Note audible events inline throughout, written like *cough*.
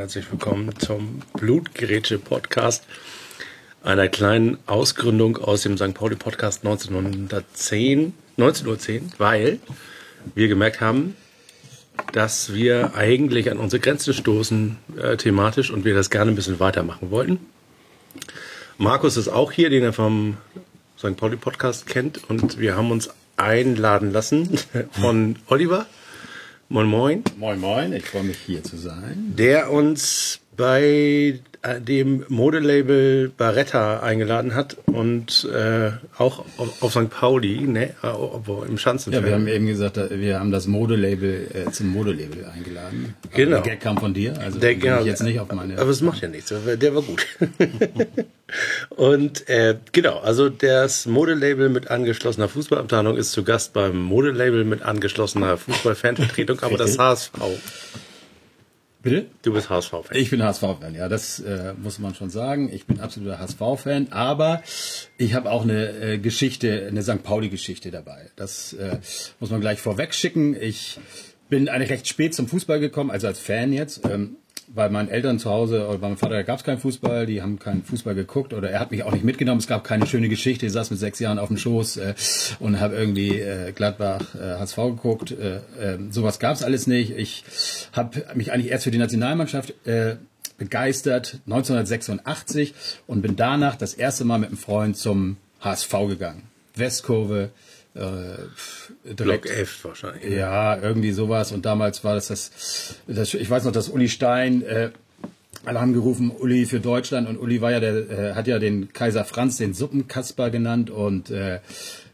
herzlich willkommen zum Blutgerätsche Podcast, einer kleinen Ausgründung aus dem St. Pauli Podcast 1910, 1910, weil wir gemerkt haben, dass wir eigentlich an unsere Grenzen stoßen äh, thematisch und wir das gerne ein bisschen weitermachen wollten. Markus ist auch hier, den er vom St. Pauli Podcast kennt und wir haben uns einladen lassen *laughs* von Oliver. Moin Moin. Moin Moin, ich freue mich hier zu sein. Der uns bei dem Modelabel Baretta eingeladen hat und äh, auch auf, auf St. Pauli, ne, äh, im Schanzenfeld. Ja, wir haben eben gesagt, wir haben das Modelabel äh, zum Modelabel eingeladen. Genau. Aber der Gag kam von dir, also der, genau, ich jetzt nicht auf meine. Aber es macht ja nichts, der war gut. *laughs* und äh, genau, also das Modelabel mit angeschlossener Fußballabteilung ist zu Gast beim Modelabel mit angeschlossener Fußballfanvertretung, aber das *laughs* HSV. Bitte? Du bist HSV-Fan. Ich bin HSV-Fan, ja, das äh, muss man schon sagen. Ich bin absoluter HSV-Fan, aber ich habe auch eine äh, Geschichte, eine St. Pauli-Geschichte dabei. Das äh, muss man gleich vorweg schicken. Ich bin eigentlich recht spät zum Fußball gekommen, also als Fan jetzt. Ähm, bei meinen Eltern zu Hause oder bei meinem Vater gab es keinen Fußball, die haben keinen Fußball geguckt oder er hat mich auch nicht mitgenommen. Es gab keine schöne Geschichte. Ich saß mit sechs Jahren auf dem Schoß äh, und habe irgendwie äh, Gladbach äh, HSV geguckt. Äh, äh, sowas gab es alles nicht. Ich habe mich eigentlich erst für die Nationalmannschaft äh, begeistert 1986 und bin danach das erste Mal mit einem Freund zum HSV gegangen. Westkurve, äh, Block F wahrscheinlich. Ja, irgendwie sowas. Und damals war das das, das ich weiß noch, dass Uli Stein, äh, alle haben gerufen, Uli für Deutschland und Uli war ja der, äh, hat ja den Kaiser Franz den Suppenkasper genannt und äh,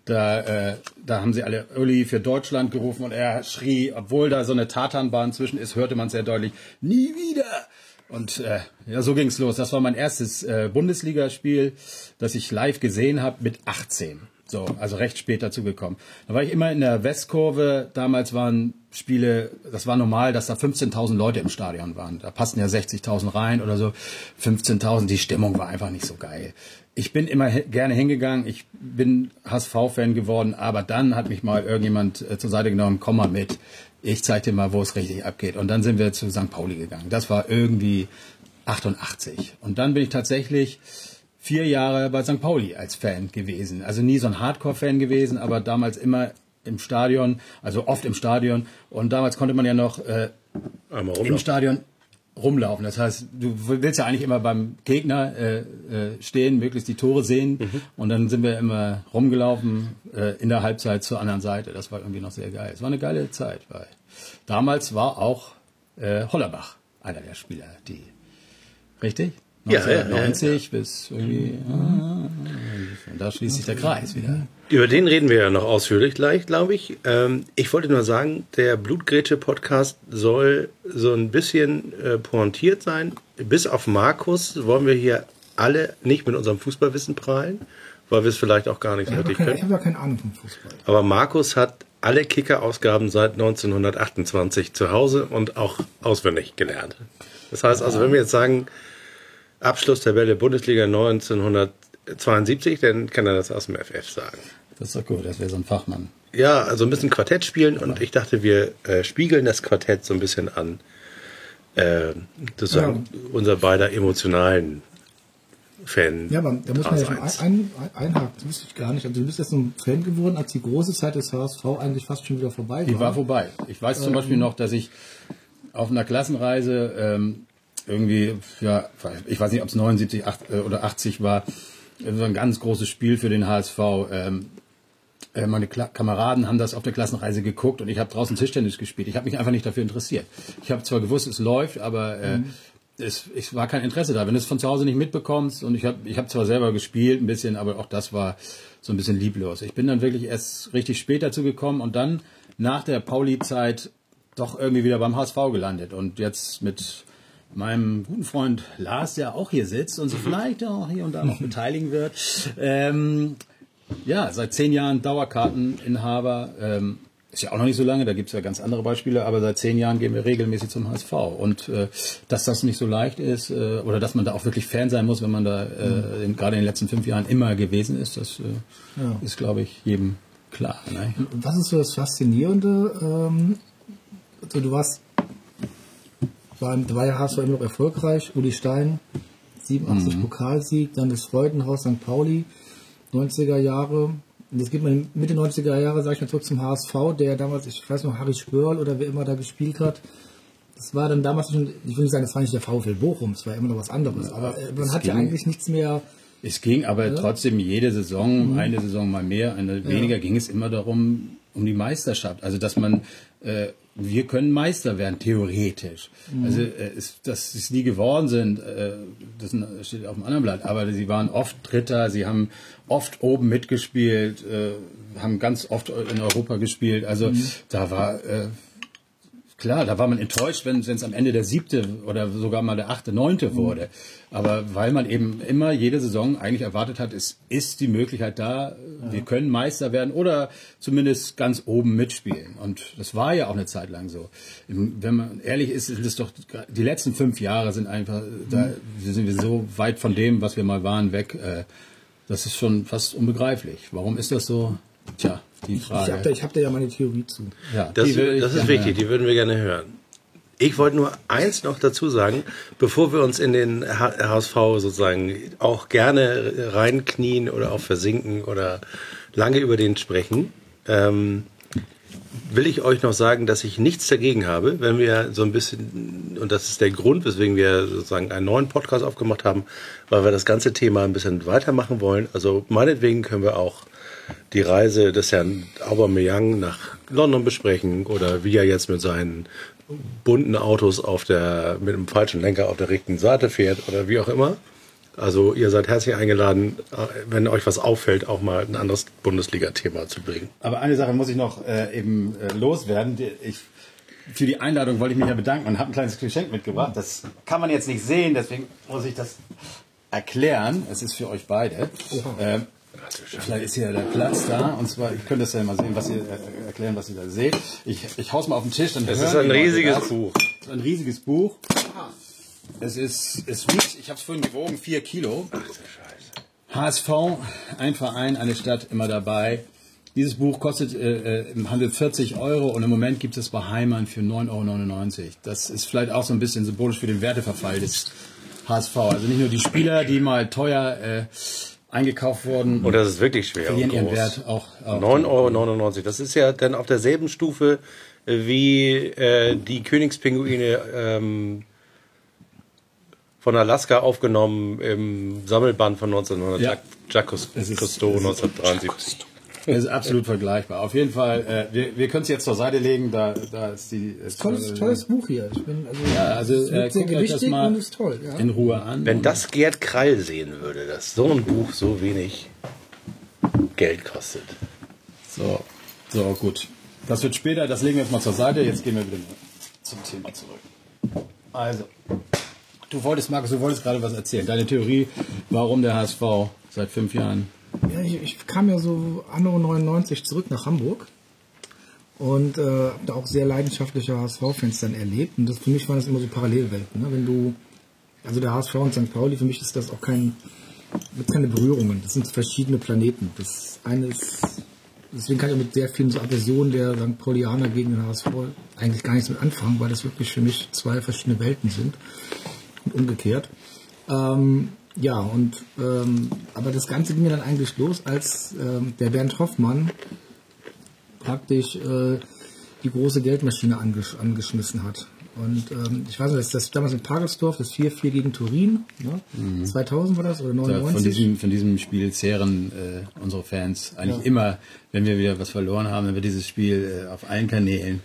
da, äh, da haben sie alle Uli für Deutschland gerufen und er schrie, obwohl da so eine Tatanbahn zwischen ist, hörte man sehr deutlich, nie wieder. Und äh, ja, so ging's los. Das war mein erstes äh, Bundesligaspiel, das ich live gesehen habe mit 18. So, also recht spät dazu gekommen. Da war ich immer in der Westkurve. Damals waren Spiele, das war normal, dass da 15.000 Leute im Stadion waren. Da passten ja 60.000 rein oder so. 15.000, die Stimmung war einfach nicht so geil. Ich bin immer gerne hingegangen. Ich bin HSV-Fan geworden, aber dann hat mich mal irgendjemand äh, zur Seite genommen, komm mal mit. Ich zeig dir mal, wo es richtig abgeht. Und dann sind wir zu St. Pauli gegangen. Das war irgendwie 88. Und dann bin ich tatsächlich vier Jahre bei St. Pauli als Fan gewesen. Also nie so ein Hardcore-Fan gewesen, aber damals immer im Stadion, also oft im Stadion. Und damals konnte man ja noch äh, im Stadion rumlaufen. Das heißt, du willst ja eigentlich immer beim Gegner äh, äh, stehen, möglichst die Tore sehen. Mhm. Und dann sind wir immer rumgelaufen äh, in der Halbzeit zur anderen Seite. Das war irgendwie noch sehr geil. Es war eine geile Zeit. Weil damals war auch äh, Hollerbach einer der Spieler, die richtig? 1990 ja, ja, bis irgendwie. Ah, und da schließt sich der Kreis wieder. Über den reden wir ja noch ausführlich gleich, glaube ich. Ähm, ich wollte nur sagen, der Blutgrätsche-Podcast soll so ein bisschen äh, pointiert sein. Bis auf Markus wollen wir hier alle nicht mit unserem Fußballwissen prahlen, weil wir es vielleicht auch gar nicht so richtig können. Ich habe ja keine Ahnung vom Fußball. Aber Markus hat alle Kicker-Ausgaben seit 1928 zu Hause und auch auswendig gelernt. Das heißt also, wenn wir jetzt sagen, Abschlusstabelle Bundesliga 1972, dann kann er das aus dem FF sagen. Das ist doch gut, das wäre so ein Fachmann. Ja, also ein bisschen Quartett spielen und ich dachte, wir äh, spiegeln das Quartett so ein bisschen an. Äh, sozusagen ja. unser beider emotionalen Fan. Ja, aber da muss man ja schon ein, ein, einhaken, das wusste ich gar nicht. Also du bist jetzt ein Fan geworden, als die große Zeit des HSV eigentlich fast schon wieder vorbei war. Die war vorbei. Ich weiß zum ähm, Beispiel noch, dass ich auf einer Klassenreise ähm, irgendwie, ja, ich weiß nicht, ob es 79 8, äh, oder 80 war, das war ein ganz großes Spiel für den HSV. Ähm, äh, meine Kla Kameraden haben das auf der Klassenreise geguckt und ich habe draußen Tischtennis gespielt. Ich habe mich einfach nicht dafür interessiert. Ich habe zwar gewusst, es läuft, aber äh, mhm. es, es war kein Interesse da. Wenn du es von zu Hause nicht mitbekommst und ich habe ich hab zwar selber gespielt ein bisschen, aber auch das war so ein bisschen lieblos. Ich bin dann wirklich erst richtig spät dazu gekommen und dann nach der Pauli-Zeit doch irgendwie wieder beim HSV gelandet und jetzt mit meinem guten Freund Lars, der auch hier sitzt und sich mhm. vielleicht auch hier und da noch *laughs* beteiligen wird. Ähm, ja, seit zehn Jahren Dauerkarteninhaber. Ähm, ist ja auch noch nicht so lange, da gibt es ja ganz andere Beispiele, aber seit zehn Jahren gehen wir regelmäßig zum HSV. Und äh, dass das nicht so leicht ist, äh, oder dass man da auch wirklich Fan sein muss, wenn man da äh, in, gerade in den letzten fünf Jahren immer gewesen ist, das äh, ja. ist, glaube ich, jedem klar. Ne? Was ist so das Faszinierende? Ähm, also du warst war, war ja HSV immer noch erfolgreich. Uli Stein, 87 Pokalsieg, dann das Freudenhaus St. Pauli, 90er Jahre. Und jetzt geht man Mitte 90er Jahre, sag ich mal, zurück zum HSV, der damals, ich weiß noch, Harry Spörl oder wer immer da gespielt hat. Das war dann damals schon, ich will nicht sagen, das war nicht der VfL Bochum, es war immer noch was anderes. Aber äh, man hat ja eigentlich nichts mehr. Es ging aber trotzdem jede Saison, eine Saison mal mehr, eine weniger, ging es immer darum, um die Meisterschaft. Also, dass man, äh, wir können Meister werden, theoretisch. Also, äh, ist, dass sie es nie geworden sind, äh, das steht auf dem anderen Blatt. Aber sie waren oft Dritter, sie haben oft oben mitgespielt, äh, haben ganz oft in Europa gespielt. Also, da war, äh, Klar, da war man enttäuscht, wenn es am Ende der siebte oder sogar mal der achte, neunte wurde. Aber weil man eben immer jede Saison eigentlich erwartet hat, es ist die Möglichkeit da, wir können Meister werden oder zumindest ganz oben mitspielen. Und das war ja auch eine Zeit lang so. Wenn man ehrlich ist, sind es doch die letzten fünf Jahre sind einfach, da sind wir so weit von dem, was wir mal waren, weg. äh, Das ist schon fast unbegreiflich. Warum ist das so? Tja, die Ich habe da, Frage. ich hab da ja meine Theorie zu. Ja, Das, die ich das ist wichtig, hören. die würden wir gerne hören. Ich wollte nur eins noch dazu sagen, bevor wir uns in den HSV sozusagen auch gerne reinknien oder auch versinken oder lange über den sprechen, ähm, will ich euch noch sagen, dass ich nichts dagegen habe, wenn wir so ein bisschen, und das ist der Grund, weswegen wir sozusagen einen neuen Podcast aufgemacht haben, weil wir das ganze Thema ein bisschen weitermachen wollen. Also meinetwegen können wir auch die Reise des Herrn Aubameyang nach London besprechen oder wie er jetzt mit seinen bunten Autos auf der, mit einem falschen Lenker auf der richtigen Seite fährt oder wie auch immer. Also ihr seid herzlich eingeladen, äh, wenn euch was auffällt, auch mal ein anderes Bundesliga-Thema zu bringen. Aber eine Sache muss ich noch äh, eben äh, loswerden. Ich, für die Einladung wollte ich mich ja bedanken und habe ein kleines Geschenk mitgebracht. Das kann man jetzt nicht sehen, deswegen muss ich das erklären. Es ist für euch beide. Ähm, vielleicht ist hier der Platz da. Und zwar, ich könnte das ja mal sehen, was ihr äh, erklären, was ihr da seht. Ich, ich hau's mal auf den Tisch. Dann Es ist ein riesiges das. Buch. Ein riesiges Buch. Es ist, es wiegt, ich habe es vorhin gewogen, vier Kilo. HSV, ein Verein, eine Stadt, immer dabei. Dieses Buch kostet äh, äh, im Handel 40 Euro und im Moment gibt es bei Heimann für 9,99 Euro. Das ist vielleicht auch so ein bisschen symbolisch für den Werteverfall des HSV. Also nicht nur die Spieler, die mal teuer äh, eingekauft wurden, Und das ist wirklich schwer. verlieren ihren. Wert auch. auch 9,99 Euro. Das ist ja dann auf derselben Stufe äh, wie äh, die Königspinguine ähm, von Alaska aufgenommen im Sammelband von 1900. Ja. Jack- Jacques Cousteau es ist- 1973. Das ist absolut vergleichbar. Auf jeden Fall, äh, wir, wir können es jetzt zur Seite legen. Da, da ist die. Ist Tolles, tolles Buch hier. Ich bin, also, Ja, also es äh, wird sehr guckt euch das gewichtig mal und ist toll. Ja. in Ruhe an. Wenn das Gerd Krall sehen würde, dass so ein Buch so wenig Geld kostet. So, so gut. Das wird später, das legen wir jetzt mal zur Seite. Jetzt gehen wir wieder zum Thema zurück. Also, du wolltest, Markus, du wolltest gerade was erzählen. Deine Theorie, warum der HSV seit fünf Jahren. Ja, ich, ich kam ja so anno 99 zurück nach Hamburg und äh, da auch sehr leidenschaftliche HSV-Fans dann erlebt. Und das, für mich waren das immer so Parallelwelten. Ne? Wenn du, also der HSV und St. Pauli, für mich ist das auch kein, gibt keine Berührungen. Das sind verschiedene Planeten. Das eine ist, deswegen kann ich mit sehr vielen so Aversionen der St. Paulianer gegen den HSV eigentlich gar nichts mit anfangen, weil das wirklich für mich zwei verschiedene Welten sind und umgekehrt. Ähm, ja, und ähm, aber das Ganze ging ja dann eigentlich los, als ähm, der Bernd Hoffmann praktisch äh, die große Geldmaschine angesch angeschmissen hat. Und ähm, ich weiß nicht, das, das damals in Pagelsdorf, das 4-4 gegen Turin, ne? 2000 war das oder Da, 99? von, diesem, von diesem Spiel zehren äh, unsere Fans eigentlich immer, wenn wir wieder was verloren haben, dann wird dieses Spiel äh, auf allen Kanälen.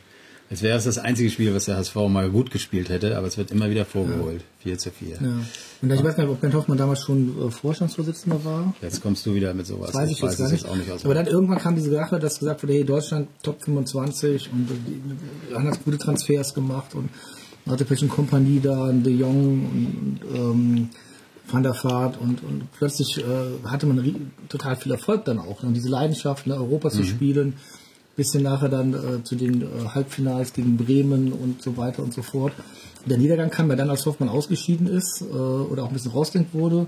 Als wäre es das einzige Spiel, was der HSV mal gut gespielt hätte, aber es wird immer wieder vorgeholt. 4 zu 4. ja. Und ich weiß gar nicht, ob Bernd Hoffmann damals schon äh, Vorstandsvorsitzender war. Jetzt kommst du wieder mit sowas. Das weiß ich, jetzt gar es nicht. jetzt auch nicht aus. Aber dann irgendwann kam diese Sache, dass gesagt wurde, hey, Deutschland Top 25 und äh, die haben das gute Transfers gemacht und hatte plötzlich eine Kompanie da, ein De Jong und, und ähm, Van der Vaart und, und plötzlich äh, hatte man total viel Erfolg dann auch. ne? Und diese Leidenschaft, in Europa Mhm. zu spielen, bis hin nachher dann äh, zu den äh, Halbfinals gegen Bremen und so weiter und so fort. Der Niedergang kam ja dann, als Hoffmann ausgeschieden ist äh, oder auch ein bisschen rausgehend wurde.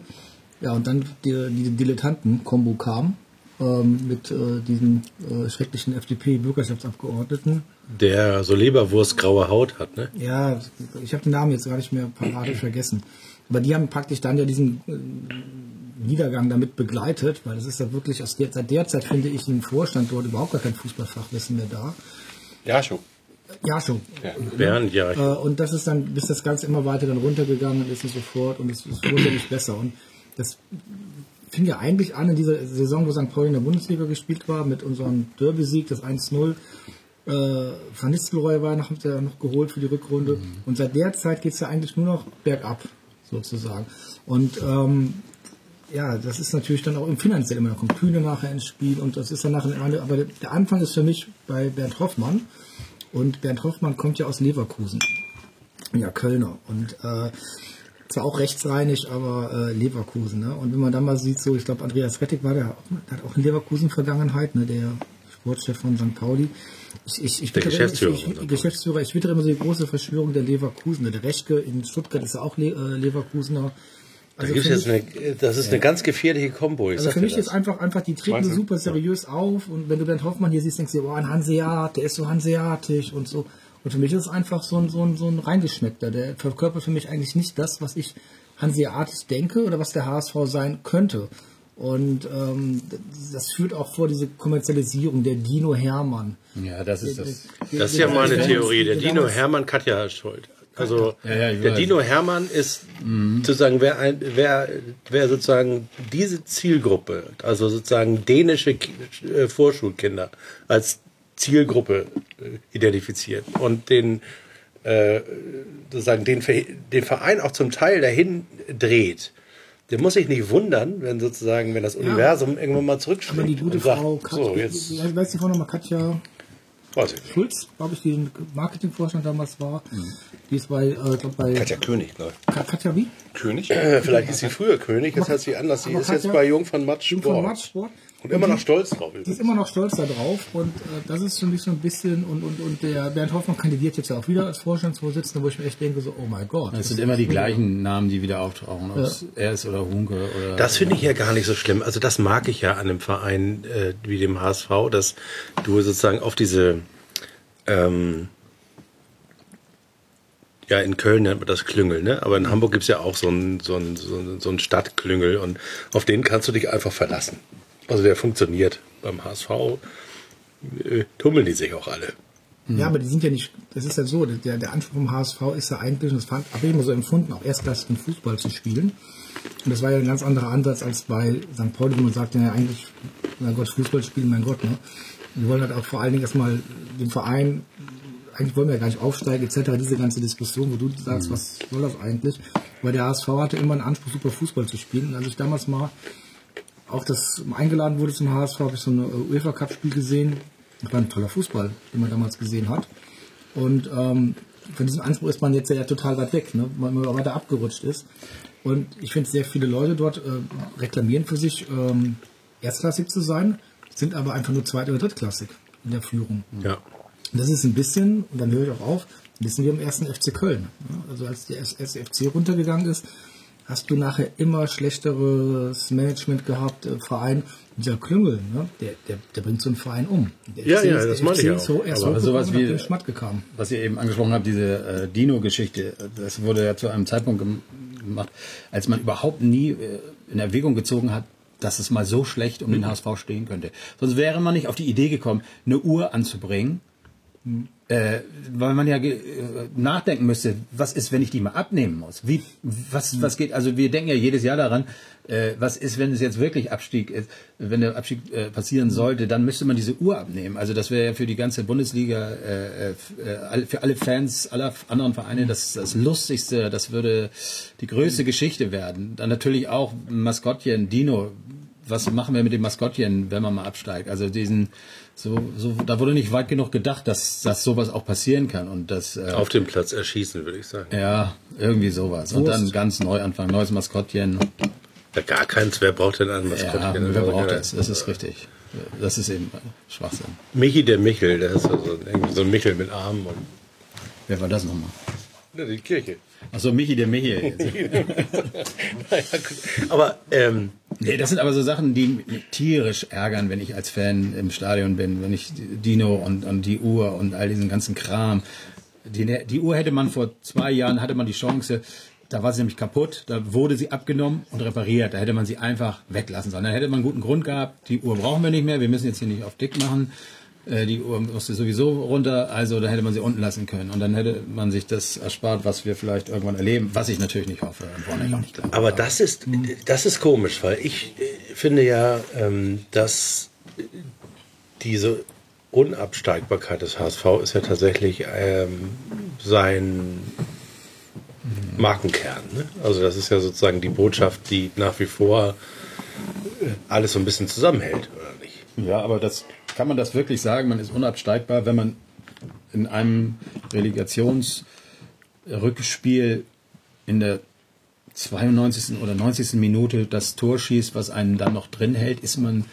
Ja, und dann die, die Dilettanten-Kombo kam. ähm, mit äh, diesen äh, schrecklichen FDP-Bürgerschaftsabgeordneten. Der so Leberwurst graue Haut hat, ne? Ja, ich habe den Namen jetzt gar nicht mehr paradisch vergessen. Aber die haben praktisch dann ja diesen äh, Niedergang damit begleitet, weil es ist ja wirklich aus der, seit der Zeit finde ich im Vorstand dort überhaupt gar kein Fußballfachwissen mehr da. Ja, schon. Ja, schon. Bernd, ja. Äh, und das ist dann, bis das Ganze immer weiter dann runtergegangen ist und so fort und es, es wurde nicht besser. Und das fing ja eigentlich an in dieser Saison, wo St. Pauli in der Bundesliga gespielt war, mit unserem Derby-Sieg, das 1-0. Äh, Van Nistelrooy war noch, hat er noch geholt für die Rückrunde. Und seit der Zeit geht es ja eigentlich nur noch bergab, sozusagen. Und ähm, ja, das ist natürlich dann auch im finanziell immer, da kommt Kühne nachher ins Spiel und das ist dann nachher, aber der Anfang ist für mich bei Bernd Hoffmann und Bernd Hoffmann kommt ja aus Leverkusen, ja Kölner und äh, zwar auch rechtsreinig, aber äh, Leverkusen. Ne? Und wenn man dann mal sieht, so ich glaube Andreas Rettig war der, der hat auch eine Leverkusen-Vergangenheit, ne? der Sportchef von St. Pauli. Ich, ich, ich Der wittere- Geschäftsführer Ich, ich. Geschäftsführer. Ich wittere immer so die große Verschwörung der Leverkusener. Der Reschke in Stuttgart ist ja auch Le äh, Leverkusener. Da Also gibt's für jetzt mich- eine, das ist eine ganz gefährliche Kombo. Also für mich das. ist einfach, einfach, die treten super seriös auf und wenn du Bernd Hoffmann hier siehst, denkst du, boah, ein Hanseat, der ist so hanseatisch und so. Und für mich ist es einfach so ein, so ein, so ein reingeschmeckter. Der verkörpert für mich eigentlich nicht das, was ich hanseatisch denke oder was der HSV sein könnte. Und ähm, das führt auch vor diese Kommerzialisierung, der Dino Hermann. Ja, das ist das. Das ist ja meine Theorie. Der der Dino Hermann Katja schuld. Also Ja, ja, der weiß. Dino Hermann ist sozusagen wer, ein, wer, wer sozusagen diese Zielgruppe, also sozusagen dänische äh, Vorschulkinder als Zielgruppe äh, identifiziert und den äh, sozusagen den, den Verein auch zum Teil dahin dreht. Der muss sich nicht wundern, wenn sozusagen, wenn das Universum irgendwann mal zurückschlägt. Aber die gute und sagt, Frau Katja, so, jetzt, ich weiß die Frau nochmal, Katja weiß ich. Schulz, glaube ich, die Marketingvorstand damals war. Die ist bei, äh, glaub bei Katja König, glaube Ka- Katja wie? ich. König? Äh, Vielleicht ist sie früher König, jetzt hat sie anders. Sie ist jetzt Katja- bei Jung von Matt Jung von Sport. Matt Sport. Und immer noch stolz drauf. Die ist übrigens. immer noch stolz darauf und äh, das ist für mich so ein bisschen und, und, und der Bernd Hoffmann kandidiert jetzt ja auch wieder als Vorstandsvorsitzender, wo ich mir echt denke, so, oh mein Gott. Es sind immer die gleichen Namen, die wieder auftauchen. Ob es er ist oder Hunke oder. Das finde ich ja gar nicht so schlimm. Also das mag ich ja an einem Verein äh, wie dem HSV, dass du sozusagen auf diese ähm, ja, in Köln nennt man das Klüngel, ne? Aber in Hamburg gibt's ja auch so einen so einen- so einen- so einen Stadtklüngel und auf den kannst du dich einfach verlassen. Also der funktioniert. Beim HSV äh, tummeln die sich auch alle. Ja, aber die sind ja nicht, das ist ja so, der, der Anspruch vom HSV ist ja eigentlich, und das fand- habe ich immer so empfunden, auch erstklassigen Fußball zu spielen. Und das war ja ein ganz anderer Ansatz als bei St. Pauli, wo man sagt, ja eigentlich, mein Gott, Fußball spielen, mein Gott, ne? Wir wollen halt auch vor allen Dingen erstmal den Verein, eigentlich wollen wir ja gar nicht aufsteigen, etc., diese ganze Diskussion, wo du sagst, was soll das eigentlich? Weil der HSV hatte immer einen Anspruch, super Fußball zu spielen. Und als ich damals mal auch das eingeladen wurde zum HSV, habe ich so ein UEFA Cup Spiel gesehen. Das war ein toller Fußball, den man damals gesehen hat. Und ähm, von diesem Anspruch ist man jetzt ja total weit weg, ne? weil man weiter abgerutscht ist. Und ich finde, sehr viele Leute dort äh, reklamieren für sich, ähm, erstklassig zu sein, sind aber einfach nur zweit- oder drittklassig in der Führung. Ja. Und das ist ein bisschen, und dann höre ich auch auf, ein bisschen wie im ersten FC Köln. ne? Also als der FC runtergegangen ist, hast du nachher immer schlechteres Management gehabt, äh, Verein. Dieser Klüngel, ne? der, der, der bringt so einen Verein um. Der Ja, ja, ist- das meine ich FC auch. ist so, erst Aber hochgekommen sowas wie- was ihr eben angesprochen habt, diese äh, Dino-Geschichte, das wurde ja zu einem Zeitpunkt gem gemacht, als man überhaupt nie äh, in Erwägung gezogen hat, dass es mal so schlecht um den HSV stehen könnte. Sonst wäre man nicht auf die Idee gekommen, eine Uhr anzubringen, äh, weil man ja äh, nachdenken müsste, was ist, wenn ich die mal abnehmen muss? Wie, was, was geht, also wir denken ja jedes Jahr daran, äh, was ist, wenn es jetzt wirklich Abstieg ist, wenn der Abstieg äh, passieren sollte, dann müsste man diese Uhr abnehmen. Also das wäre ja für die ganze Bundesliga, äh, äh, für alle Fans aller anderen Vereine das, das Lustigste, das würde die größte Geschichte werden. Dann natürlich auch Maskottchen, Dino, was machen wir mit dem Maskottchen, wenn man mal absteigt? Also diesen, so, so, da wurde nicht weit genug gedacht, dass, dass sowas auch passieren kann und das, äh, Auf dem Platz erschießen, würde ich sagen. ja, irgendwie sowas. Und dann ganz neu anfangen, neues Maskottchen. Ja, gar keins. Wer braucht denn einen Ja, Maskottchen? wer braucht das? Das ist richtig. Das ist eben Schwachsinn. Michi der Michel, der ist so, so, irgendwie so ein Michel mit Armen und Wer war das nochmal? ja, die Kirche. Achso, Michi der Michi. *laughs* Aber ähm, Nee, das sind aber so Sachen, die mich tierisch ärgern, wenn ich als Fan im Stadion bin, wenn ich Dino und, und die Uhr und all diesen ganzen Kram. Die, die Uhr hätte man vor zwei Jahren, hatte man die Chance, da war sie nämlich kaputt, da wurde sie abgenommen und repariert. Da hätte man sie einfach weglassen sollen. Dann hätte man einen guten Grund gehabt, die Uhr brauchen wir nicht mehr, wir müssen jetzt hier nicht auf dick machen. Äh, Die Uhr musste sowieso runter, also da hätte man sie unten lassen können. Und dann hätte man sich das erspart, was wir vielleicht irgendwann erleben, was ich natürlich nicht hoffe nicht glaube. Aber das ist, das ist komisch, weil ich äh, finde ja, ähm, dass diese Unabsteigbarkeit des HSV ist ja tatsächlich ähm, sein Markenkern. Ne? Also das ist ja sozusagen die Botschaft, die nach wie vor äh, alles so ein bisschen zusammenhält, oder nicht? Ja, aber das kann man das wirklich sagen, man ist unabsteigbar, wenn man in einem Relegationsrückspiel in der 92. oder 90. Minute das Tor schießt, was einen dann noch drin hält, ist man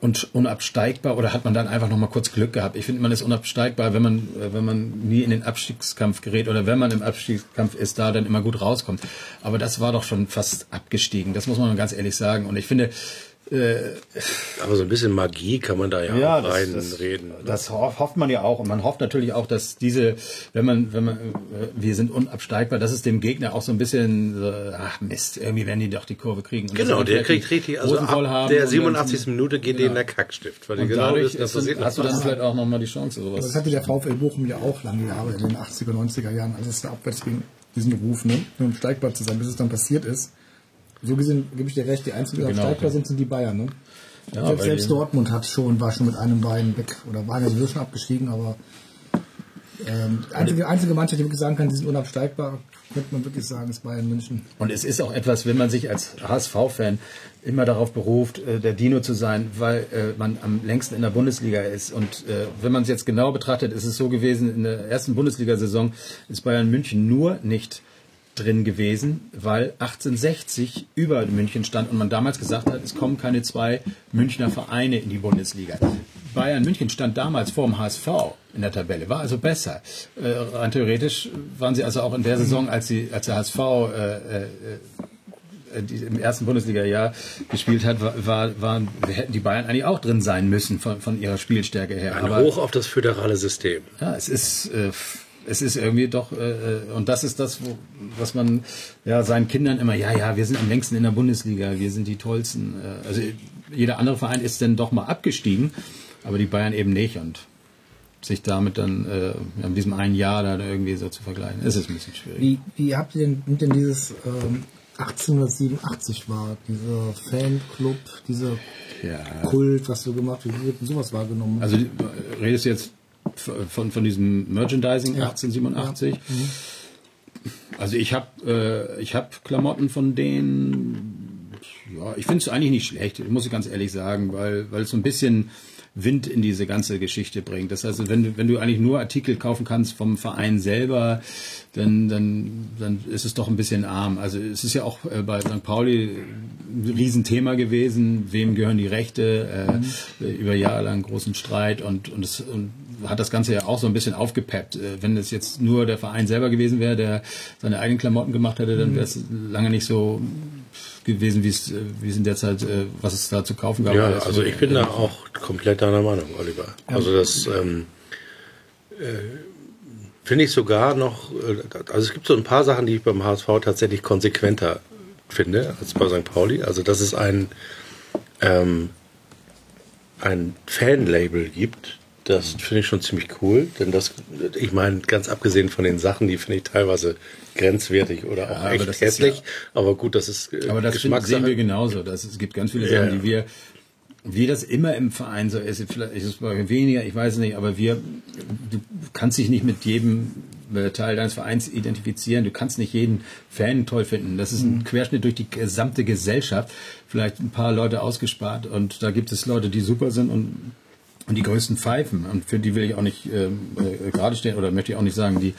und unabsteigbar oder hat man dann einfach noch mal kurz Glück gehabt? Ich finde, man ist unabsteigbar, wenn man äh, wenn man nie in den Abstiegskampf gerät oder wenn man im Abstiegskampf ist, da dann immer gut rauskommt. Aber das war doch schon fast abgestiegen. Das muss man ganz ehrlich sagen. Und ich finde, Aber so ein bisschen Magie kann man da ja, ja, auch das, reinreden. das, das ho- hofft man ja auch und man hofft natürlich auch, dass diese, wenn man, wenn man, äh, wir sind unabsteigbar, dass es dem Gegner auch so ein bisschen, so, ach Mist, irgendwie werden die doch die Kurve kriegen. Und Genau, der kriegt richtig, die also ab haben der und dann- 87. Minute geht denen der Kackstift, weil die Und genau dadurch wissen, dass ist hast du dann vielleicht auch nochmal die Chance, sowas. Das hatte der VfL Bochum ja auch lange Jahre in den 80er, 90er Jahren, als es da abwärts ging, diesen Ruf, ne, um steigbar zu sein, bis es dann passiert ist. So gesehen gebe ich dir recht, die einzigen, die Genau, steigbar okay. sind, sind die Bayern, ne? Ja, selbst selbst Dortmund hat schon, war schon mit einem Bein weg, oder waren ja sowieso schon abgestiegen, aber ähm, die einzige, einzige Mannschaft, die wirklich sagen kann, die sind unabsteigbar, könnte man wirklich sagen, ist Bayern München. Und es ist auch etwas, wenn man sich als HSV-Fan immer darauf beruft, äh, der Dino zu sein, weil äh, man am längsten in der Bundesliga ist. Und äh, wenn man es jetzt genau betrachtet, ist es so gewesen, in der ersten Bundesliga-Saison ist Bayern München nur nicht drin gewesen, weil 1860 über München stand und man damals gesagt hat, es kommen keine zwei Münchner Vereine in die Bundesliga. Bayern München stand damals vor dem HSV in der Tabelle, war also besser. Äh, rein theoretisch waren sie also auch in der Saison, als, sie, als der HSV äh, äh, äh, im ersten Bundesliga-Jahr gespielt hat, war, waren, hätten die Bayern eigentlich auch drin sein müssen von, von ihrer Spielstärke her. Ein Aber Hoch auf das föderale System. ja, es ist, äh, es ist irgendwie doch, äh, und das ist das, wo, was man ja seinen Kindern immer, ja, ja, wir sind am längsten in der Bundesliga, wir sind die tollsten. Äh, also jeder andere Verein ist dann doch mal abgestiegen, aber die Bayern eben nicht und sich damit dann äh, in diesem einen Jahr da irgendwie so zu vergleichen, ist es ein bisschen schwierig. Wie, wie habt ihr denn, denn dieses ähm, 1887 war, dieser Fanclub, dieser Ja. Kult, was du gemacht hast, wie wird denn sowas wahrgenommen? Also redest du jetzt von, von diesem Merchandising Ja. 1887? Also ich habe äh, ich hab Klamotten von denen. Ja, ich finde es eigentlich nicht schlecht, muss ich ganz ehrlich sagen, weil weil es so ein bisschen Wind in diese ganze Geschichte bringt. Das heißt, wenn du, wenn du eigentlich nur Artikel kaufen kannst vom Verein selber, dann, dann, dann ist es doch ein bisschen arm. Also es ist ja auch äh, bei St. Pauli ein Riesenthema gewesen, wem gehören die Rechte, äh, über Jahre lang großen Streit und, und, es, und hat das Ganze ja auch so ein bisschen aufgepeppt. Äh, wenn es jetzt nur der Verein selber gewesen wäre, der seine eigenen Klamotten gemacht hätte, dann wäre es lange nicht so gewesen, wie es, äh, wie es in der Zeit, äh, was es da zu kaufen gab. Ja, also ich bin da auch komplett deiner Meinung, Oliver. Also das ähm, äh, finde ich sogar noch, also es gibt so ein paar Sachen, die ich beim HSV tatsächlich konsequenter finde als bei St. Pauli. Also dass es ein, ähm, ein Fanlabel gibt, das finde ich schon ziemlich cool. Denn das, ich meine, ganz abgesehen von den Sachen, die finde ich teilweise grenzwertig oder auch aber echt hässlich. ja- aber gut, das ist äh, Aber das finden, sehen wir genauso. Das, es gibt ganz viele Ja, Sachen, ja. die wir, wie das immer im Verein so ist, vielleicht ist es weniger, ich weiß nicht, aber wir, du kannst dich nicht mit jedem äh, Teil deines Vereins identifizieren. Du kannst nicht jeden Fan toll finden. Das ist ein Querschnitt durch die gesamte Gesellschaft. Vielleicht ein paar Leute ausgespart und da gibt es Leute, die super sind und und die größten Pfeifen, und für die will ich auch nicht ähm, äh, gerade stehen oder möchte ich auch nicht sagen, die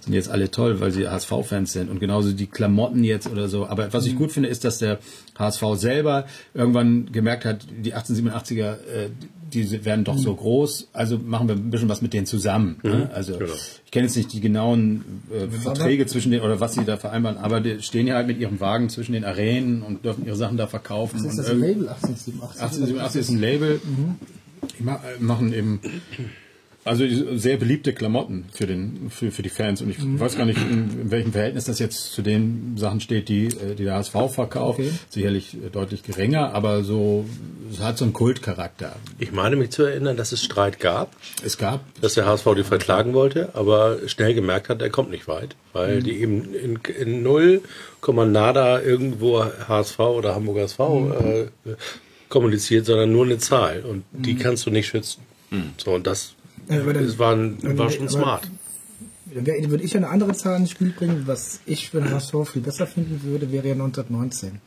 sind jetzt alle toll, weil sie HSV-Fans sind und genauso die Klamotten jetzt oder so. Aber was ich gut finde, ist, dass der HSV selber irgendwann gemerkt hat, die 1887er, äh, die werden doch so groß, also machen wir ein bisschen was mit denen zusammen. Ne? Also genau. ich kenne jetzt nicht die genauen äh, Verträge zwischen den oder was sie da vereinbaren, aber die stehen ja halt mit ihrem Wagen zwischen den Arenen und dürfen ihre Sachen da verkaufen. Das ist das Label 1887. 1887 ist ein Label. Äh, machen eben also sehr beliebte Klamotten für den für, für die Fans und ich weiß gar nicht in, in welchem Verhältnis das jetzt zu den Sachen steht, die äh, die der HSV verkauft. Okay. Sicherlich äh, deutlich geringer, aber so es hat so einen Kultcharakter. Ich meine mich zu erinnern, dass es Streit gab, Es gab dass der HSV die verklagen wollte, aber schnell gemerkt hat, er kommt nicht weit, weil die eben in, in 0, nada irgendwo HSV oder Hamburger SV äh, kommuniziert, sondern nur eine Zahl und die kannst du nicht schützen. So und das, Ja, aber dann- das war, ein, war schon aber- smart. Dann wär- würde ich eine andere Zahl ins Spiel bringen. Was ich für den HSV viel besser finden würde, wäre ja 1919.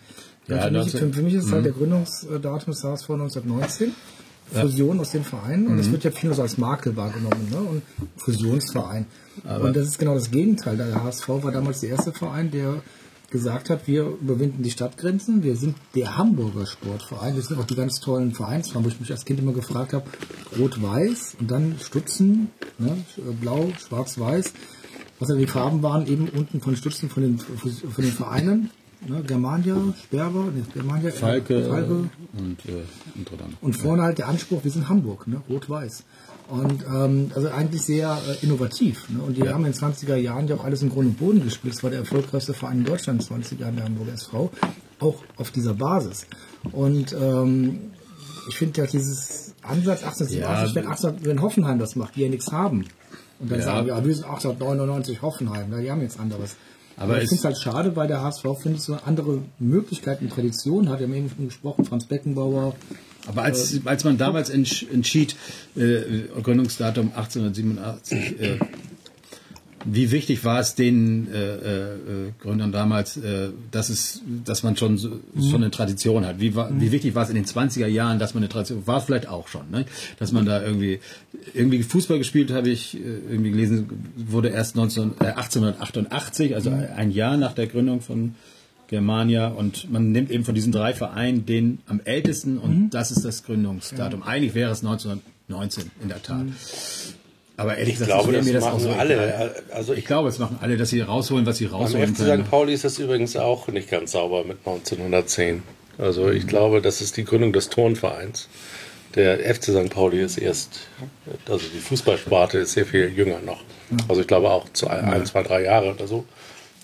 Ja, für, mich, 19 für, für mich ist es halt der Gründungsdatum des HSV 1919. Fusion aus den Vereinen und das wird ja viel so als Makel wahrgenommen, ne? Und Fusionsverein. und das ist genau das Gegenteil. Der HSV war damals der erste Verein, der gesagt hat, wir überwinden die Stadtgrenzen, wir sind der Hamburger Sportverein, das sind auch die ganz tollen Vereinsfarben, wo ich mich als Kind immer gefragt habe, rot-weiß und dann Stutzen, ne, blau, schwarz-weiß, was ja die Farben waren, eben unten von Stutzen von den, von den Vereinen, ne, Germania, Sperber, nee, Germania, äh, Falke, Falke und äh, andere dann. und vorne halt der Anspruch, wir sind Hamburg, ne? rot-weiß. Und ähm, also eigentlich sehr äh, innovativ. Ne? Und die haben in den 20er Jahren ja auch alles im Grund und Boden gespielt. Das war der erfolgreichste Verein in Deutschland in den 20er Jahren, der Hamburger SV. Auch auf dieser Basis. Und ähm, ich finde ja dieses Ansatz 1887, Ja, wenn, 18, wenn Hoffenheim das macht, die ja nichts haben. Und dann Ja. sagen wir, ja, wir sind 1899 Hoffenheim, die haben jetzt anderes. Aber Aber ich es- finde es halt schade, weil der HSV, finde ich, so andere Möglichkeiten und Traditionen hat. Wir haben eben schon gesprochen, Franz Beckenbauer, Aber als, als man damals entsch- entschied, äh, Gründungsdatum 1887, äh, wie wichtig war es den äh, äh, Gründern damals, äh, dass es, dass man schon so, schon eine Tradition hat? Wie, war, wie wichtig war es in den 20er Jahren, dass man eine Tradition, war vielleicht auch schon, ne? dass man da irgendwie, irgendwie Fußball gespielt, habe ich äh, irgendwie gelesen, wurde erst 19, äh, 1888, also ein Jahr nach der Gründung von Germania und man nimmt eben von diesen drei Vereinen den am ältesten und das ist das Gründungsdatum. Eigentlich wäre es 1919 in der Tat. Aber ehrlich Ich gesagt, glaube, wäre das machen egal. alle. Also Ich ich glaube, es machen alle, dass sie rausholen, was sie rausholen FC können. St. Pauli ist das übrigens auch nicht ganz sauber mit 1910. Also ich glaube, das ist die Gründung des Turnvereins. Der FC St. Pauli ist erst, also die Fußballsparte ist sehr viel jünger noch. Also ich glaube auch zu ein, ein zwei, drei Jahre oder so.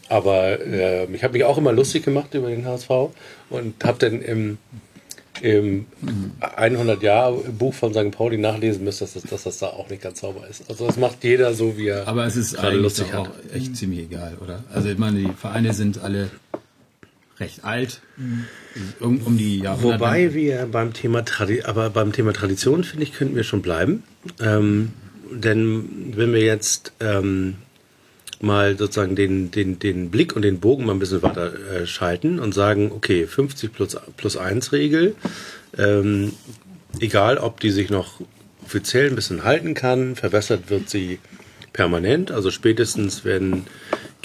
Aber äh, ich habe mich auch immer lustig gemacht über den HSV und habe dann im, im 100-Jahr-Buch von St. Pauli nachlesen müssen, dass das, dass das da auch nicht ganz sauber ist. Also das macht jeder so, wie er Aber es ist eigentlich lustig doch hat. auch echt ziemlich egal, oder? Also ich meine, die Vereine sind alle recht alt, um, um die Jahrhunderte. Wobei wir beim Thema Tradi aber beim Thema Tradition finde ich könnten wir schon bleiben, ähm, denn wenn wir jetzt ähm, mal sozusagen den, den, den Blick und den Bogen mal ein bisschen weiter äh, schalten und sagen, okay, 50 plus, plus 1 Regel, ähm, egal ob die sich noch offiziell ein bisschen halten kann, verbessert wird sie permanent, also spätestens wenn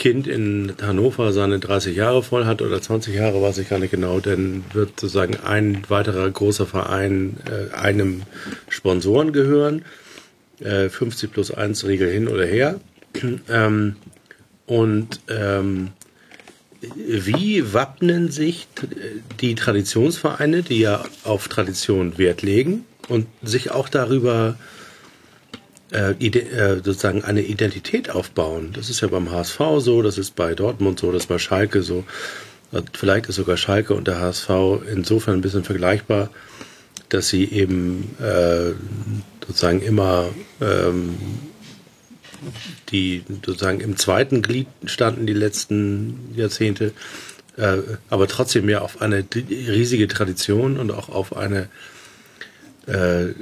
Kind in Hannover seine 30 Jahre voll hat oder 20 Jahre, weiß ich gar nicht genau, dann wird sozusagen ein weiterer großer Verein äh, einem Sponsoren gehören. Äh, 50 plus 1 Regel hin oder her. Ähm, und ähm, wie wappnen sich die Traditionsvereine, die ja auf Tradition Wert legen und sich auch darüber äh, äh, sozusagen eine Identität aufbauen? Das ist ja beim HSV so, das ist bei Dortmund so, das ist bei Schalke so. Vielleicht ist sogar Schalke und der HSV insofern ein bisschen vergleichbar, dass sie eben äh, sozusagen immer ähm, die sozusagen im zweiten Glied standen die letzten Jahrzehnte, äh, aber trotzdem ja auf eine riesige Tradition und auch auf eine äh,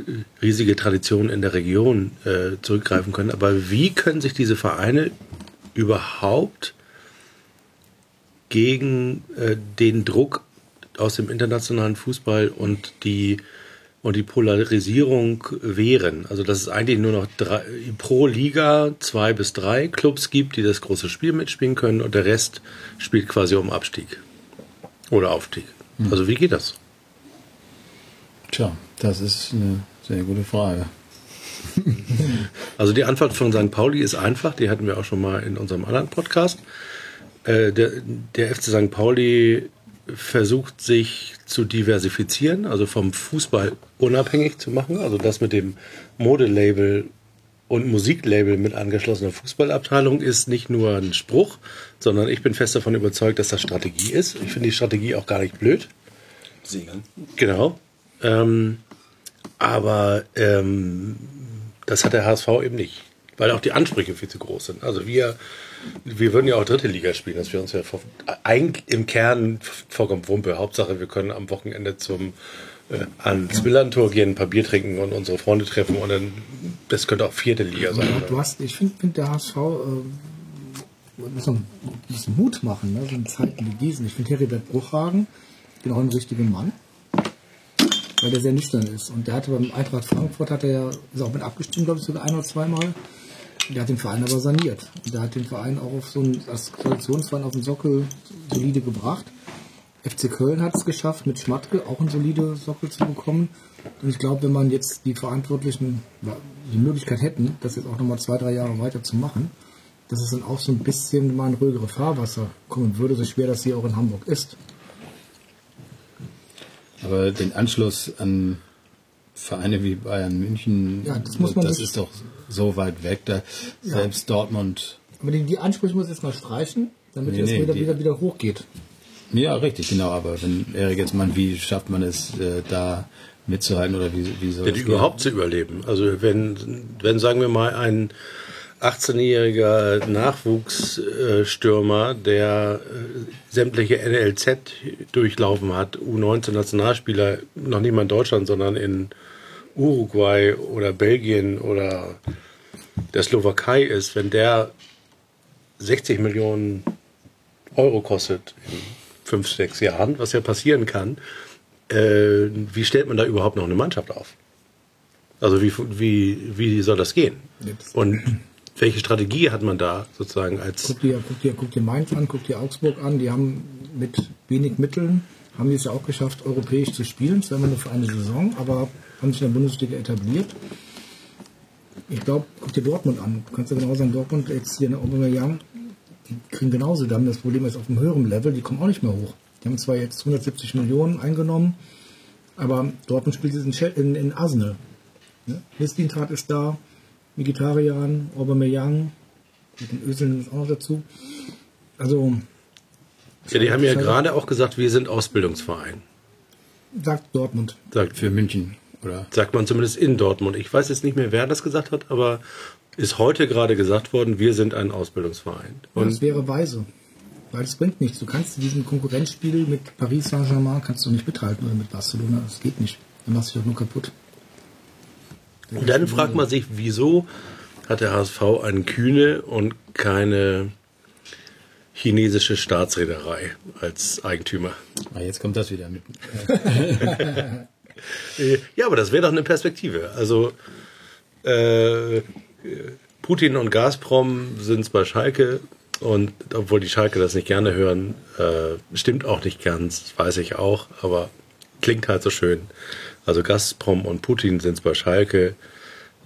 riesige Tradition in der Region äh, zurückgreifen können. Aber wie können sich diese Vereine überhaupt gegen äh, den Druck aus dem internationalen Fußball und die und die Polarisierung wehren. Also dass es eigentlich nur noch drei, pro Liga zwei bis drei Clubs gibt, die das große Spiel mitspielen können und der Rest spielt quasi um Abstieg oder Aufstieg. Also wie geht das? Tja, das ist eine sehr gute Frage. Also die Antwort von St. Pauli ist einfach, die hatten wir auch schon mal in unserem anderen Podcast. Äh, der, der FC St. Pauli versucht sich zu diversifizieren, also vom Fußball unabhängig zu machen, also das mit dem Modelabel und Musiklabel mit angeschlossener Fußballabteilung ist nicht nur ein Spruch, sondern ich bin fest davon überzeugt, dass das Strategie ist. Ich finde die Strategie auch gar nicht blöd. Segeln. Genau. Ähm, aber ähm, das hat der HSV eben nicht, weil auch die Ansprüche viel zu groß sind. Also wir, wir würden ja auch dritte Liga spielen, dass wir uns ja vor, eigentlich im Kern vollkommen Wumpe. Hauptsache, wir können am Wochenende zum äh, ans Millantor gehen, ein paar Bier trinken und unsere Freunde treffen und dann das könnte auch vierte Liga sein. Ja, du hast, ich finde, find der HSV äh, muss ein bisschen Mut machen, ne? so in Zeiten wie diesen. Ich finde Heribert Bruchhagen genau ein richtiger Mann, weil der sehr nüchtern ist. Und der hatte beim Eintracht Frankfurt, hat er ja, ist auch mit abgestimmt, glaube ich, sogar ein oder zweimal. Der hat den Verein aber saniert. Der hat den Verein auch auf so einen, als Koalitionsverein auf den Sockel solide gebracht. FC Köln hat es geschafft, mit Schmatke auch einen solide Sockel zu bekommen. Und ich glaube, wenn man jetzt die Verantwortlichen die Möglichkeit hätten, das jetzt auch nochmal zwei, drei Jahre weiter zu machen, dass es dann auch so ein bisschen mal in ruhigere Fahrwasser kommen würde, so schwer das hier auch in Hamburg ist. Aber den Anschluss an Vereine wie Bayern München, Ja, das muss man das sich- ist doch so weit weg. Da selbst Dortmund. Aber die, die Ansprüche muss ich jetzt mal streichen, damit Nee, es nee, wieder, die- wieder, wieder hochgeht. Ja, richtig, genau. Aber wenn Erik jetzt mal, wie schafft man es, äh, da mitzuhalten oder wie, wie soll Ja, das überhaupt zu überleben. Also wenn, wenn sagen wir mal, ein 18-jähriger Nachwuchsstürmer, der äh, sämtliche NLZ durchlaufen hat, U19-Nationalspieler, noch nicht mal in Deutschland, sondern in Uruguay oder Belgien oder der Slowakei ist, wenn der 60 Millionen Euro kostet in fünf, sechs Jahren, was ja passieren kann, äh, wie stellt man da überhaupt noch eine Mannschaft auf? Also wie, wie, wie soll das gehen? Jetzt. Und welche Strategie hat man da sozusagen als Guck dir, guck, dir, guck dir Mainz an, guck dir Augsburg an. Die haben mit wenig Mitteln, haben die es ja auch geschafft, europäisch zu spielen. Zwar nur für eine Saison, aber haben sich in der Bundesliga etabliert. Ich glaube, guck dir Dortmund an. Du kannst ja genau sagen, Dortmund jetzt hier in der Aubameyang, die kriegen genauso dann. Das Problem ist auf einem höheren Level, die kommen auch nicht mehr hoch. Die haben zwar jetzt 170 Millionen eingenommen, aber Dortmund spielt jetzt in, in, in Arsenal. Ne? Ist da, Mkhitaryan, Aubameyang, mit den Öseln ist auch noch dazu. Also, Ja, die haben ja gerade auch gesagt, wir sind Ausbildungsverein. sagt Dortmund. Sagt, Für München, oder? sagt man zumindest in Dortmund. Ich weiß jetzt nicht mehr, wer das gesagt hat, aber ist heute gerade gesagt worden, wir sind ein Ausbildungsverein. Und das wäre weise. Weil es bringt nichts. Du kannst diesen Konkurrenzspiel mit Paris Saint-Germain kannst du nicht mithalten oder mit Barcelona. Das geht nicht. Dann machst du dich doch nur kaputt. Und dann fragt man sich, wieso hat der HSV eine kühne und keine chinesische Staatsreederei als Eigentümer? Ah, jetzt kommt das wieder mit. *laughs* *laughs* Ja, aber das wäre doch eine Perspektive. Also äh, Putin und Gazprom sind bei Schalke und obwohl die Schalke das nicht gerne hören, äh, stimmt auch nicht ganz, weiß ich auch, aber klingt halt so schön. Also Gazprom und Putin sind bei Schalke.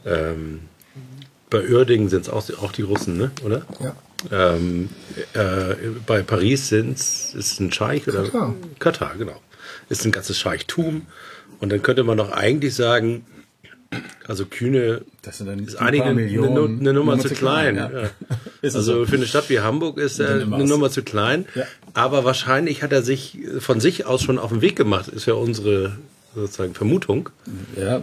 Ähm, bei Uerdingen sind es auch, auch die Russen, ne? oder? Ja. Ähm, äh, bei Paris sind's, ist ein Scheich oder Katar. Katar, genau. Ist ein ganzes Scheichtum. Und dann könnte man doch eigentlich sagen, also Kühne Das sind dann ist eigentlich eine, eine, eine Nummer, zu klein. ja. Ja. *laughs* Es Also so. für eine Stadt wie Hamburg ist er eine. Nummer zu klein. Ja. Aber wahrscheinlich hat er sich von sich aus schon auf den Weg gemacht, ist ja unsere sozusagen Vermutung. Ja,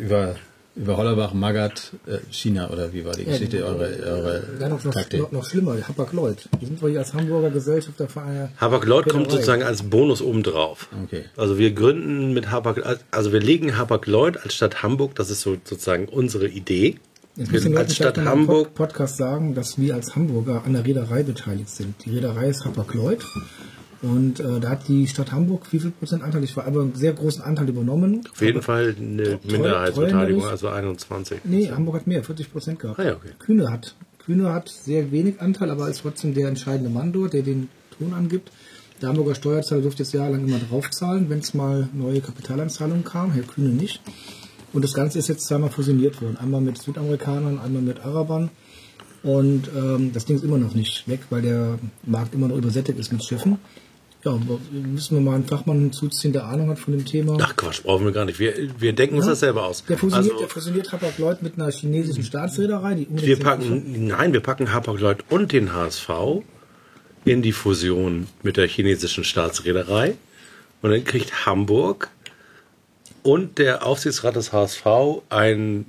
über, über Hollerbach, Magath, äh, China, oder wie war die Geschichte, die- eure, eure Ja, noch, noch, Taktik? noch, noch schlimmer, Hapag-Lloyd. Die sind wir hier als Hamburger Gesellschafterverein. Hapag-Lloyd kommt sozusagen als Bonus obendrauf. Okay. Also wir gründen mit Hapag, also wir legen Hapag-Lloyd als Stadt Hamburg, das ist so sozusagen unsere Idee. Jetzt Wir ich als Stadt Hamburg Hamburg, Podcast sagen, dass wir als Hamburger an der Reederei beteiligt sind. Die Reederei ist Hapag-Lloyd Und äh, da hat die Stadt Hamburg wie viel Prozent Anteil? Ich war aber einen sehr großen Anteil übernommen. Auf jeden Fall eine Minderheitsbeteiligung, also 21. Nee, Hamburg hat mehr, 40 Prozent gehabt. Ah ja, okay. Kühne hat Kühne hat sehr wenig Anteil, aber ist trotzdem der entscheidende Mann dort, der den Ton angibt. Der Hamburger Steuerzahler durfte jetzt jahrelang immer draufzahlen, wenn es mal neue Kapitalanzahlungen kam, Herr Kühne nicht. Und das Ganze ist jetzt zweimal fusioniert worden. Einmal mit Südamerikanern, einmal mit Arabern. Und ähm, das Ding ist immer noch nicht weg, weil der Markt immer noch übersättigt ist mit Schiffen. Ja, müssen wir mal einen Fachmann hinzuziehen, der Ahnung hat von dem Thema. Ach Quatsch, brauchen wir gar nicht. Wir, wir denken uns das selber aus. Der fusioniert, Also, der fusioniert Hapag-Lloyd mit einer chinesischen Staatsreederei, die wir packen, nein, wir packen Hapag-Lloyd und den HSV in die Fusion mit der chinesischen Staatsreederei. Und dann kriegt Hamburg und der Aufsichtsrat des HSV ein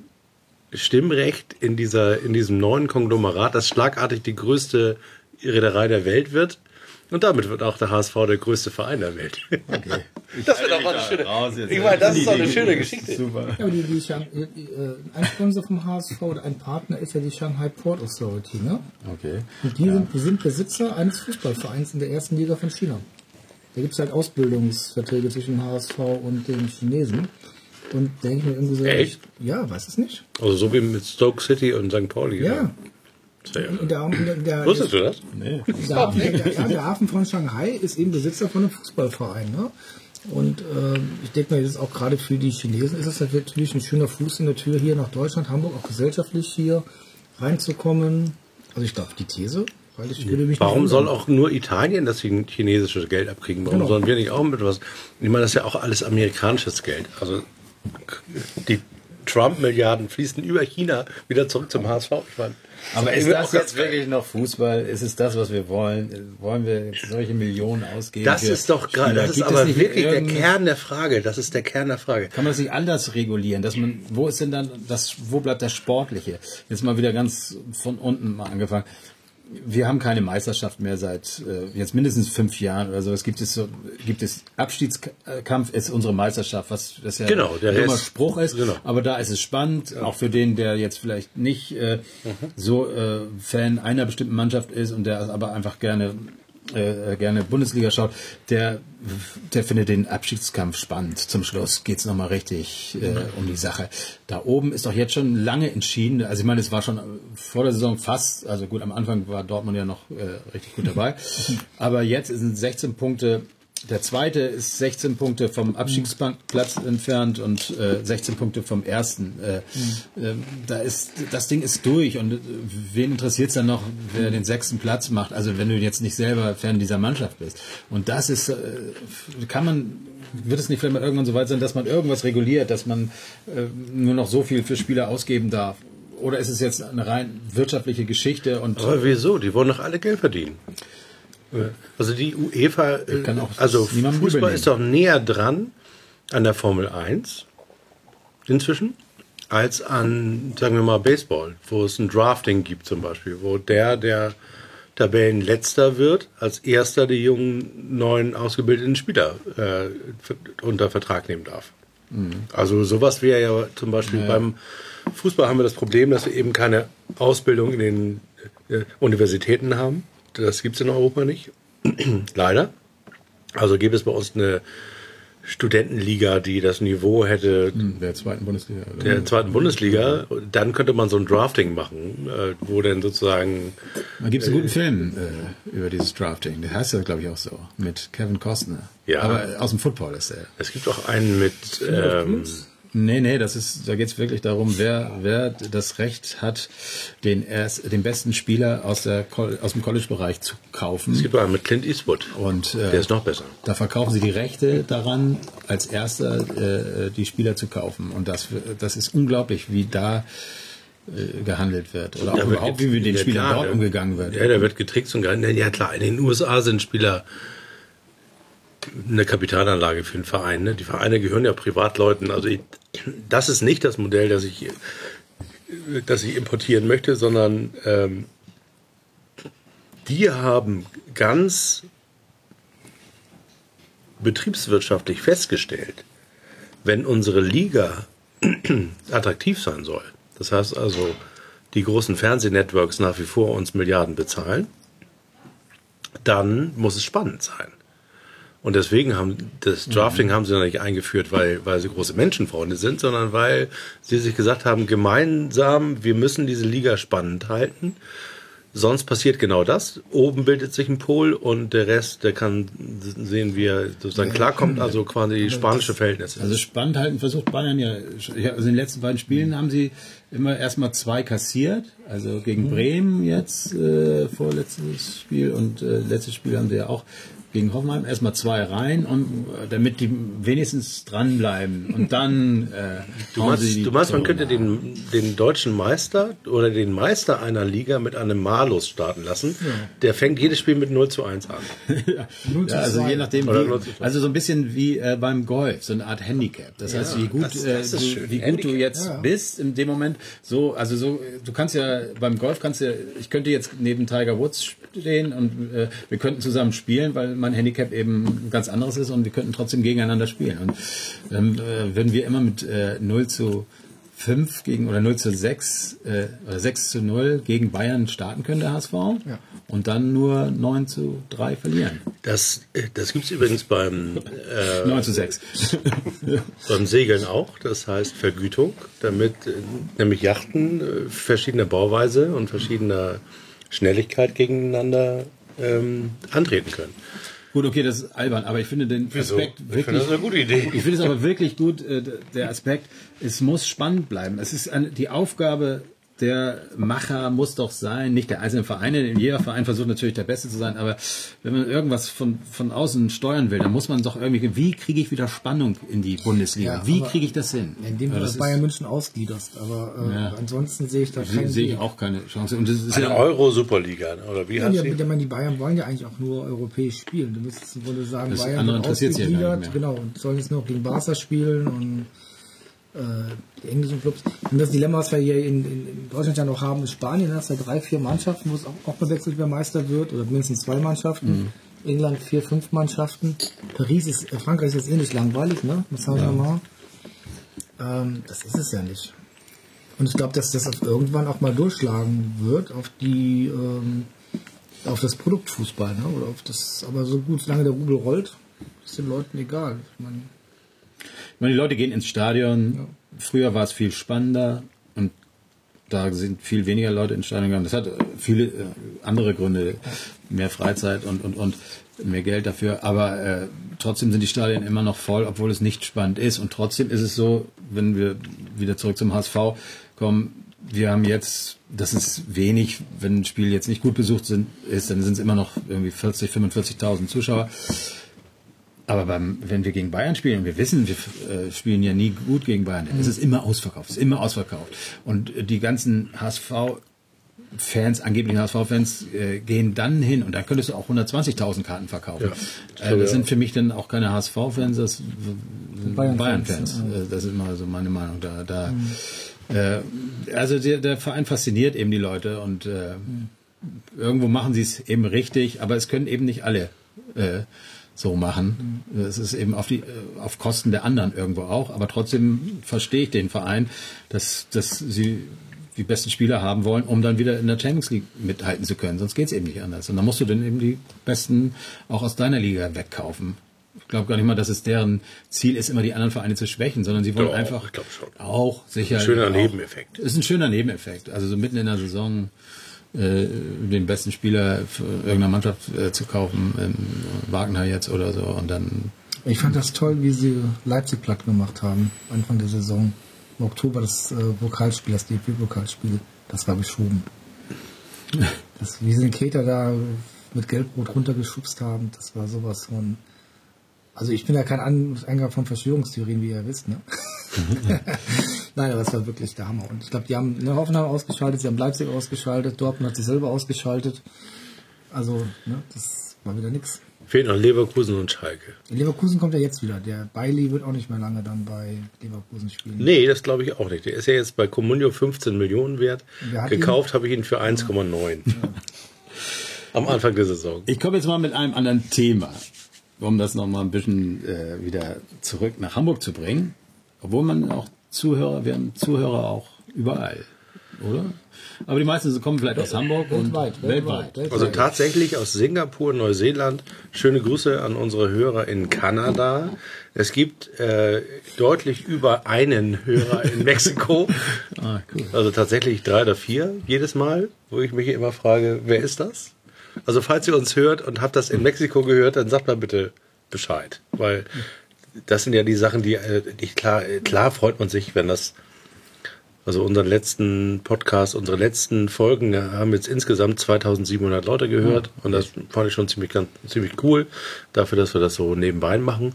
Stimmrecht in, dieser, in diesem neuen Konglomerat, das schlagartig die größte Reederei der Welt wird. Und damit wird auch der HSV der größte Verein der Welt. Okay. *laughs* Das wird auch eine schöne. Raus jetzt. Ich meine, das ist doch eine schöne Geschichte. Super. Ja, die, die Shang, äh, äh, ein Sponsor vom HSV oder ein Partner ist ja die Shanghai Port Authority, ne? Okay. Und die, sind, die sind Besitzer eines Fußballvereins in der ersten Liga von China. Da gibt es halt Ausbildungsverträge zwischen dem HSV und den Chinesen. Und denke ich mir irgendwie so, Echt? ja, weiß es nicht. Also so wie mit Stoke City und St. Pauli. Ja. In der, Wusstest du das? Nee. der, Hafen, der, der Hafen von Shanghai ist eben Besitzer von einem Fußballverein. Ne? Und ähm, ich denke mal, das ist auch gerade für die Chinesen ist es natürlich ein schöner Fuß in der Tür hier nach Deutschland, Hamburg, auch gesellschaftlich hier reinzukommen. Also ich glaube, die These, weil ich würde mich Warum soll auch nur Italien das chinesische Geld abkriegen? Warum Genau. sollen wir nicht auch mit was? Ich meine, das ist ja auch alles amerikanisches Geld. Also die Trump-Milliarden fließen über China wieder zurück zum HSV. Ich meine, Aber ist das jetzt wirklich noch Fußball? Ist es das, was wir wollen? Wollen wir solche Millionen ausgeben? Das ist doch gerade, das ist Gibt aber wirklich der Kern der Frage. Das ist der Kern der Frage. Kann man das nicht anders regulieren? Dass man, wo ist denn dann das, wo bleibt das Sportliche? Jetzt mal wieder ganz von unten mal angefangen. Wir haben keine Meisterschaft mehr seit äh, jetzt mindestens fünf Jahren oder so. Es gibt es so, gibt es Abstiegskampf ist unsere Meisterschaft, was das ja Genau, der ein dummer Rest- Spruch ist. genau. Aber da ist es spannend, auch für den, der jetzt vielleicht nicht äh, so äh, Fan einer bestimmten Mannschaft ist und der aber einfach gerne äh, gerne Bundesliga schaut, der, der findet den Abschiedskampf spannend. Zum Schluss geht's noch nochmal richtig äh, um die Sache. Da oben ist doch jetzt schon lange entschieden. Also ich meine, es war schon vor der Saison fast, also gut, am Anfang war Dortmund ja noch äh, richtig gut dabei. *laughs* Aber jetzt sind 16 Punkte. Der zweite ist 16 Punkte vom Abstiegsplatz entfernt und äh, 16 Punkte vom ersten. Äh, äh, da ist das Ding ist durch und äh, wen interessiert es dann noch, wer den sechsten Platz macht? Also wenn du jetzt nicht selber Fan dieser Mannschaft bist. Und das ist äh, kann man wird es nicht vielleicht mal irgendwann so weit sein, dass man irgendwas reguliert, dass man äh, nur noch so viel für Spieler ausgeben darf? Oder ist es jetzt eine rein wirtschaftliche Geschichte und Aber wieso? Die wollen doch alle Geld verdienen. Also die UEFA, äh, also Fußball übel ist doch näher dran an der Formel 1 inzwischen als an, sagen wir mal, Baseball, wo es ein Drafting gibt zum Beispiel, wo der, der Tabellenletzter wird, als erster die jungen, neuen, ausgebildeten Spieler äh, unter Vertrag nehmen darf. Also sowas wäre ja zum Beispiel beim Fußball haben wir das Problem, dass wir eben keine Ausbildung in den äh, Universitäten haben. Das gibt es in Europa nicht. *clears throat* Leider. Also gibt es bei uns eine Studentenliga, die das Niveau hätte der zweiten Bundesliga? der zweiten Bundesliga. Dann könnte man so ein Drafting machen, äh, wo dann sozusagen Da gibt es einen guten Film äh, über dieses Drafting. Der heißt ja, glaube ich, auch so. Mit Kevin Costner. Ja. Aber aus dem Football ist er. es gibt auch einen mit ähm, Nee, nee, das ist, da geht es wirklich darum, wer, wer das Recht hat, den, erst, den besten Spieler aus, der, aus dem College-Bereich zu kaufen. es gibt einen mit Clint Eastwood. Und äh, Der ist noch besser. da verkaufen sie die Rechte daran, als erster äh, die Spieler zu kaufen. Und das, das ist unglaublich, wie da äh, gehandelt wird. Oder auch Da überhaupt, wie mit den Spielern klar, dort umgegangen wird. Ja, da wird getrickst und gehandelt. Ja klar, in den USA sind Spieler eine Kapitalanlage für den Verein. Ne? Die Vereine gehören ja Privatleuten. Also ich, das ist nicht das Modell, das ich, das ich importieren möchte, sondern ähm, die haben ganz betriebswirtschaftlich festgestellt, wenn unsere Liga *clears throat* attraktiv sein soll, das heißt also, die großen Fernsehnetworks nach wie vor uns Milliarden bezahlen, dann muss es spannend sein. Und deswegen haben das Drafting haben sie noch nicht eingeführt, weil, weil sie große Menschenfreunde sind, sondern weil sie sich gesagt haben, gemeinsam, wir müssen diese Liga spannend halten. Sonst passiert genau das. Oben bildet sich ein Pol und der Rest, der kann sehen, wie er sozusagen klarkommt, also quasi spanische Verhältnisse. Also spannend halten versucht Bayern ja. ja, Also in den letzten beiden Spielen haben sie immer erstmal zwei kassiert. Also gegen Bremen jetzt äh, vorletztes Spiel und äh, letztes Spiel haben sie ja auch gegen Hoffenheim erstmal zwei rein und äh, damit die wenigstens dranbleiben und dann äh, Du meinst, du meinst man könnte den, den deutschen Meister oder den Meister einer Liga mit einem Malus starten lassen. Der fängt jedes Spiel mit 0 zu 1 an. *laughs* Zu Ja, also je nachdem, wie, also so ein bisschen wie äh, beim Golf, so eine Art Handicap. Das heißt, wie gut, das- das äh, du, wie gut Handicap. du jetzt Ja. bist in dem Moment. So, also so, du kannst ja beim Golf kannst ja, ich könnte jetzt neben Tiger Woods stehen und äh, wir könnten zusammen spielen, weil mein Handicap eben ein ganz anderes ist und wir könnten trotzdem gegeneinander spielen. Und dann äh, würden wir immer mit äh, 0 zu 5 gegen oder 0 zu 6 äh, oder 6 zu 0 gegen Bayern starten können, der HSV. Ja. Und dann nur 9 zu 3 verlieren. Das, äh, das gibt's übrigens beim, äh, 9 zu 6. *laughs* beim Segeln auch. Das heißt Vergütung, damit äh, nämlich Yachten äh, verschiedener Bauweise und verschiedener Schnelligkeit gegeneinander ähm, antreten können. Gut, okay, das ist albern, aber ich finde den Aspekt Ich wirklich. finde das eine gute Idee. Ich finde es aber wirklich gut, äh, der Aspekt, es muss spannend bleiben. Es ist eine, die Aufgabe der Macher muss doch sein, nicht der einzelnen Vereine, jeder Verein versucht natürlich der Beste zu sein, aber wenn man irgendwas von, von außen steuern will, dann muss man doch irgendwie, wie kriege ich wieder Spannung in die Bundesliga? Ja, wie kriege ich das hin? Indem Ja, du das das Bayern München ausgliederst. Aber äh, Ja. ansonsten sehe ich da sehe keinen sehe ich auch keine Chance. Und das ist Eine ja, Euro-Superliga, oder wie Ja, heißt ja, sie? ich meine, die Bayern wollen ja eigentlich auch nur europäisch spielen. Du müsstest im Grunde sagen, Das Bayern wird ja ausgegliedert, genau, und sollen jetzt noch gegen Barca spielen und die englischen Clubs. Und das Dilemma, was wir hier in, in, Deutschland ja noch haben, ist Spanien, da hast du ja drei, vier Mannschaften, wo es auch, auch bewechselt wer Meister wird, oder mindestens zwei Mannschaften. Mhm. England vier, fünf Mannschaften. Paris ist, äh, Frankreich ist jetzt eh langweilig, ne? Das haben wir mal. Ähm, das ist es ja nicht. Und ich glaube, dass das irgendwann auch mal durchschlagen wird auf die ähm, auf das Produkt Fußball, ne? Oder auf das, aber so gut, solange der Rubel rollt, ist den Leuten egal. Ich meine, Ich meine, die Leute gehen ins Stadion. Früher war es viel spannender und da sind viel weniger Leute ins Stadion gegangen. Das hat äh, viele äh, andere Gründe, mehr Freizeit und, und, und mehr Geld dafür. Aber äh, trotzdem sind die Stadien immer noch voll, obwohl es nicht spannend ist. Und trotzdem ist es so, wenn wir wieder zurück zum HSV kommen, wir haben jetzt, das ist wenig, wenn ein Spiel jetzt nicht gut besucht sind, ist, dann sind es immer noch irgendwie 40, 45.000 Zuschauer. Aber beim, wenn wir gegen Bayern spielen, wir wissen, wir äh, spielen ja nie gut gegen Bayern, dann ist es immer ausverkauft, es ist immer ausverkauft. Und äh, die ganzen HSV-Fans, angeblichen HSV-Fans, äh, gehen dann hin und da könntest du auch 120.000 Karten verkaufen. Ja, äh, das ja. sind für mich dann auch keine HSV-Fans, das sind Bayern-Fans, Bayern-Fans. Äh, das ist immer so meine Meinung. Da, da, äh, also der, der Verein fasziniert eben die Leute und äh, irgendwo machen sie es eben richtig, aber es können eben nicht alle so machen. Es ist eben auf die äh, auf Kosten der anderen irgendwo auch, aber trotzdem verstehe ich den Verein, dass dass sie die besten Spieler haben wollen, um dann wieder in der Champions League mithalten zu können. Sonst geht es eben nicht anders. Und dann musst du dann eben die besten auch aus deiner Liga wegkaufen. Ich glaube gar nicht mal, dass es deren Ziel ist, immer die anderen Vereine zu schwächen, sondern sie wollen Doch, einfach auch sicher Schöner auch, Nebeneffekt. Ist ein schöner Nebeneffekt. Also so mitten in der Saison äh, den besten Spieler für irgendeine Mannschaft äh, zu kaufen, ähm, Wagner jetzt oder so und dann ich fand das toll, wie sie Leipzig platt gemacht haben, Anfang der Saison. Im Oktober das äh, Pokalspiel, das DFB-Pokalspiel, das war geschoben. *laughs* Das, wie sie den Keter da mit Gelbrot runtergeschubst haben, das war sowas von. Also ich bin ja kein An Anhänger von Verschwörungstheorien, wie ihr wisst, ne? *laughs* Nein, aber es war wirklich der Hammer. Und ich glaube, die haben eine Hoffenheim ausgeschaltet, sie haben Leipzig ausgeschaltet, Dortmund hat sich selber ausgeschaltet. Also, ne, das war wieder nix. Fehlen noch Leverkusen und Schalke. Leverkusen kommt ja jetzt wieder. Der Bailey wird auch nicht mehr lange dann bei Leverkusen spielen. Nee, das glaube ich auch nicht. Der ist ja jetzt bei Comunio 15 Millionen wert. Gekauft habe ich ihn für 1,9. Am Anfang der Saison. Ich komme jetzt mal mit einem anderen Thema, um das nochmal ein bisschen äh, wieder zurück nach Hamburg zu bringen. Obwohl man auch Zuhörer, wir haben Zuhörer auch überall. oder? Aber die meisten kommen vielleicht aus Hamburg und Weltweit, weltweit, weltweit. Also tatsächlich aus Singapur, Neuseeland. Schöne Grüße an unsere Hörer in Kanada. Es gibt äh, deutlich über einen Hörer in *laughs* Mexiko. Ah, cool. Also tatsächlich drei oder vier jedes Mal, wo ich mich immer frage, wer ist das? Also falls ihr uns hört und habt das in Mexiko gehört, dann sagt mal bitte Bescheid. Weil das sind ja die Sachen, die, äh, die klar, klar freut man sich, wenn das also unseren letzten Podcast, unsere letzten Folgen haben jetzt insgesamt 2700 Leute gehört und das fand ich schon ziemlich, ganz, ziemlich cool dafür, dass wir das so nebenbei machen.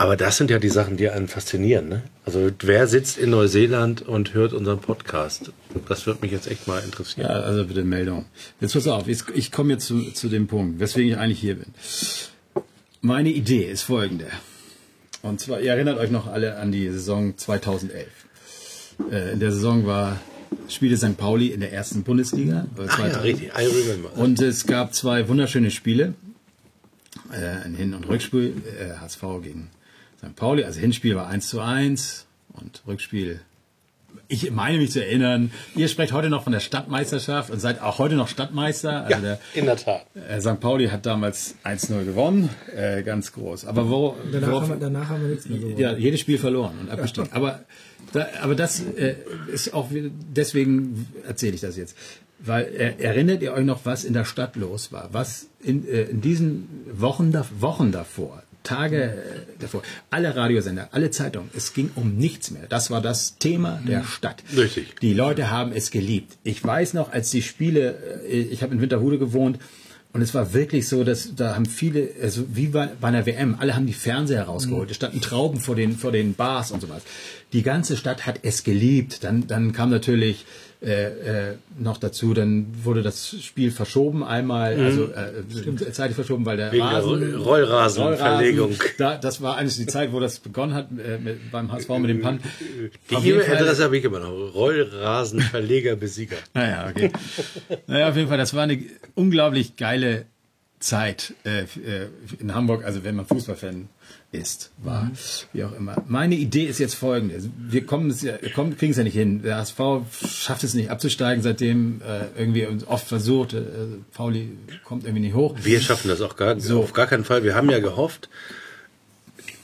Aber das sind ja die Sachen, die einen faszinieren. Ne? Also wer sitzt in Neuseeland und hört unseren Podcast? Das würde mich jetzt echt mal interessieren. Ja, also bitte Meldung. Jetzt pass auf, jetzt, ich komme jetzt zu, zu dem Punkt, weswegen ich eigentlich hier bin. Meine Idee ist folgende. Und zwar, ihr erinnert euch noch alle an die Saison 2011. Äh, in der Saison war spielte St. Pauli in der ersten Bundesliga. äh, Ach ja, 2000. richtig, I remember. Und es gab zwei wunderschöne Spiele. Äh, ein Hin- und Rückspiel, äh, HSV gegen St. Pauli. Also Hinspiel war 1 zu 1 und Rückspiel. Ich meine mich zu erinnern, ihr sprecht heute noch von der Stadtmeisterschaft und seid auch heute noch Stadtmeister. Also ja, der, in der Tat. äh, St. Pauli hat damals 1-0 gewonnen, äh, ganz groß. Aber wo, danach, worauf- haben wir, danach haben wir nichts mehr so. ja, jedes Spiel verloren und abgestiegen. Aber, da, aber das äh, ist auch, deswegen erzähle ich das jetzt. Weil äh, erinnert ihr euch noch, was in der Stadt los war? Was in, äh, in diesen Wochen, da, Wochen davor, Tage äh, davor, alle Radiosender, alle Zeitungen, es ging um nichts mehr. Das war das Thema der Stadt. Richtig. Die Leute haben es geliebt. Ich weiß noch, als die Spiele, äh, ich habe in Winterhude gewohnt und es war wirklich so, dass da haben viele, also wie bei, bei einer WM, alle haben die Fernseher rausgeholt. Es standen Trauben vor den, vor den Bars und sowas. Die ganze Stadt hat es geliebt. Dann, dann kam natürlich äh, äh, noch dazu, dann wurde das Spiel verschoben einmal, also äh, zeitlich verschoben, weil der Wegen der Rasen, Roll- Rollrasenverlegung. Da, das war eigentlich die Zeit, wo das begonnen hat äh, mit, beim HSV mit dem Pan. Die E-Mail-Adresse habe ich immer noch. Rollrasenverleger Besieger. Naja, okay. *laughs* naja, auf jeden Fall, das war eine unglaublich geile Zeit äh, äh, in Hamburg, also wenn man Fußballfan ist, war, wie auch immer. Meine Idee ist jetzt folgende. Wir kommen es ja, kommen, kriegen es ja nicht hin. Der HSV schafft es nicht abzusteigen, seitdem äh, irgendwie uns oft versucht. Äh, Pauli kommt irgendwie nicht hoch. Wir schaffen das auch gar, So. auf gar keinen Fall. Wir haben ja gehofft,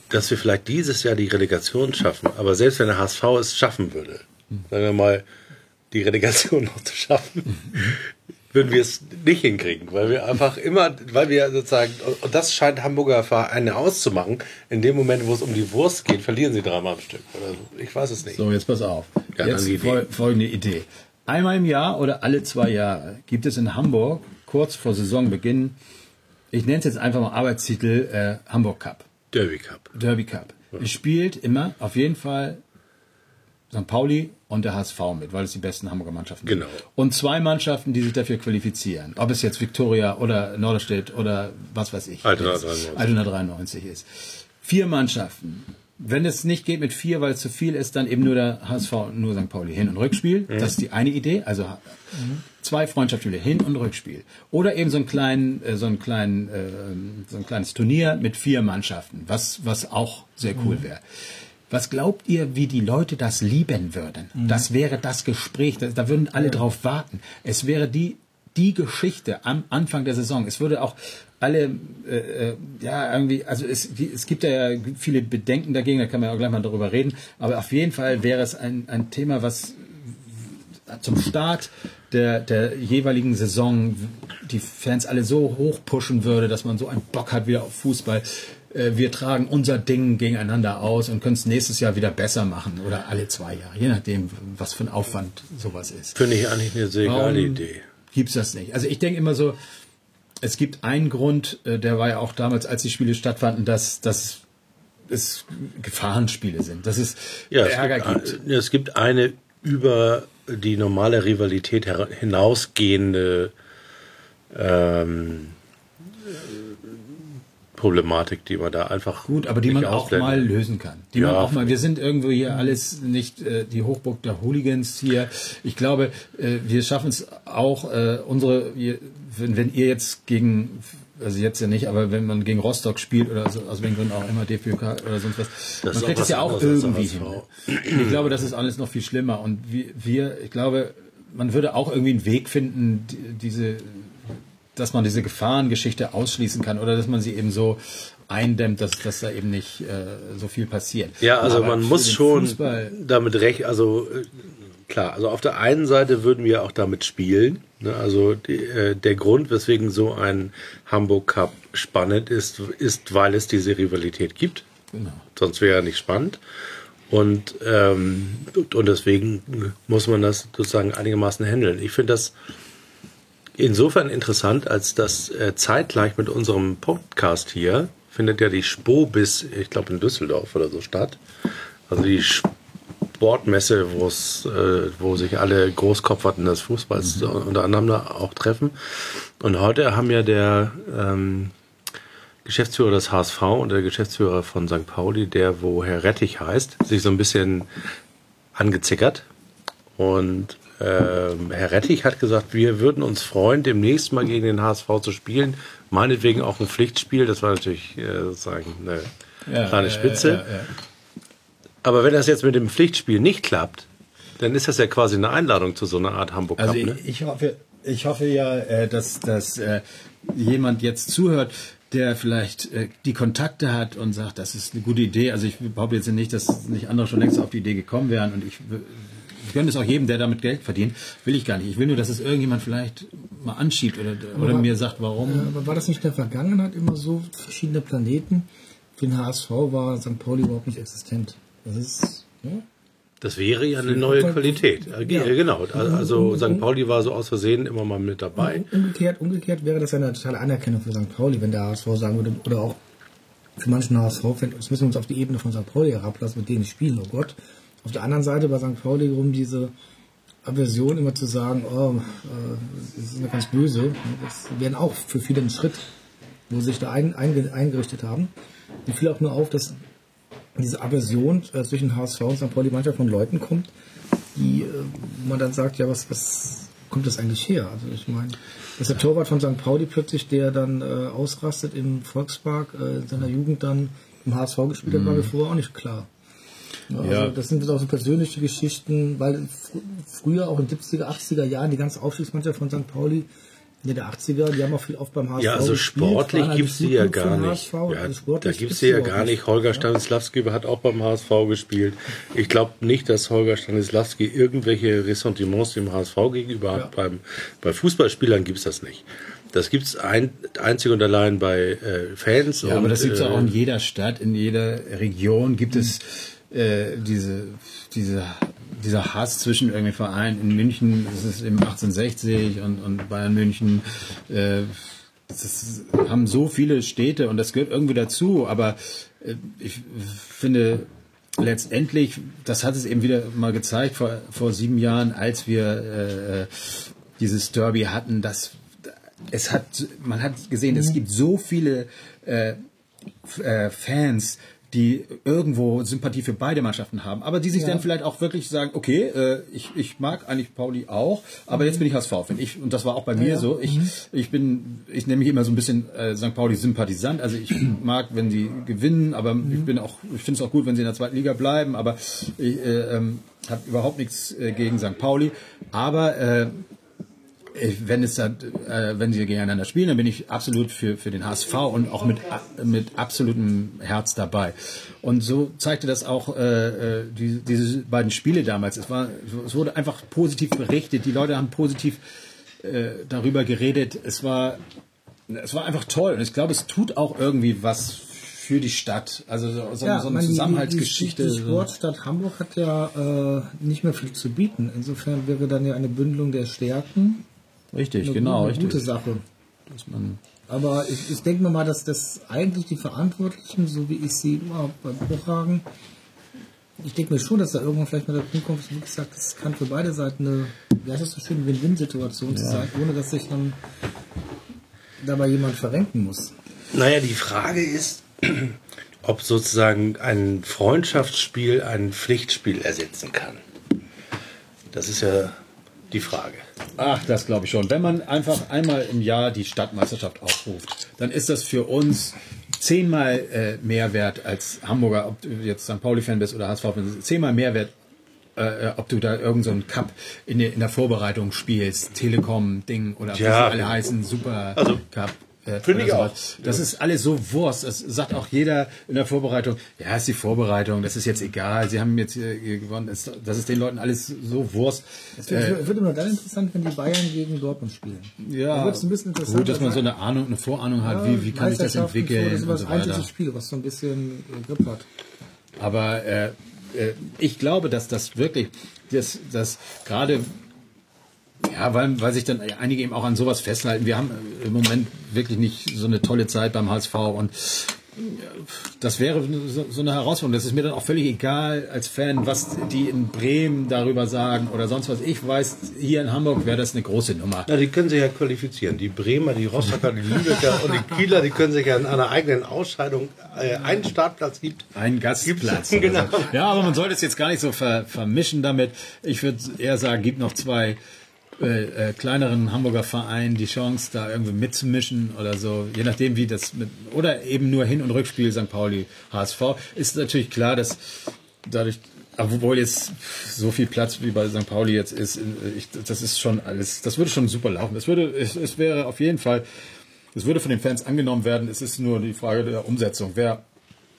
dass wir vielleicht dieses Jahr die Relegation schaffen. Aber selbst wenn der HSV es schaffen würde, sagen wir mal, die Relegation *laughs* noch zu schaffen, würden wir es nicht hinkriegen, weil wir einfach immer, weil wir sozusagen, und das scheint Hamburger Vereine auszumachen, in dem Moment, wo es um die Wurst geht, verlieren sie dreimal am Stück. Oder so. Ich weiß es nicht. So, jetzt pass auf. Ja, jetzt Idee. fol folgende Idee. Einmal im Jahr oder alle zwei Jahre gibt es in Hamburg kurz vor Saisonbeginn, ich nenne es jetzt einfach mal Arbeitstitel äh, Hamburg Cup. Derby Cup. Derby Cup. Es spielt immer auf jeden Fall St. Pauli und der HSV mit, weil es die besten Hamburger Mannschaften Genau. sind. Und zwei Mannschaften, die sich dafür qualifizieren. Ob es jetzt Viktoria oder Norderstedt oder was weiß ich. Altona ist. 93. Altona 93 ist. Vier Mannschaften. Wenn es nicht geht mit vier, weil es zu viel ist, dann eben nur der HSV und nur St. Pauli. Hin- und Rückspiel. Das ist die eine Idee. Also zwei Freundschaftsspiele, Hin- und Rückspiel. Oder eben so ein, kleinen, äh, so ein, kleinen, äh, so ein kleines Turnier mit vier Mannschaften, was, was auch sehr cool wäre. Was glaubt ihr, wie die Leute das lieben würden? Das wäre das Gespräch, da, da würden alle drauf warten. Es wäre die, die Geschichte am Anfang der Saison. Es würde auch alle, äh, äh, ja, irgendwie, also es, es gibt ja viele Bedenken dagegen, da kann man ja auch gleich mal darüber reden, aber auf jeden Fall wäre es ein, ein Thema, was zum Start der, der jeweiligen Saison die Fans alle so hoch pushen würde, dass man so einen Bock hat wieder auf Fußball. Äh, Wir tragen unser Ding gegeneinander aus und können es nächstes Jahr wieder besser machen oder alle zwei Jahre, je nachdem, was für ein Aufwand sowas ist. Finde ich eigentlich eine sehr geile Idee. Gibt's das nicht? Also ich denke immer so, es gibt einen Grund, äh, der war ja auch damals, als die Spiele stattfanden, dass, dass es Gefahrenspiele sind, dass es Ja, es Ärger gibt, gibt. äh, Es gibt eine über die normale Rivalität hinausgehende ähm, Problematik, die man da einfach Gut, aber die man auch mal lösen kann. Die Ja. man auch mal. Wir sind irgendwo hier alles nicht äh, die Hochburg der Hooligans hier. Ich glaube, äh, wir schaffen es auch äh, unsere. Ihr, wenn, wenn ihr jetzt gegen also jetzt ja nicht, aber wenn man gegen Rostock spielt oder so, aus welchen Gründen auch immer, DPK oder sonst was, Das man kriegt es ja auch irgendwie hin. Ich glaube, das ist alles noch viel schlimmer. Und wir, wir ich glaube, man würde auch irgendwie einen Weg finden, die, diese, dass man diese Gefahrengeschichte ausschließen kann oder dass man sie eben so eindämmt, dass, dass da eben nicht äh, so viel passiert. Ja, also Aber man muss schon Fußball- damit recht, also äh, klar, also auf der einen Seite würden wir auch damit spielen. Ne? Also die, äh, der Grund, weswegen so ein Hamburg Cup spannend ist, ist, weil es diese Rivalität gibt. Genau. Sonst wäre er nicht spannend. Und, ähm, und und deswegen muss man das sozusagen einigermaßen handeln. Ich finde das insofern interessant, als dass äh, zeitgleich mit unserem Podcast hier findet ja die Spo bis, ich glaube in Düsseldorf oder so statt. Also die Sportmesse, wo es, äh, wo sich alle Großkopferten des Fußballs unter anderem da auch treffen. Und heute haben ja der ähm, Geschäftsführer des HSV und der Geschäftsführer von St. Pauli, der wo Herr Rettich heißt, sich so ein bisschen angezickert. Und Herr Rettich hat gesagt, wir würden uns freuen, demnächst mal gegen den HSV zu spielen. Meinetwegen auch ein Pflichtspiel. Das war natürlich äh, sozusagen eine Ja, kleine Spitze. ja, ja. Aber wenn das jetzt mit dem Pflichtspiel nicht klappt, dann ist das ja quasi eine Einladung zu so einer Art Hamburg Cup. Also ne? ich, ich hoffe, ich hoffe ja, äh, dass, dass äh, jemand jetzt zuhört, der vielleicht äh, die Kontakte hat und sagt, das ist eine gute Idee. Also ich behaupte jetzt nicht, dass nicht andere schon längst auf die Idee gekommen wären und ich, ich gönne es auch jedem, der damit Geld verdient. Will ich gar nicht. Ich will nur, dass es irgendjemand vielleicht mal anschiebt oder, oder Aber- mir sagt, warum. Ja, aber war das nicht in der Vergangenheit immer so, verschiedene Planeten? Für den HSV war St. Pauli überhaupt nicht existent. Das ist, ja, Das wäre ja eine neue Qualität. Äh, Ja. Genau. Also St. Pauli war so aus Versehen immer mal mit dabei. Umgekehrt, umgekehrt wäre das ja eine totale Anerkennung für St. Pauli, wenn der HSV sagen würde, oder auch für manchen HSV-Fans, das müssen wir uns auf die Ebene von St. Pauli herablassen, mit denen spielen, oh Gott. Auf der anderen Seite bei St. Pauli rum diese Aversion immer zu sagen, oh, äh, das ist mir ganz böse, das wäre auch für viele ein Schritt, wo sie sich da ein, einge, eingerichtet haben. Mir fiel auch nur auf, dass diese Aversion äh, zwischen HSV und St. Pauli manchmal von Leuten kommt, die, äh, wo man dann sagt, ja, was, was kommt das eigentlich her? Also ich meine, dass der Torwart von St. Pauli plötzlich, der dann äh, ausrastet im Volkspark, äh, in seiner Jugend dann im HSV gespielt hat, war mir vorher auch nicht klar. Ja, also Ja. das sind auch so persönliche Geschichten, weil fr früher auch in 70er, 80er Jahren die ganze Aufstiegsmannschaft von St. Pauli, in der 80er, die haben auch viel oft beim HSV Ja, also gespielt, sportlich halt gibt's sie ja gar den nicht. HSV, Ja, also da sportlich gibt's gibt's sie ja gar nicht. Holger Stanislawski hat auch beim HSV gespielt. Ich glaube nicht, dass Holger Stanislawski irgendwelche Ressentiments dem HSV gegenüber hat. Beim, bei Fußballspielern gibt's das nicht. Das gibt's ein, einzig und allein bei äh, Fans. Ja, und, aber das gibt es äh, auch in jeder Stadt, in jeder Region gibt es äh, diese, diese, dieser Hass zwischen irgendwie Vereinen. In München ist es eben 1860 und, und Bayern München. Äh, das ist, haben so viele Städte und das gehört irgendwie dazu. Aber äh, ich finde letztendlich, das hat es eben wieder mal gezeigt vor, vor sieben Jahren, als wir äh, dieses Derby hatten, dass es hat, man hat gesehen, es gibt so viele äh, äh, Fans, die irgendwo Sympathie für beide Mannschaften haben, aber die sich dann vielleicht auch wirklich sagen, okay, äh, ich, ich mag eigentlich Pauli auch, aber jetzt bin ich HSV-Fan. Ich, und das war auch bei mir so. Ich, ich bin, ich nenne mich immer so ein bisschen äh, St. Pauli-Sympathisant. Also ich *clears throat* mag, wenn sie gewinnen, aber ich bin auch, ich finde es auch gut, wenn sie in der zweiten Liga bleiben, aber ich äh, ähm, habe überhaupt nichts äh, gegen St. Pauli. Aber äh, wenn es dann, äh, wenn sie gegeneinander spielen, dann bin ich absolut für, für den HSV und auch mit, mit absolutem Herz dabei. Und so zeigte das auch äh, äh, die, diese beiden Spiele damals. Es, war, es wurde einfach positiv berichtet. Die Leute haben positiv äh, darüber geredet. Es war, es war einfach toll. Und ich glaube, es tut auch irgendwie was für die Stadt. Also so, so, Ja, so eine meine, die- Zusammenhaltsgeschichte. Die, die Sportstadt Hamburg hat ja äh, nicht mehr viel zu bieten. Insofern wäre dann ja eine Bündelung der Stärken richtig, eine, genau, eine richtig. gute Sache. Dass man, Aber ich, ich denke mir mal, dass das eigentlich die Verantwortlichen, so wie ich sie immer beim Hochhagen, ich denke mir schon, dass da irgendwann vielleicht mal der Punkt kommt, wie gesagt, es kann für beide Seiten eine, wie heißt das so schön, Win-Win-Situation zu sein, ohne dass sich dann dabei jemand verrenken muss. Naja, die Frage ist, *clears throat* ob sozusagen ein Freundschaftsspiel ein Pflichtspiel ersetzen kann. Das ist ja die Frage. Ach, das glaube ich schon. Wenn man einfach einmal im Jahr die Stadtmeisterschaft aufruft, dann ist das für uns zehnmal äh, mehr wert als Hamburger, ob du jetzt St. Pauli-Fan bist oder HSV-Fan, zehnmal mehr wert äh, ob du da irgendeinen so einen Cup in der, in der Vorbereitung spielst, Telekom-Ding oder wie Ja. sie alle heißen, Super Also, Cup. Äh, finde ich sowas. auch. Das ist alles so Wurst. Das sagt auch jeder in der Vorbereitung. Ja, ist die Vorbereitung. Das ist jetzt egal. Sie haben jetzt äh, gewonnen. Das, das ist den Leuten alles so Wurst. Es wird, Äh, wird immer dann interessant, wenn die Bayern gegen Dortmund spielen. ja, Da wird es ein bisschen interessant. gut, dass man so eine Ahnung, eine Vorahnung hat, wie, wie kann sich das entwickeln Das ist das so einzige. Spiel, was so ein bisschen äh, Grip hat. Aber äh, äh, ich glaube, dass das wirklich, das, das gerade, ja, weil, weil sich dann einige eben auch an sowas festhalten. Wir haben äh, im Moment wirklich nicht so eine tolle Zeit beim HSV und äh, das wäre so, eine Herausforderung. Das ist mir dann auch völlig egal als Fan, was die in Bremen darüber sagen oder sonst was. Ich weiß, hier in Hamburg wäre das eine große Nummer. Na, die können sich ja qualifizieren. Die Bremer, die Rostocker, die Lübecker und die Kieler, die können sich ja in einer eigenen Ausscheidung äh, einen Startplatz gibt. Ein Gastplatz. *laughs* Genau. so. Ja, aber man sollte es jetzt gar nicht so ver, vermischen damit. Ich würde eher sagen, gibt noch zwei äh, äh, kleineren Hamburger Vereinen die Chance, da irgendwie mitzumischen oder so, je nachdem wie das mit, oder eben nur Hin- und Rückspiel St. Pauli HSV. Ist natürlich klar, dass dadurch, obwohl jetzt so viel Platz wie bei St. Pauli jetzt ist, äh, ich, das ist schon alles, das würde schon super laufen. Es würde, es, es wäre auf jeden Fall, es würde von den Fans angenommen werden. Es ist nur die Frage der Umsetzung. Wer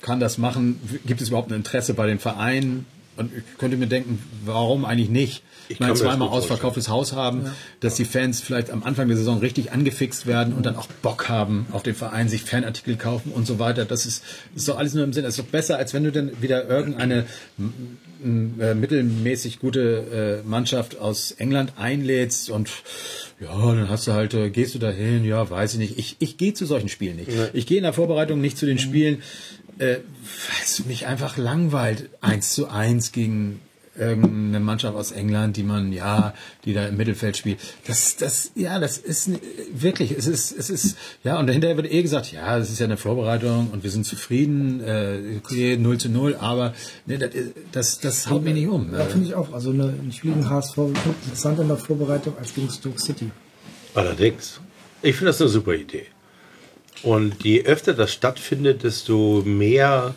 kann das machen? Gibt es überhaupt ein Interesse bei den Vereinen? Und ich könnte mir denken, warum eigentlich nicht? Ich, meine, zweimal ausverkauftes Haus haben, dass die Fans vielleicht am Anfang der Saison richtig angefixt werden und dann auch Bock haben auf den Verein, sich Fanartikel kaufen und so weiter. Das ist, ist doch alles nur im Sinn. Das ist doch besser, als wenn du dann wieder irgendeine äh, mittelmäßig gute äh, Mannschaft aus England einlädst und ja, dann hast du halt, äh, gehst du dahin, ja, weiß ich nicht. Ich, ich gehe zu solchen Spielen nicht. Ich gehe in der Vorbereitung nicht zu den Spielen, äh, weil es mich einfach langweilt, eins zu eins gegen irgendeine Mannschaft aus England, die man, ja, die da im Mittelfeld spielt. Das, das, ja, das ist wirklich, es ist, es ist, ja, und dahinter wird eh gesagt, ja, das ist ja eine Vorbereitung und wir sind zufrieden, äh, okay, 0 zu 0, aber ne, das, das, das haut mir nicht um. Ja, finde ich auch. Also eine, ein Spiel gegen HSV interessanter in der Vorbereitung als gegen Stoke City. Allerdings. Ich finde das eine super Idee. Und je öfter das stattfindet, desto mehr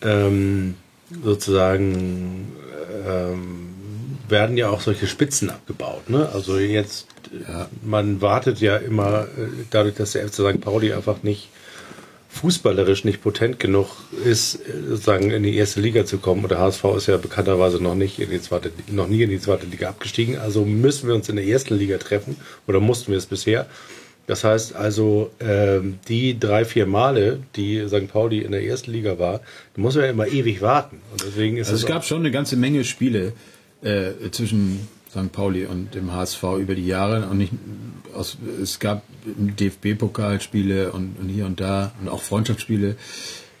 ähm, sozusagen ähm, werden ja auch solche Spitzen abgebaut. Ne? Also jetzt, äh, man wartet ja immer, äh, dadurch, dass der FC St. Pauli einfach nicht fußballerisch nicht potent genug ist, äh, sozusagen in die erste Liga zu kommen. Und der HSV ist ja bekannterweise noch nicht in die zweite, noch nie in die zweite Liga abgestiegen. Also müssen wir uns in der ersten Liga treffen oder mussten wir es bisher. Das heißt also, ähm, die drei, vier Male, die St. Pauli in der ersten Liga war, da muss man ja immer ewig warten. Und deswegen ist Also es gab schon eine ganze Menge Spiele äh, zwischen St. Pauli und dem HSV über die Jahre und nicht aus, es gab DFB-Pokalspiele und, und hier und da und auch Freundschaftsspiele.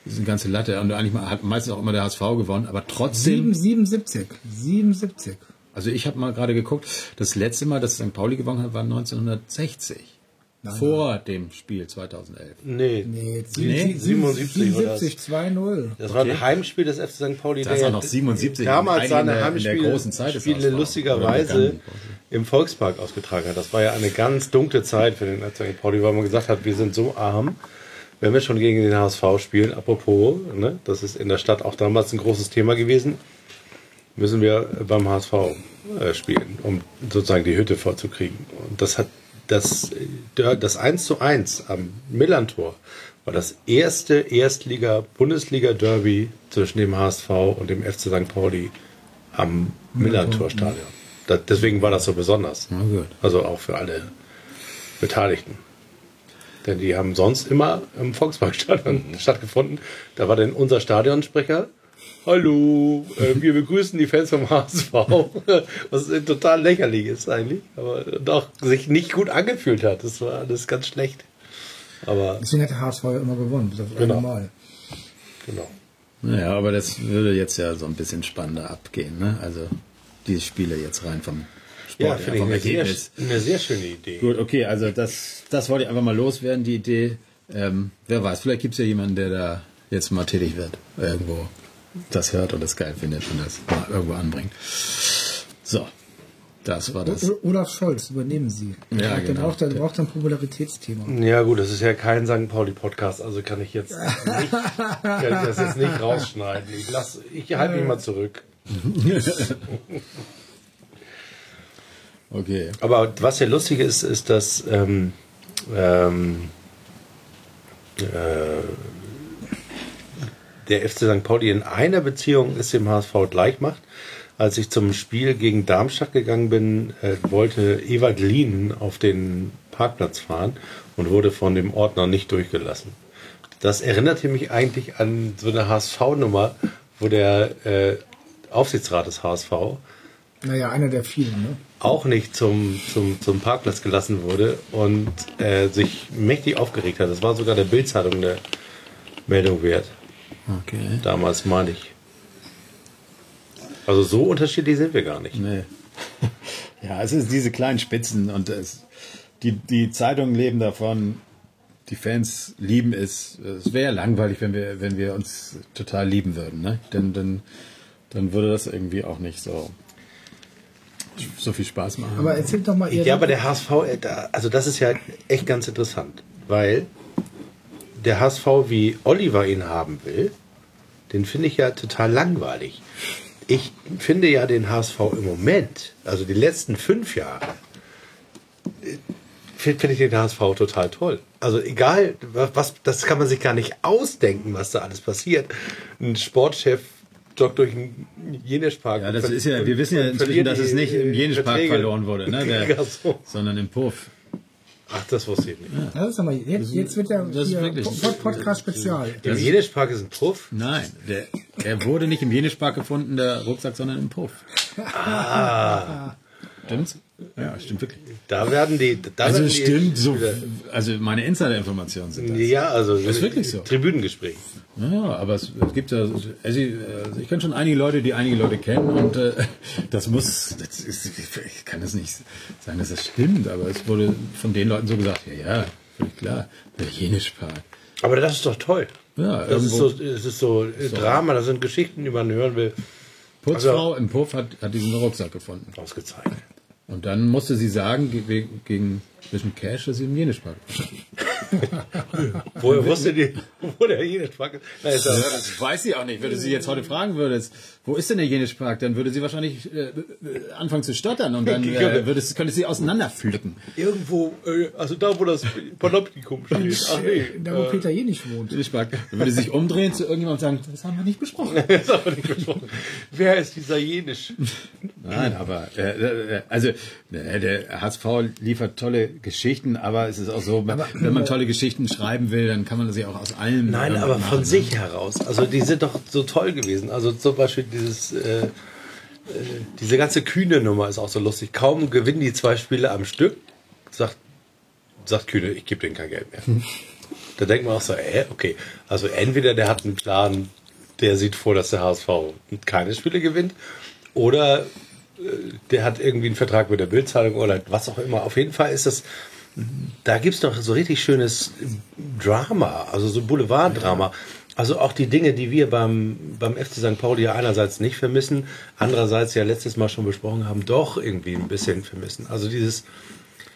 Das ist eine ganze Latte und eigentlich mal- hat meistens auch immer der HSV gewonnen, aber trotzdem 7, 77. 77. Also ich habe mal gerade geguckt, das letzte Mal, dass St. Pauli gewonnen hat, war 1960. vor dem Spiel 2011. Nee, Nee, Nee, 77 war das. 77, 2-0. Das war ein Heimspiel des FC St. Pauli. Das war noch 77, Damals seine Heimspiele großen Zeit des Spiele lustigerweise im Volkspark ausgetragen hat. Das war ja eine ganz dunkle Zeit für den FC St. Pauli, weil man gesagt hat, wir sind so arm, wenn wir schon gegen den HSV spielen. Apropos, ne, das ist in der Stadt auch damals ein großes Thema gewesen. Müssen wir beim HSV äh, spielen, um sozusagen die Hütte vorzukriegen. Und das hat das, das 1 zu 1 am Millantor war das erste Erstliga-Bundesliga-Derby zwischen dem HSV und dem FC St. Pauli am Millantor-Stadion. Deswegen war das so besonders. Also auch für alle Beteiligten. Denn die haben sonst immer im Volksparkstadion *laughs* stattgefunden. Da war denn unser Stadionsprecher. Hallo, äh, wir begrüßen die Fans vom HSV. *laughs* Was total lächerlich ist eigentlich, aber doch sich nicht gut angefühlt hat. Das war alles ganz schlecht. Aber Deswegen hat der HSV ja immer gewonnen. Das war Genau. normal. genau. Naja, aber das würde jetzt ja so ein bisschen spannender abgehen, ne? Also die Spiele jetzt rein vom Sport, Ja, finde ich eine sehr, Ergebnis. eine sehr schöne Idee. Gut, okay, also das, das wollte ich einfach mal loswerden, die Idee. Ähm, wer weiß, vielleicht gibt es ja jemanden, der da jetzt mal tätig wird, irgendwo das hört und das geil findet und das mal irgendwo anbringt. So, das war das. Olaf Scholz, übernehmen Sie. Ja, der, genau. braucht, der braucht ein Popularitätsthema. Ja gut, das ist ja kein St. Pauli-Podcast, also kann ich jetzt nicht, *laughs* kann ich das jetzt nicht rausschneiden. Ich, lass, ich halte mich mal zurück. *laughs* Okay. Aber was ja lustig ist, ist, dass ähm, ähm, äh, der FC St. Pauli in einer Beziehung ist dem HSV gleich macht. Als ich zum Spiel gegen Darmstadt gegangen bin, äh, wollte Ewald Lien auf den Parkplatz fahren und wurde von dem Ordner nicht durchgelassen. Das erinnerte mich eigentlich an so eine HSV-Nummer, wo der äh, Aufsichtsrat des HSV Naja, einer der vielen, ne? auch nicht zum, zum, zum Parkplatz gelassen wurde und äh, sich mächtig aufgeregt hat. Das war sogar der Bildzeitung eine Meldung wert. Okay. Damals meine ich. Also so unterschiedlich sind wir gar nicht. Nee. *laughs* Ja, es ist diese kleinen Spitzen und es, die, die Zeitungen leben davon, die Fans lieben es. Es wäre langweilig, wenn wir, wenn wir uns total lieben würden, ne? Denn, dann, dann würde das irgendwie auch nicht so, so viel Spaß machen. Aber erzählt doch mal ihr. Ja, aber der HSV, äh, da- also das ist ja echt ganz interessant, weil der HSV, wie Oliver ihn haben will, den finde ich ja total langweilig. Ich finde ja den HSV im Moment, also die letzten fünf Jahre, äh, finde find ich den HSV total toll. Also egal, was, das kann man sich gar nicht ausdenken, was da alles passiert. Ein Sportchef joggt durch einen Jenispark. ja, das ist ja, wir wissen ja inzwischen, dass es nicht im Verträge. verloren wurde, ne? *laughs* Der, so. sondern im Puff. Ach, das wusste ich nicht. Ja, sag mal, jetzt, jetzt wird ja das ist hier wirklich- Pod- Podcast Spezial. Im Jenispark ist ein Puff. Nein, der, er wurde nicht im Jenispark gefunden, der Rucksack, sondern im Puff. Ah. Stimmt's? Ja, stimmt wirklich. Da werden die. Da Also werden die stimmt, so, Spieler- also meine Insider-Informationen sind das. Ja, also das ist wirklich so. Tribünengespräch. Ja, aber es, es gibt ja, also ich, also ich kenne schon einige Leute, die einige Leute kennen und äh, das muss, das ist, ich kann das nicht sagen, dass das stimmt, aber es wurde von den Leuten so gesagt, ja, ja, völlig klar, der Jenischpark. Aber das ist doch toll. Ja, das ist irgendwo- so, es ist so, Drama, das sind Geschichten, die man hören will. Putzfrau im Puff hat, hat diesen Rucksack gefunden. Ausgezeichnet. Und dann musste sie sagen, gegen ein bisschen Cash, dass sie im Jenischpark *laughs* Woher wusste die, wo der Jenispark ist? Ist Ja, das weiß sie auch nicht. Würde sie jetzt heute fragen würdest, wo ist denn der Jenischpark, dann würde sie wahrscheinlich äh, äh, anfangen zu stottern und dann *laughs* äh, würde es, könnte sie auseinanderpflücken. irgendwo, äh, also da, wo das Panoptikum steht. Ach nee. Da, wo Peter je nicht wohnt. Jenischpark. Dann würde sie sich umdrehen zu irgendjemandem und sagen, das haben wir nicht besprochen. *laughs* Das ist aber nicht besprochen. Wer ist dieser Jenisch? Nein, aber äh, äh, also äh, der HSV liefert tolle Geschichten, aber es ist auch so, wenn man tolle Geschichten schreiben will, dann kann man das ja auch aus allem. Nein, aber machen, von ne? sich heraus. Also die sind doch so toll gewesen. Also zum Beispiel dieses, äh, äh, diese ganze kühne Nummer ist auch so lustig. Kaum gewinnen die zwei Spiele am Stück, sagt, sagt Kühne, ich gebe denen kein Geld mehr. *laughs* da denkt man auch so, äh, okay. Also entweder der hat einen Plan, der sieht vor, dass der HSV keine Spiele gewinnt, oder der hat irgendwie einen Vertrag mit der Bildzeitung oder was auch immer. Auf jeden Fall ist das, da gibt's doch so richtig schönes Drama, also so Boulevarddrama. Also auch die Dinge, die wir beim, beim FC St. Pauli ja einerseits nicht vermissen, andererseits ja letztes Mal schon besprochen haben, doch irgendwie ein bisschen vermissen. Also dieses,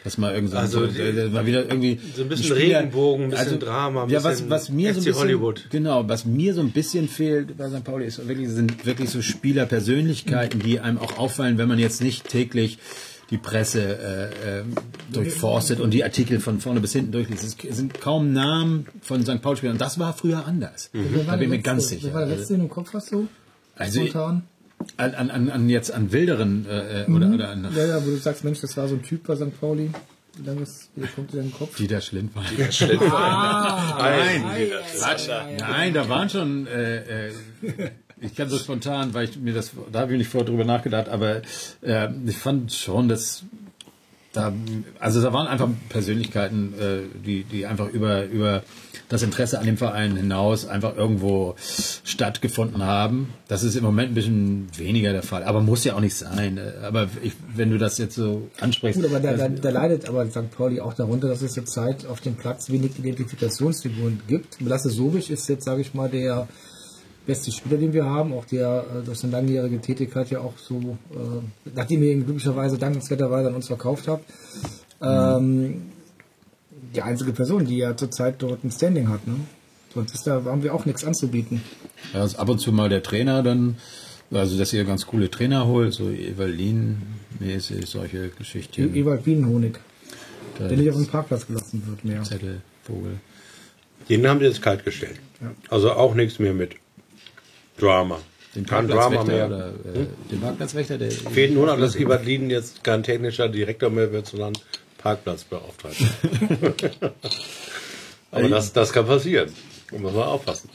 Dass mal irgend so, Also, so, äh, mal wieder irgendwie so ein bisschen Spieler- Regenbogen, ein bisschen Drama, ein ja, was, bisschen was mir so ein FC bisschen, Hollywood. genau, was mir so ein bisschen fehlt bei St. Pauli ist wirklich sind wirklich so Spielerpersönlichkeiten, die einem auch auffallen, wenn man jetzt nicht täglich die Presse äh, äh, durchforstet und die Artikel von vorne bis hinten durchliest. Es sind kaum Namen von St. Pauli-Spielern. Und das war früher anders. Wer Da war bin ich der mir ganz letzte? sicher. Wer war der letzte, den du im Kopf hast, so? Also ich- Spontan? An, an, an, jetzt an wilderen äh, äh, oder, oder an Ja, ja, wo du sagst, Mensch, das war so ein Typ bei St. Pauli. Wie lange ist, wie kommt dir in den Kopf? Dieter Schlindwein. Nein, Quatsch. Nein, da waren schon. Äh, äh, ich kann so spontan, weil ich mir das, da habe ich nicht vorher drüber nachgedacht, aber äh, ich fand schon, dass da, also da waren einfach Persönlichkeiten, äh, die, die einfach über über das Interesse an dem Verein hinaus einfach irgendwo stattgefunden haben. Das ist im Moment ein bisschen weniger der Fall, aber muss ja auch nicht sein. Aber ich, wenn du das jetzt so ansprichst, Gut, aber da, da, da leidet aber St. Pauli auch darunter, dass es zur Zeit auf dem Platz wenig Identifikationsfiguren gibt. Lasse Sobisch ist jetzt, sage ich mal, der beste Spieler, den wir haben, auch der äh, durch seine langjährige Tätigkeit ja auch so, äh, nachdem ihr ihn glücklicherweise dankenswerterweise an uns verkauft habt, ähm, die einzige Person, die ja zurzeit dort ein Standing hat. Ne? Sonst ist da, haben wir auch nichts anzubieten. Ja, ist ab und zu mal der Trainer dann Also, dass ihr ganz coole Trainer holt, so Evalin-mäßig, solche Geschichten. Ewald Bienenhonig, der nicht auf dem Parkplatz gelassen wird mehr. Zettel, Vogel. Den haben sie jetzt kalt gestellt. Also auch nichts mehr mit Drama. Den Kein Drama Parkplatzwächter mehr. Hm? oder äh, den Parkplatzwächter, der. Fehlt nur noch, dass Ebert Lieden jetzt kein technischer Direktor mehr wird, sondern Parkplatzbeauftragter. *laughs* Aber das, das kann passieren. Da muss man aufpassen.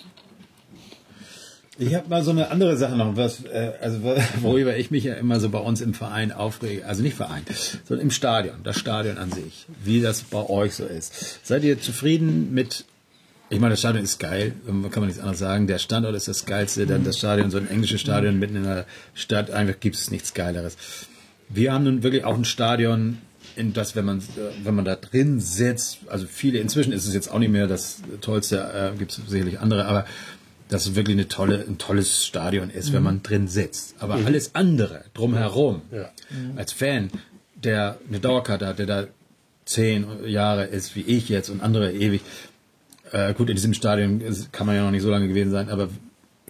Ich habe mal so eine andere Sache noch, was, äh, also *laughs* worüber ich mich ja immer so bei uns im Verein aufrege, also nicht Verein, sondern im Stadion, das Stadion an sich, wie das bei euch so ist. Seid ihr zufrieden mit, ich meine, das Stadion ist geil, kann man nichts anderes sagen, der Standort ist das geilste, dann das Stadion, so ein englisches Stadion mitten in der Stadt, einfach gibt es nichts geileres. Wir haben nun wirklich auch ein Stadion, in das, wenn man, äh, wenn man da drin sitzt, also viele, inzwischen ist es jetzt auch nicht mehr das tollste, äh, gibt es sicherlich andere, aber dass es wirklich eine tolle, ein tolles Stadion ist, wenn man drin sitzt. Aber alles andere drumherum, Ja. als Fan, der eine Dauerkarte hat, der da zehn Jahre ist, wie ich jetzt und andere ewig, äh, gut, in diesem Stadion kann man ja noch nicht so lange gewesen sein, aber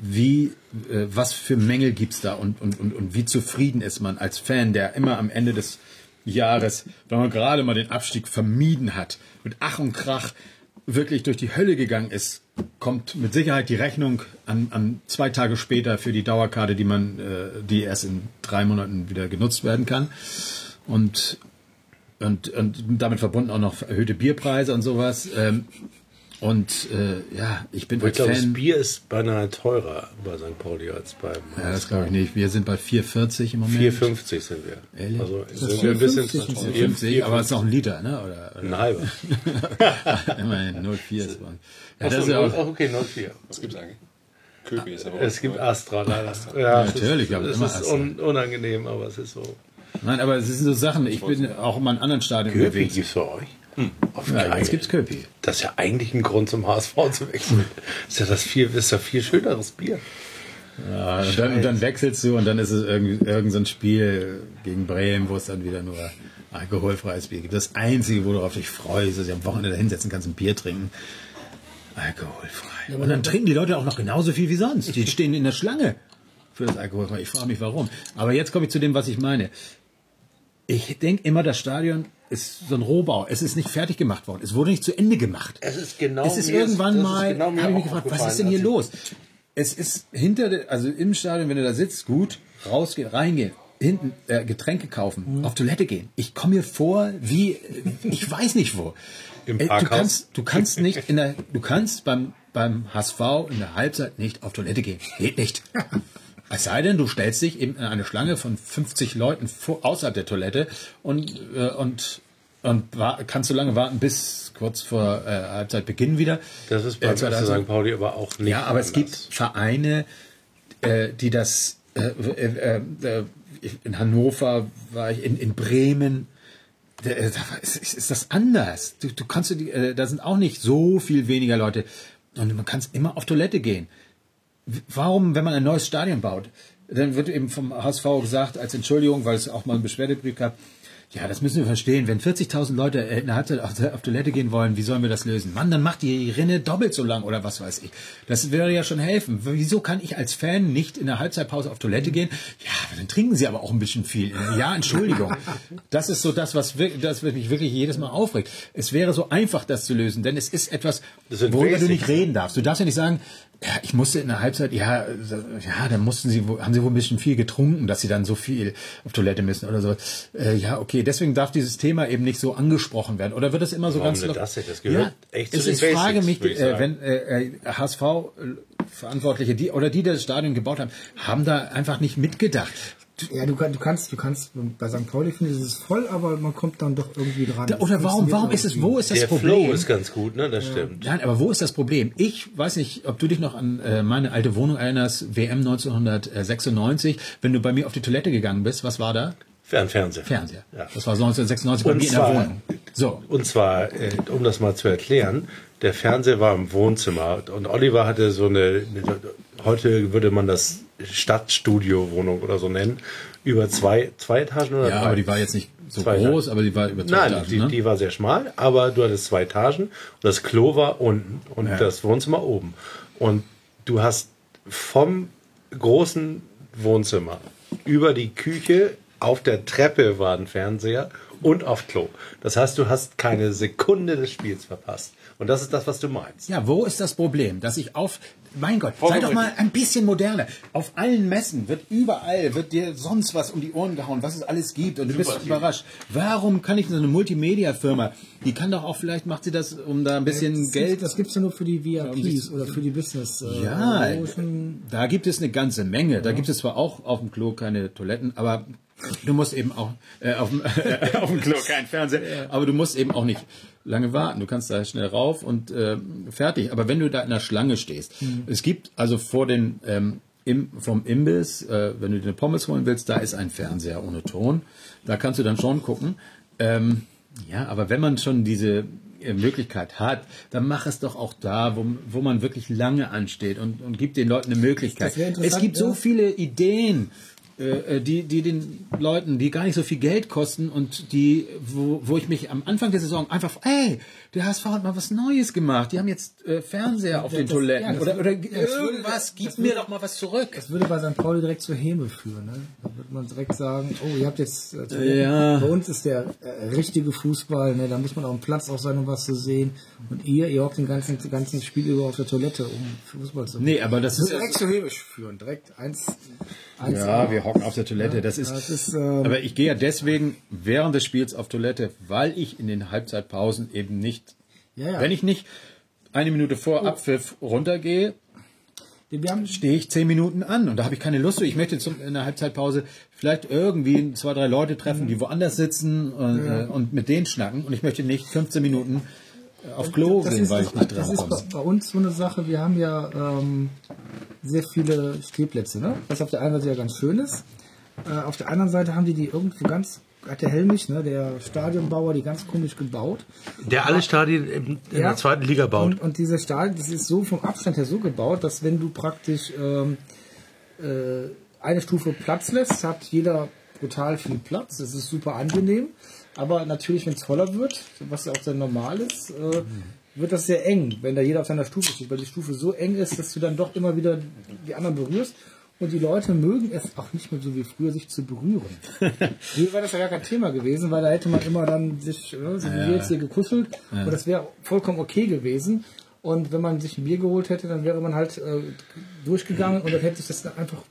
wie, äh, was für Mängel gibt's da und, und, und, und wie zufrieden ist man als Fan, der immer am Ende des Jahres, wenn man gerade mal den Abstieg vermieden hat, mit Ach und Krach wirklich durch die Hölle gegangen ist, kommt mit Sicherheit die Rechnung an, an zwei Tage später für die Dauerkarte, die man, äh, die erst in drei Monaten wieder genutzt werden kann. Und, und, und damit verbunden auch noch erhöhte Bierpreise und sowas. Ähm, und äh, ja, ich bin Ich glaube, das Fan. Bier ist beinahe teurer bei St. Pauli als beim Ja, das glaube ich nicht. Wir sind bei 4,40 im Moment. 4,50 sind wir. Ehrlich? Also ist sind wir ein bisschen 4,50 vier- 50, vier- aber es ist noch ein Liter, ne? Oder, ein halber. oder *laughs* immerhin 0,4 ist man. Ja, das ist ja auch, okay, 04. Was gibt's eigentlich? Köpi ist aber Es gibt Astra leider. Ja, Ja, natürlich, aber es immer ist, es ist Astra. un, unangenehm, aber es ist so. nein, aber es sind so Sachen. Ich bin auch in einem anderen Stadion Köpi unterwegs. gibt's für euch? Auf Ja, jetzt gibt's Köpi. Das ist ja eigentlich ein Grund zum HSV zu wechseln. Das ist ja das viel, ist ja viel schöneres Bier. Ja, und dann, dann wechselst du und dann ist es irgend, irgend so ein Spiel gegen Bremen, wo es dann wieder nur alkoholfreies Bier gibt. Das Einzige, worauf ich freue, ist, dass ich am Wochenende da hinsetzen kannst, ein Bier trinken. Alkoholfrei. Und dann trinken die Leute auch noch genauso viel wie sonst. Die stehen in der Schlange für das Alkoholfrei. Ich frage mich, warum. Aber jetzt komme ich zu dem, was ich meine. Ich denke immer, das Stadion ist so ein Rohbau. Es ist nicht fertig gemacht worden. Es wurde nicht zu Ende gemacht. Es ist genau Es ist mir irgendwann das ist mal, genau habe ich mich gefragt, was ist denn hier los? Es ist hinter, der, also im Stadion, wenn du da sitzt, gut, rausgehen, reingehen, hinten äh, Getränke kaufen, auf Toilette gehen. Ich komme mir vor wie, ich weiß nicht wo. Im Äh, du Parkhaus? kannst, du kannst nicht in der, du kannst beim beim HSV in der Halbzeit nicht auf Toilette gehen. Geht nicht. *laughs* Es sei denn, du stellst dich eben in eine Schlange von 50 Leuten vor, außerhalb der Toilette und, äh, und, und kannst so lange warten bis kurz vor äh, Halbzeitbeginn wieder. Das ist beim Äh, St. Pauli aber auch nicht Ja, aber es gibt anders. Vereine, äh, die das äh, äh, äh, in Hannover war ich, in, in Bremen. Da, äh, ist, ist das anders. Du, du kannst, da sind auch nicht so viel weniger Leute und man kann immer auf Toilette gehen. Warum, wenn man ein neues Stadion baut, dann wird eben vom HSV gesagt als Entschuldigung, weil es auch mal einen Beschwerdebrief gab. Ja, das müssen wir verstehen. Wenn 40.000 Leute in der Halbzeit auf, Toilette gehen wollen, wie sollen wir das lösen? Mann, dann macht die Rinne doppelt so lang oder was weiß ich. Das würde ja schon helfen. Wieso kann ich als Fan nicht in der Halbzeitpause auf Toilette gehen? Ja, dann trinken sie aber auch ein bisschen viel. Ja, Entschuldigung. Das ist so das, was wir- das mich wirklich jedes Mal aufregt. Es wäre so einfach, das zu lösen, denn es ist etwas, worüber du nicht reden darfst. Du darfst ja nicht sagen, ja, ich musste in der Halbzeit, ja, ja, dann mussten sie, haben sie wohl ein bisschen viel getrunken, dass sie dann so viel auf Toilette müssen oder so. Äh, ja, okay, deswegen darf dieses Thema eben nicht so angesprochen werden. Oder wird es immer so Warum ganz denn das nicht? Das gehört echt zu es den frage Basics, mich, würde ich äh, wenn äh, äh, HSV Verantwortliche, die oder die das Stadion gebaut haben, haben da einfach nicht mitgedacht. Ja, du, du kannst, du kannst, bei St. Pauli finde ich, ist es voll, aber man kommt dann doch irgendwie dran. Da, oder warum, warum ist es, wo ist das Der Problem? Flow ist ganz gut, ne? Das stimmt. Nein, aber wo ist das Problem? Ich weiß nicht, ob du dich noch an äh, meine alte Wohnung erinnerst, WM 1996, wenn du bei mir auf die Toilette gegangen bist, was war da? Fern Fernseher. Fernseher. Ja. Das war 1996 bei Und mir in der zwar- Wohnung. So. Und zwar, äh, um das mal zu erklären, der Fernseher war im Wohnzimmer und Oliver hatte so eine, eine heute würde man das Stadtstudio-Wohnung oder so nennen, über zwei, zwei Etagen oder Ja, drei? aber die war jetzt nicht so Zwei groß, Etagen. aber die war über zwei Nein, Etagen, die, ne? die war sehr schmal, aber du hattest zwei Etagen und das Klo war unten und Ja. das Wohnzimmer oben. Und du hast vom großen Wohnzimmer. Über die Küche, auf der Treppe war ein Fernseher und auf Klo. Das heißt, du hast keine Sekunde des Spiels verpasst. Und das ist das, was du meinst. Ja, wo ist das Problem? Dass ich auf, mein Gott, sei doch mal ein bisschen moderner. Auf allen Messen wird überall, wird dir sonst was um die Ohren gehauen, was es alles gibt und du bist überrascht. Warum kann ich so eine Multimedia-Firma, die kann doch auch, vielleicht macht sie das, um da ein bisschen das Geld... Gibt's, das gibt's ja nur für die VIPs oder für die Business. äh, Ja, da gibt es eine ganze Menge. Da gibt es zwar auch auf dem Klo keine Toiletten, aber du musst eben auch äh, auf, dem, *laughs* äh, auf dem Klo kein Fernseher, aber du musst eben auch nicht lange warten. Du kannst da schnell rauf und äh, fertig. Aber wenn du da in der Schlange stehst, es gibt also vor den ähm, im, vom Imbiss, äh, wenn du dir eine Pommes holen willst, da ist ein Fernseher ohne Ton. Da kannst du dann schon gucken. Ähm, ja, aber wenn man schon diese äh, Möglichkeit hat, dann mach es doch auch da, wo, wo man wirklich lange ansteht und, und gibt den Leuten eine Möglichkeit. Es gibt so ja. viele Ideen, die, die den Leuten, die gar nicht so viel Geld kosten und die, wo, wo ich mich am Anfang der Saison einfach, hey, der HSV hat mal was Neues gemacht. Die haben jetzt äh, Fernseher auf den das- Toiletten ja, das oder, oder ja, das würde- irgendwas. Gib das mir würde- doch mal was zurück. Das würde bei St. Pauli direkt zur Häme führen. Ne? Da würde man direkt sagen, oh, ihr habt jetzt... äh, Toiletten. Ja. Bei uns ist der äh, richtige Fußball, ne? da muss man auf dem Platz auch sein, um was zu sehen. Und ihr, ihr hockt den ganzen, ganzen Spiel über auf der Toilette, um Fußball zu Nee, aber das Das ist würde direkt zur Häme führen. Direkt eins... eins Ja, wir hocken auf der Toilette. Das ist, das ist, ähm, aber ich gehe ja deswegen während des Spiels auf Toilette, weil ich in den Halbzeitpausen eben nicht, Ja, ja. wenn ich nicht eine Minute vor Abpfiff runtergehe, stehe ich zehn Minuten an und da habe ich keine Lust. Ich möchte zum, in der Halbzeitpause vielleicht irgendwie zwei, drei Leute treffen, die woanders sitzen und, äh, und mit denen schnacken und ich möchte nicht 15 Minuten äh, auf Klo das gehen, ist, weil das, ich nicht das dran ist komme. bei, bei uns so eine Sache, wir haben ja ähm, sehr viele Stehplätze, ne? was auf der einen Seite ja ganz schön ist. Äh, auf der anderen Seite haben die die irgendwo ganz, hat der Helmich, ne, der Stadionbauer, die ganz komisch gebaut. Der alle Stadien in, Ja. der zweiten Liga baut. Und, und diese Stadion, das ist so vom Abstand her so gebaut, dass wenn du praktisch ähm, äh, eine Stufe Platz lässt, hat jeder brutal viel Platz. Das ist super angenehm. Aber natürlich, wenn es voller wird, was ja auch sehr normal ist, äh, wird das sehr eng, wenn da jeder auf seiner Stufe steht, weil die Stufe so eng ist, dass du dann doch immer wieder die anderen berührst. Und die Leute mögen es auch nicht mehr so wie früher, sich zu berühren. *laughs* Früher wäre das ja gar kein Thema gewesen, weil da hätte man immer dann sich, äh, so wie wir jetzt hier gekuschelt. Und das wäre vollkommen okay gewesen. Und wenn man sich ein Bier geholt hätte, dann wäre man halt äh, durchgegangen und dann hätte sich das dann einfach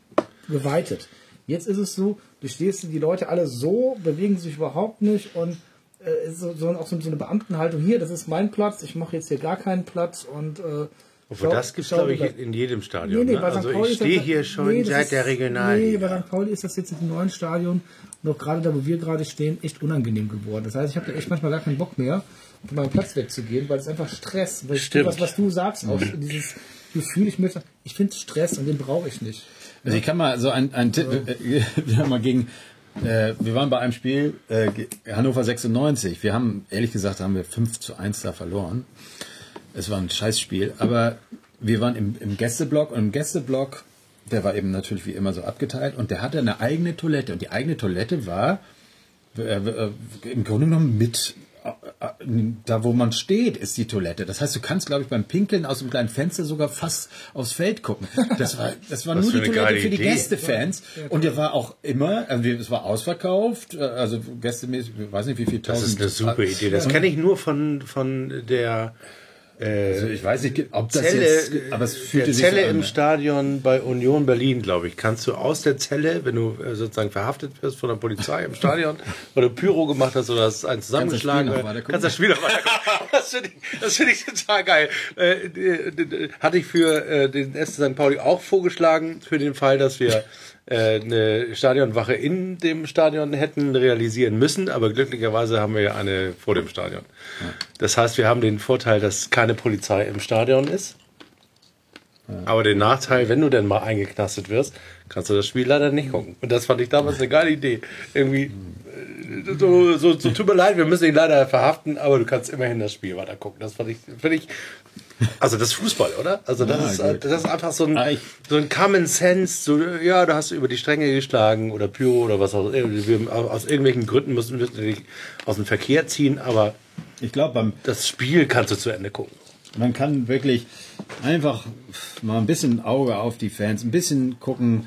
geweitet. Jetzt ist es so, du stehst, die Leute alle so, bewegen sich überhaupt nicht und äh, so, so auch so, so eine Beamtenhaltung hier, das ist mein Platz, ich mache jetzt hier gar keinen Platz und äh, Obwohl, schau- das gibt es, glaube ich, das- in jedem Stadion. Nee, nee, ne? bei St. Also Pauli ich das- stehe hier schon nee, das seit ist- der Nee, Regionalliga. bei St. Pauli ist das jetzt im neuen Stadion und auch gerade da, wo wir gerade stehen, echt unangenehm geworden. Das heißt, ich habe da echt manchmal gar keinen Bock mehr, von meinem Platz wegzugehen, weil es einfach Stress, weil Stimmt. was, was du sagst, auch dieses Gefühl, ich möchte, ich finde Stress und den brauche ich nicht. Also ich kann mal so ein, ein Tipp, äh, *laughs* wir haben mal gegen, äh, wir waren bei einem Spiel, äh, Hannover 96. Wir haben, ehrlich gesagt, haben wir 5 zu 1 da verloren. Es war ein Scheißspiel, aber wir waren im, im Gästeblock und im Gästeblock, der war eben natürlich wie immer so abgeteilt und der hatte eine eigene Toilette und die eigene Toilette war äh, äh, im Grunde genommen mit äh, äh, da wo man steht, ist die Toilette. Das heißt, du kannst, glaube ich, beim Pinkeln aus einem kleinen Fenster sogar fast aufs Feld gucken. Das war, das war Was nur für die Toilette für die. Gästefans. Und der war auch immer, also es war ausverkauft, also gästemäßig, ich weiß nicht wie viel Das tausend. ist eine super Idee. Das kenne ich nur von, von der Also ich weiß nicht, ob das Zelle, jetzt, aber es fühlte der sich Zelle an. im Stadion bei Union Berlin, glaube ich, kannst du aus der Zelle, wenn du äh, sozusagen verhaftet wirst von der Polizei im Stadion, *laughs* weil du Pyro gemacht hast oder hast einen zusammengeschlagen, äh, kannst das Spiel noch weiter gucken. *laughs* Das finde ich, das finde ich total geil. Äh, hatte ich für äh, den SC St. Pauli auch vorgeschlagen, für den Fall, dass wir äh, eine Stadionwache in dem Stadion hätten realisieren müssen, aber glücklicherweise haben wir ja eine vor dem Stadion. Das heißt, wir haben den Vorteil, dass keine Polizei im Stadion ist. Aber den Nachteil, wenn du denn mal eingeknastet wirst, kannst du das Spiel leider nicht gucken. Und das fand ich damals eine geile Idee. Irgendwie, äh, so, so, so tut mir leid, wir müssen ihn leider verhaften, aber du kannst immerhin das Spiel weiter gucken. Das fand ich, finde ich, also das ist Fußball, oder? Also das, Ja, ist, äh, das ist einfach so ein, Ah, so ein Common Sense, so, ja, du hast über die Stränge geschlagen oder Pyro oder was auch immer. Wir, aus irgendwelchen Gründen müssen wir dich aus dem Verkehr ziehen, aber Ich glaube, das Spiel kannst du zu Ende gucken. Man kann wirklich einfach mal ein bisschen Auge auf die Fans, ein bisschen gucken,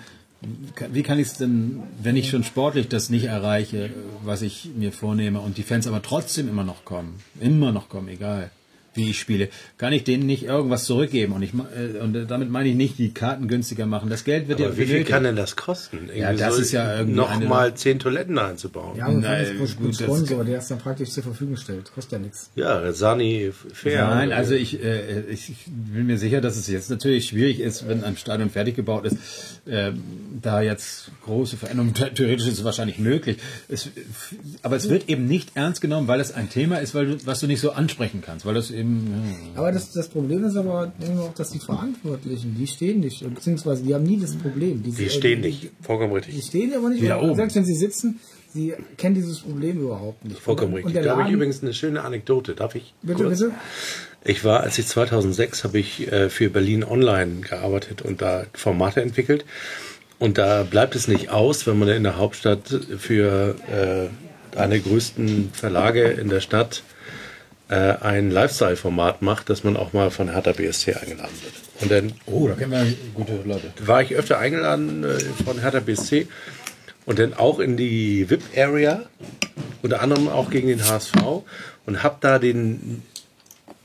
wie kann ich es denn, wenn ich schon sportlich das nicht erreiche, was ich mir vornehme und die Fans aber trotzdem immer noch kommen, immer noch kommen, egal wie ich spiele, kann ich denen nicht irgendwas zurückgeben und ich ma- äh, und damit meine ich nicht die Karten günstiger machen. Das Geld wird ja Aber wie viel kann denn das kosten? Ja, das ist ja irgendwie noch eine- mal zehn Toiletten einzubauen. Ja, und Nein, das ist gut, ein das- Sponsor, der es dann praktisch zur Verfügung stellt. Kostet ja nichts. Ja, Sani fair. Nein, also ich, äh, ich ich bin mir sicher, dass es jetzt natürlich schwierig ist, wenn ein Stadion fertig gebaut ist, äh, da jetzt große Veränderungen, *laughs* theoretisch ist es wahrscheinlich möglich. Es, aber es wird eben nicht ernst genommen, weil es ein Thema ist, weil du, was du nicht so ansprechen kannst, weil das eben, ja. Aber das, das Problem ist aber auch, dass die Verantwortlichen, die stehen nicht, beziehungsweise die haben nie das Problem. die stehen nicht. Vollkommen Die richtig. stehen aber nicht, Die aber oben. selbst wenn sie sitzen, sie kennen dieses Problem überhaupt nicht. Vollkommen Und richtig. Da habe ich übrigens eine schöne Anekdote. Darf ich? bitte, kurz? bitte. Ich war, als ich 2006 habe ich äh, für Berlin Online gearbeitet und da Formate entwickelt. Und da bleibt es nicht aus, wenn man in der Hauptstadt für äh, eine der größten Verlage in der Stadt äh, ein Lifestyle-Format macht, dass man auch mal von Hertha BSC eingeladen wird. Und dann oh, da kennen wir gute Leute. war ich öfter eingeladen äh, von Hertha BSC und dann auch in die VIP-Area, unter anderem auch gegen den HSV und habe da den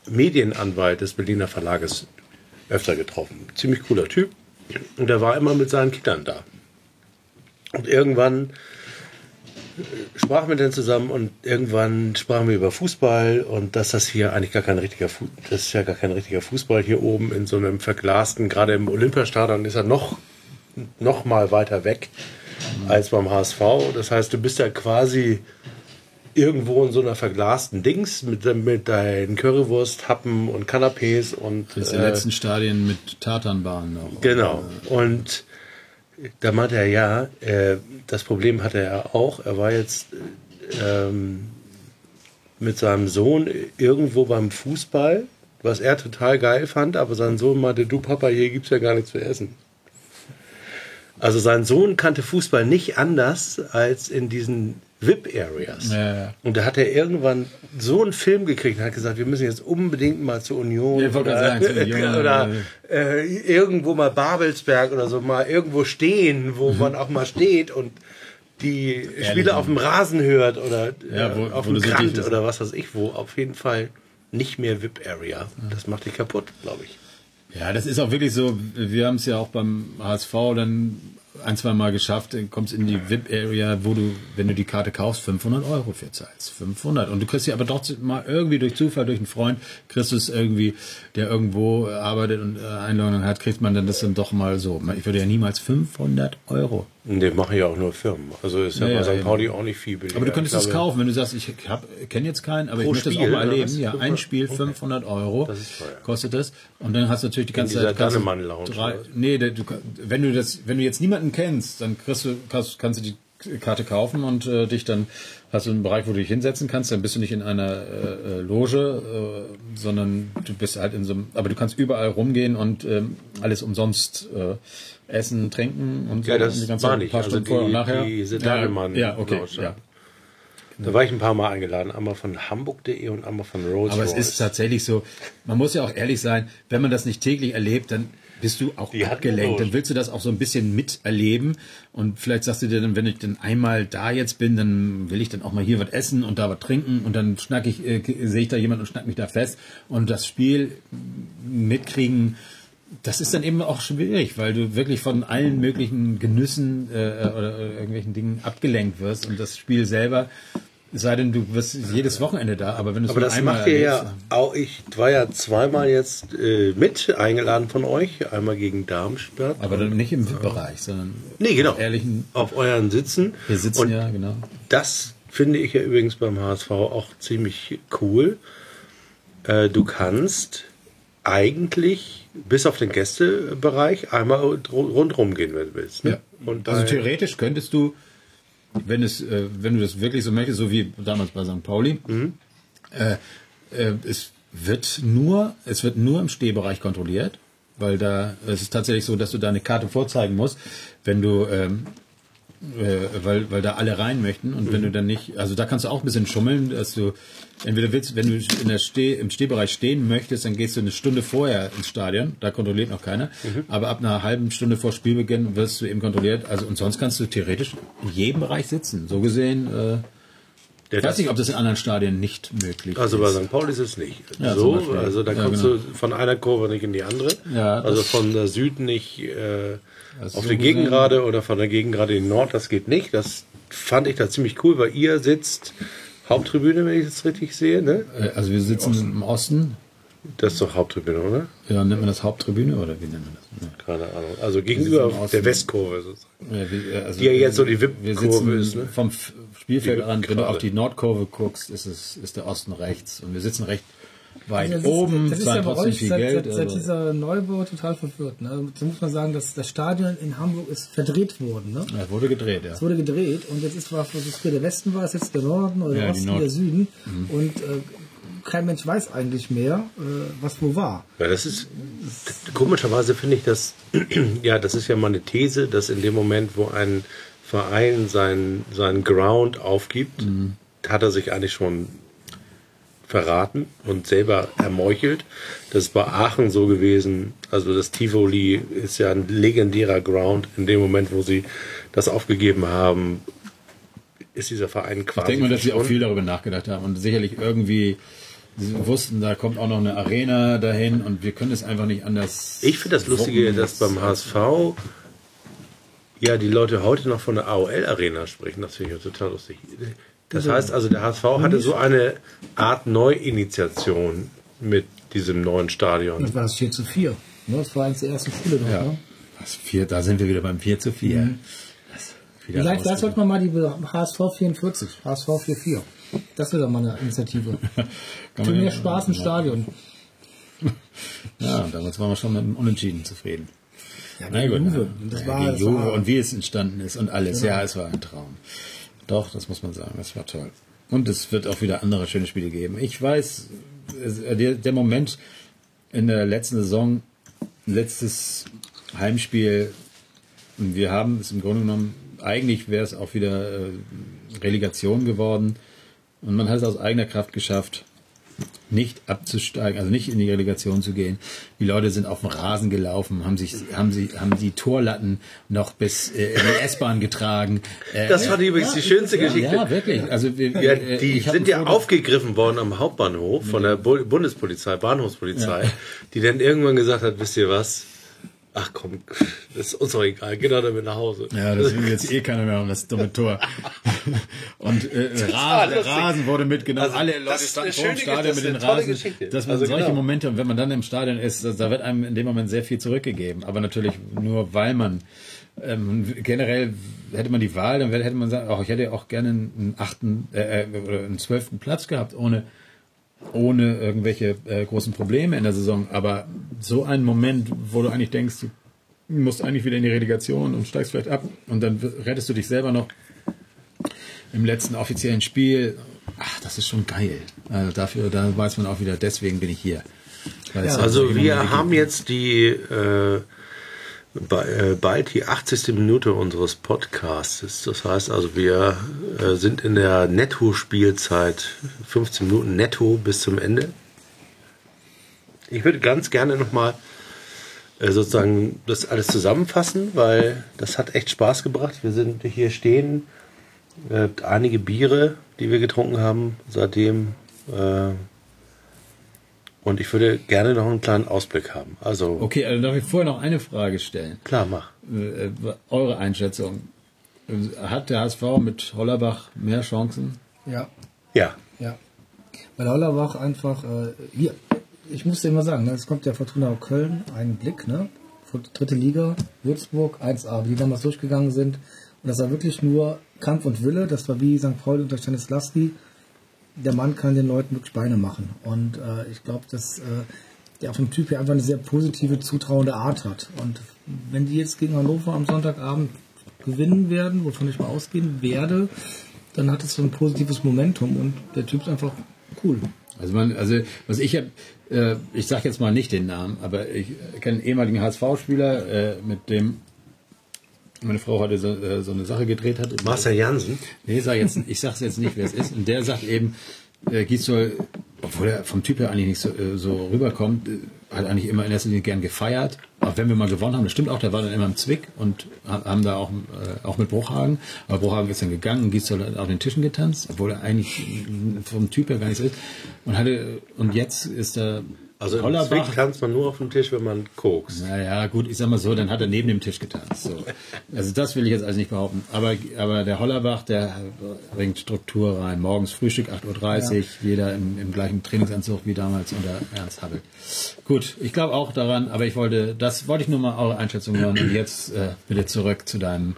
Medienanwalt des Berliner Verlages öfter getroffen. Ziemlich cooler Typ. Und der war immer mit seinen Kindern da. Und irgendwann sprachen wir dann zusammen und irgendwann sprachen wir über Fußball und dass das hier eigentlich gar kein richtiger Fu das ist ja gar kein richtiger Fußball hier oben in so einem verglasten, gerade im Olympiastadion ist er noch noch mal weiter weg als beim HSV. Das heißt, du bist ja quasi irgendwo in so einer verglasten Dings mit, mit deinen Currywurst, Happen und Canapés und Das die äh, letzten Stadien mit Tatanbahnen noch. Genau. Und da meinte er, ja, äh, das Problem hatte er auch. Er war jetzt äh, ähm, mit seinem Sohn irgendwo beim Fußball, was er total geil fand, aber sein Sohn meinte, du Papa, hier gibt's ja gar nichts zu essen. Also sein Sohn kannte Fußball nicht anders als in diesen VIP-Areas. Ja. Und da hat er irgendwann so einen Film gekriegt und hat gesagt, wir müssen jetzt unbedingt mal zur Union Ja, oder, sagen, zur Union, oder äh, irgendwo mal Babelsberg oder so mal irgendwo stehen, wo Mhm. man auch mal steht und die Spiele auf dem Rasen hört oder Ja, äh, wo- auf wo dem du so oder was weiß ich wo. Auf jeden Fall nicht mehr VIP-Area. Das macht dich kaputt, glaube ich. Ja, das ist auch wirklich so. Wir haben es ja auch beim HSV dann ein, zwei Mal geschafft. Dann kommst in die VIP-Area, wo du, wenn du die Karte kaufst, 500 Euro für zahlst. 500. Und du kriegst sie aber trotzdem mal irgendwie durch Zufall, durch einen Freund, kriegst du es irgendwie, der irgendwo arbeitet und äh, Einladung hat, kriegt man dann das dann doch mal so. Ich würde ja niemals 500 Euro. Den machen ja auch nur Firmen. Also ist ja, Ja, bei St. Pauli auch nicht viel billiger. Aber du könntest es kaufen, wenn du sagst, ich kenne jetzt keinen, aber ich möchte Spiel, auch mal erleben. Ja, ein 500? Spiel 500 Euro Das kostet das. Und dann hast du natürlich die ganze dieser Zeit. Dannemann-Lounge, drei-? Nee, du, wenn du das, wenn du jetzt niemanden kennst, dann kriegst du, kannst, kannst du die Karte kaufen und äh, dich dann hast du einen Bereich, wo du dich hinsetzen kannst. Dann bist du nicht in einer äh, äh, Loge, äh, sondern du bist halt in so einem. Aber du kannst überall rumgehen und ähm, alles umsonst äh, essen, trinken und so. Ja, das und die ganze war nicht. paar Also Stunden vorher und die- nachher. diese ja, Dannemann- ja, okay, Lounge, ja. Da war ich ein paar Mal eingeladen. Einmal von hamburg.de und einmal von Rolls Aber es ist tatsächlich so, man muss ja auch ehrlich sein, wenn man das nicht täglich erlebt, dann bist du auch Die abgelenkt. Dann willst du das auch so ein bisschen miterleben. Und vielleicht sagst du dir dann, wenn ich dann einmal da jetzt bin, dann will ich dann auch mal hier was essen und da was trinken und dann schnack ich, äh, sehe ich da jemanden und schnack mich da fest. Und das Spiel mitkriegen, das ist dann eben auch schwierig, weil du wirklich von allen möglichen Genüssen äh, oder, oder irgendwelchen Dingen abgelenkt wirst und das Spiel selber, sei denn, du wirst jedes Wochenende da, aber wenn du es Aber nur das einmal macht ihr ja auch. Ich war ja zweimal jetzt äh, mit eingeladen von euch. Einmal gegen Darmstadt. aber dann nicht im VIP-Bereich, sondern nee, genau. auf ehrlichen, Auf euren Sitzen. wir sitzen Und ja, genau. das finde ich ja übrigens beim HSV auch ziemlich cool. Äh, du kannst eigentlich bis auf den Gästebereich einmal rundherum gehen, wenn du willst. Ne? Ja. Also theoretisch könntest du, wenn es, äh, wenn du das wirklich so möchtest, so wie damals bei St. Pauli, Mhm. äh, äh, es wird nur, es wird nur im Stehbereich kontrolliert, weil da es ist tatsächlich so, dass du deine Karte vorzeigen musst, wenn du ähm, äh, weil, weil da alle rein möchten und wenn du dann nicht, also da kannst du auch ein bisschen schummeln, dass du entweder willst, wenn du in der Steh, im Stehbereich stehen möchtest, dann gehst du eine Stunde vorher ins Stadion, da kontrolliert noch keiner, aber ab einer halben Stunde vor Spielbeginn wirst du eben kontrolliert, also und sonst kannst du theoretisch in jedem Bereich sitzen. So gesehen, äh, ich weiß nicht, ob das in anderen Stadien nicht möglich Also bei ist. St. Pauli ist es nicht. Ja, so, also da Ja, kommst genau. du von einer Kurve nicht in die andere. Ja, also von der Süd nicht äh, Also auf so die Gegengrade oder von der Gegengrade in die Nord, das geht nicht. Das fand ich da ziemlich cool, weil ihr sitzt Haupttribüne, wenn ich das richtig sehe, ne? Äh, Also wir sitzen im Osten, Das ist doch Haupttribüne, oder? ja, nennt man das Haupttribüne oder wie nennt man das? Ja. Keine Ahnung. Also gegenüber Osten. der Westkurve sozusagen. Ja, wir, also Die ja jetzt so die VIP-Kurve ist, ne? vom Spielfeldrand, Die wenn du auf die Nordkurve guckst, ist es ist der Osten rechts und wir sitzen recht weit Also das ist- oben, das ist ja bei trotzdem euch viel seit, Geld. Seit, seit also- dieser Neubau total verwirrt. Ne? Also, da muss man sagen, dass das Stadion in Hamburg ist verdreht worden. Ne? ja, wurde gedreht, ja. Es wurde gedreht und jetzt ist was, was früher der Westen war, ist jetzt der Norden oder der Ja, die Osten, Nord- Mhm. der Süden. Und äh, kein Mensch weiß eigentlich mehr, äh, was wo war. Ja, das ist komischerweise finde ich das, *clears throat* ja, das ist ja mal eine These, dass in dem Moment, wo ein Verein seinen seinen Ground aufgibt, hat er sich eigentlich schon verraten und selber ermeuchelt. Das ist bei Aachen so gewesen. Also das Tivoli ist ja ein legendärer Ground. In dem Moment, wo sie das aufgegeben haben, ist dieser Verein Ich quasi denke mal, dass sie auch viel darüber nachgedacht haben und sicherlich irgendwie sie wussten, da kommt auch noch eine Arena dahin und wir können es einfach nicht anders. Ich finde das Lustige, dass beim HSV ja die Leute heute noch von der AOL-Arena sprechen. Das finde ich total lustig. Das heißt also, der HSV hatte so eine Art Neuinitiation mit diesem neuen Stadion. Das war das 4 zu 4. Ne? Das war eins der ersten Spiele dort. Ja. Ne? Das vier, da sind wir wieder beim 4 zu 4. Das wieder Vielleicht, vielleicht sollte man mal die HSV 44, HSV 44. Das wäre doch mal eine Initiative. *laughs* Für mehr Spaß im Stadion. *laughs* Ja, damals waren wir schon mit dem Unentschieden zufrieden. Ja, Na gut, Juve. Das Ja, war- Juve war- und wie es entstanden ist und alles. Ja, es war ein Traum. Doch, das muss man sagen, das war toll. Und es wird auch wieder andere schöne Spiele geben. Ich weiß, der, der Moment in der letzten Saison, letztes Heimspiel, und wir haben es im Grunde genommen, eigentlich wäre es auch wieder äh, Relegation geworden. Und man hat es aus eigener Kraft geschafft, nicht abzusteigen, also nicht in die Relegation zu gehen. Die Leute sind auf dem Rasen gelaufen, haben sich, haben sie, haben die Torlatten noch bis äh, in die S-Bahn getragen. Äh, Das war übrigens die schönste ja, Geschichte. Ja, wirklich. Also wir, Ja, äh, die sind ja aufgegriffen worden am Hauptbahnhof von der Bu Bundespolizei, Bahnhofspolizei, die dann irgendwann gesagt hat, wisst ihr was? Ach komm, das ist uns doch egal, geht doch damit nach Hause. Ja, das will jetzt eh keiner mehr um das dumme Tor. *laughs* Und äh, Rasen. Rasen wurde mitgenommen. Also, Alle Leute standen vor dem Stadion mit den Rasen. Geschichte. Das waren Also solche genau. Momente. Und wenn man dann im Stadion ist, da- da wird einem in dem Moment sehr viel zurückgegeben. Aber natürlich nur, weil man ähm, generell hätte man die Wahl, dann hätte man sagen, auch ich hätte auch gerne einen achten äh, äh, oder einen zwölften Platz gehabt, ohne ohne irgendwelche äh, großen Probleme in der Saison. Aber so ein Moment, wo du eigentlich denkst, du musst eigentlich wieder in die Relegation und steigst vielleicht ab und dann rettest du dich selber noch im letzten offiziellen Spiel. Ach, das ist schon geil. Also dafür, da weiß man auch wieder, deswegen bin ich hier. Weil es Also wir haben jetzt die äh, bald die 80. Minute unseres Podcasts. Das heißt also, wir äh, sind in der Netto-Spielzeit 15 Minuten netto bis zum Ende. Ich würde ganz gerne nochmal äh, sozusagen das alles zusammenfassen, weil das hat echt Spaß gebracht. Wir sind hier stehen, äh, einige Biere, die wir getrunken haben seitdem. Äh, und ich würde gerne noch einen kleinen Ausblick haben. Also Okay, also darf ich vorher noch eine Frage stellen. klar, mach. Äh, eure Einschätzung. Hat der HSV mit Hollerbach mehr Chancen? Ja, Ja. ja. Weil Hollerbach einfach, äh, hier, ich muss dir mal sagen, ne, es kommt ja Fortuna Köln, ein Blick, ne? Dritte Liga, Würzburg, 1A, wie die damals durchgegangen sind. Und das war wirklich nur Kampf und Wille, das war wie St. Pauli unter Stanislavski. Der Mann kann den Leuten wirklich Beine machen. Und äh, ich glaube, dass äh, der vom Typ her einfach eine sehr positive, zutrauende Art hat. Und wenn die jetzt gegen Hannover am Sonntagabend gewinnen werden, wovon ich mal ausgehen werde, dann hat es so ein positives Momentum und der Typ ist einfach cool. Also man, also was ich hab, äh, ich sage jetzt mal nicht den Namen, aber ich kenne einen ehemaligen HSV-Spieler, äh, mit dem meine Frau hatte so, äh, so eine Sache gedreht hat. Marcel Jansen. Nee, sag jetzt, ich sag's jetzt nicht, wer es ist. Und der sagt eben, äh, Gisdol, obwohl er vom Typ her eigentlich nicht so, äh, so rüberkommt, äh, hat eigentlich immer in erster Linie gern gefeiert. Auch wenn wir mal gewonnen haben, das stimmt auch, der war dann immer im Zwick und ha- haben da auch, äh, auch mit Bruchhagen. Aber Bruchhagen ist dann gegangen und Gisdol hat auf den Tischen getanzt, obwohl er eigentlich vom Typ her gar nicht so ist. Und hatte, und jetzt ist er Also Hollerbach. Tanzt man nur auf dem Tisch, wenn man kokst. Naja, gut, ich sag mal so, dann hat er neben dem Tisch getanzt. So. Also das will ich jetzt alles nicht behaupten. Aber, aber der Hollerbach, der bringt Struktur rein. Morgens Frühstück 8.30 Uhr, jeder im, im gleichen Trainingsanzug wie damals unter Ernst Happel. Gut, ich glaube auch daran, aber ich wollte, das wollte ich nur mal eure Einschätzung hören. Und jetzt äh, bitte zurück zu deinem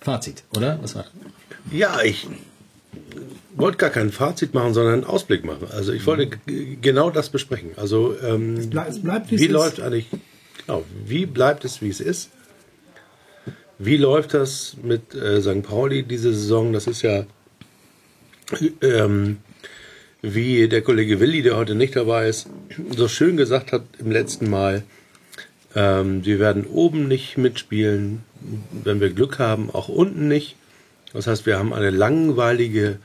Fazit, oder? Was war Ja, ich wollte gar kein Fazit machen, sondern einen Ausblick machen. Also ich wollte g- genau das besprechen. Also ähm, es bleibt, wie wie ist. läuft eigentlich, genau, wie bleibt es, wie es ist? Wie läuft das mit äh, St. Pauli diese Saison? Das ist ja, ähm, wie der Kollege Willi, der heute nicht dabei ist, so schön gesagt hat im letzten Mal, ähm, wir werden oben nicht mitspielen, wenn wir Glück haben, auch unten nicht. Das heißt, wir haben eine langweilige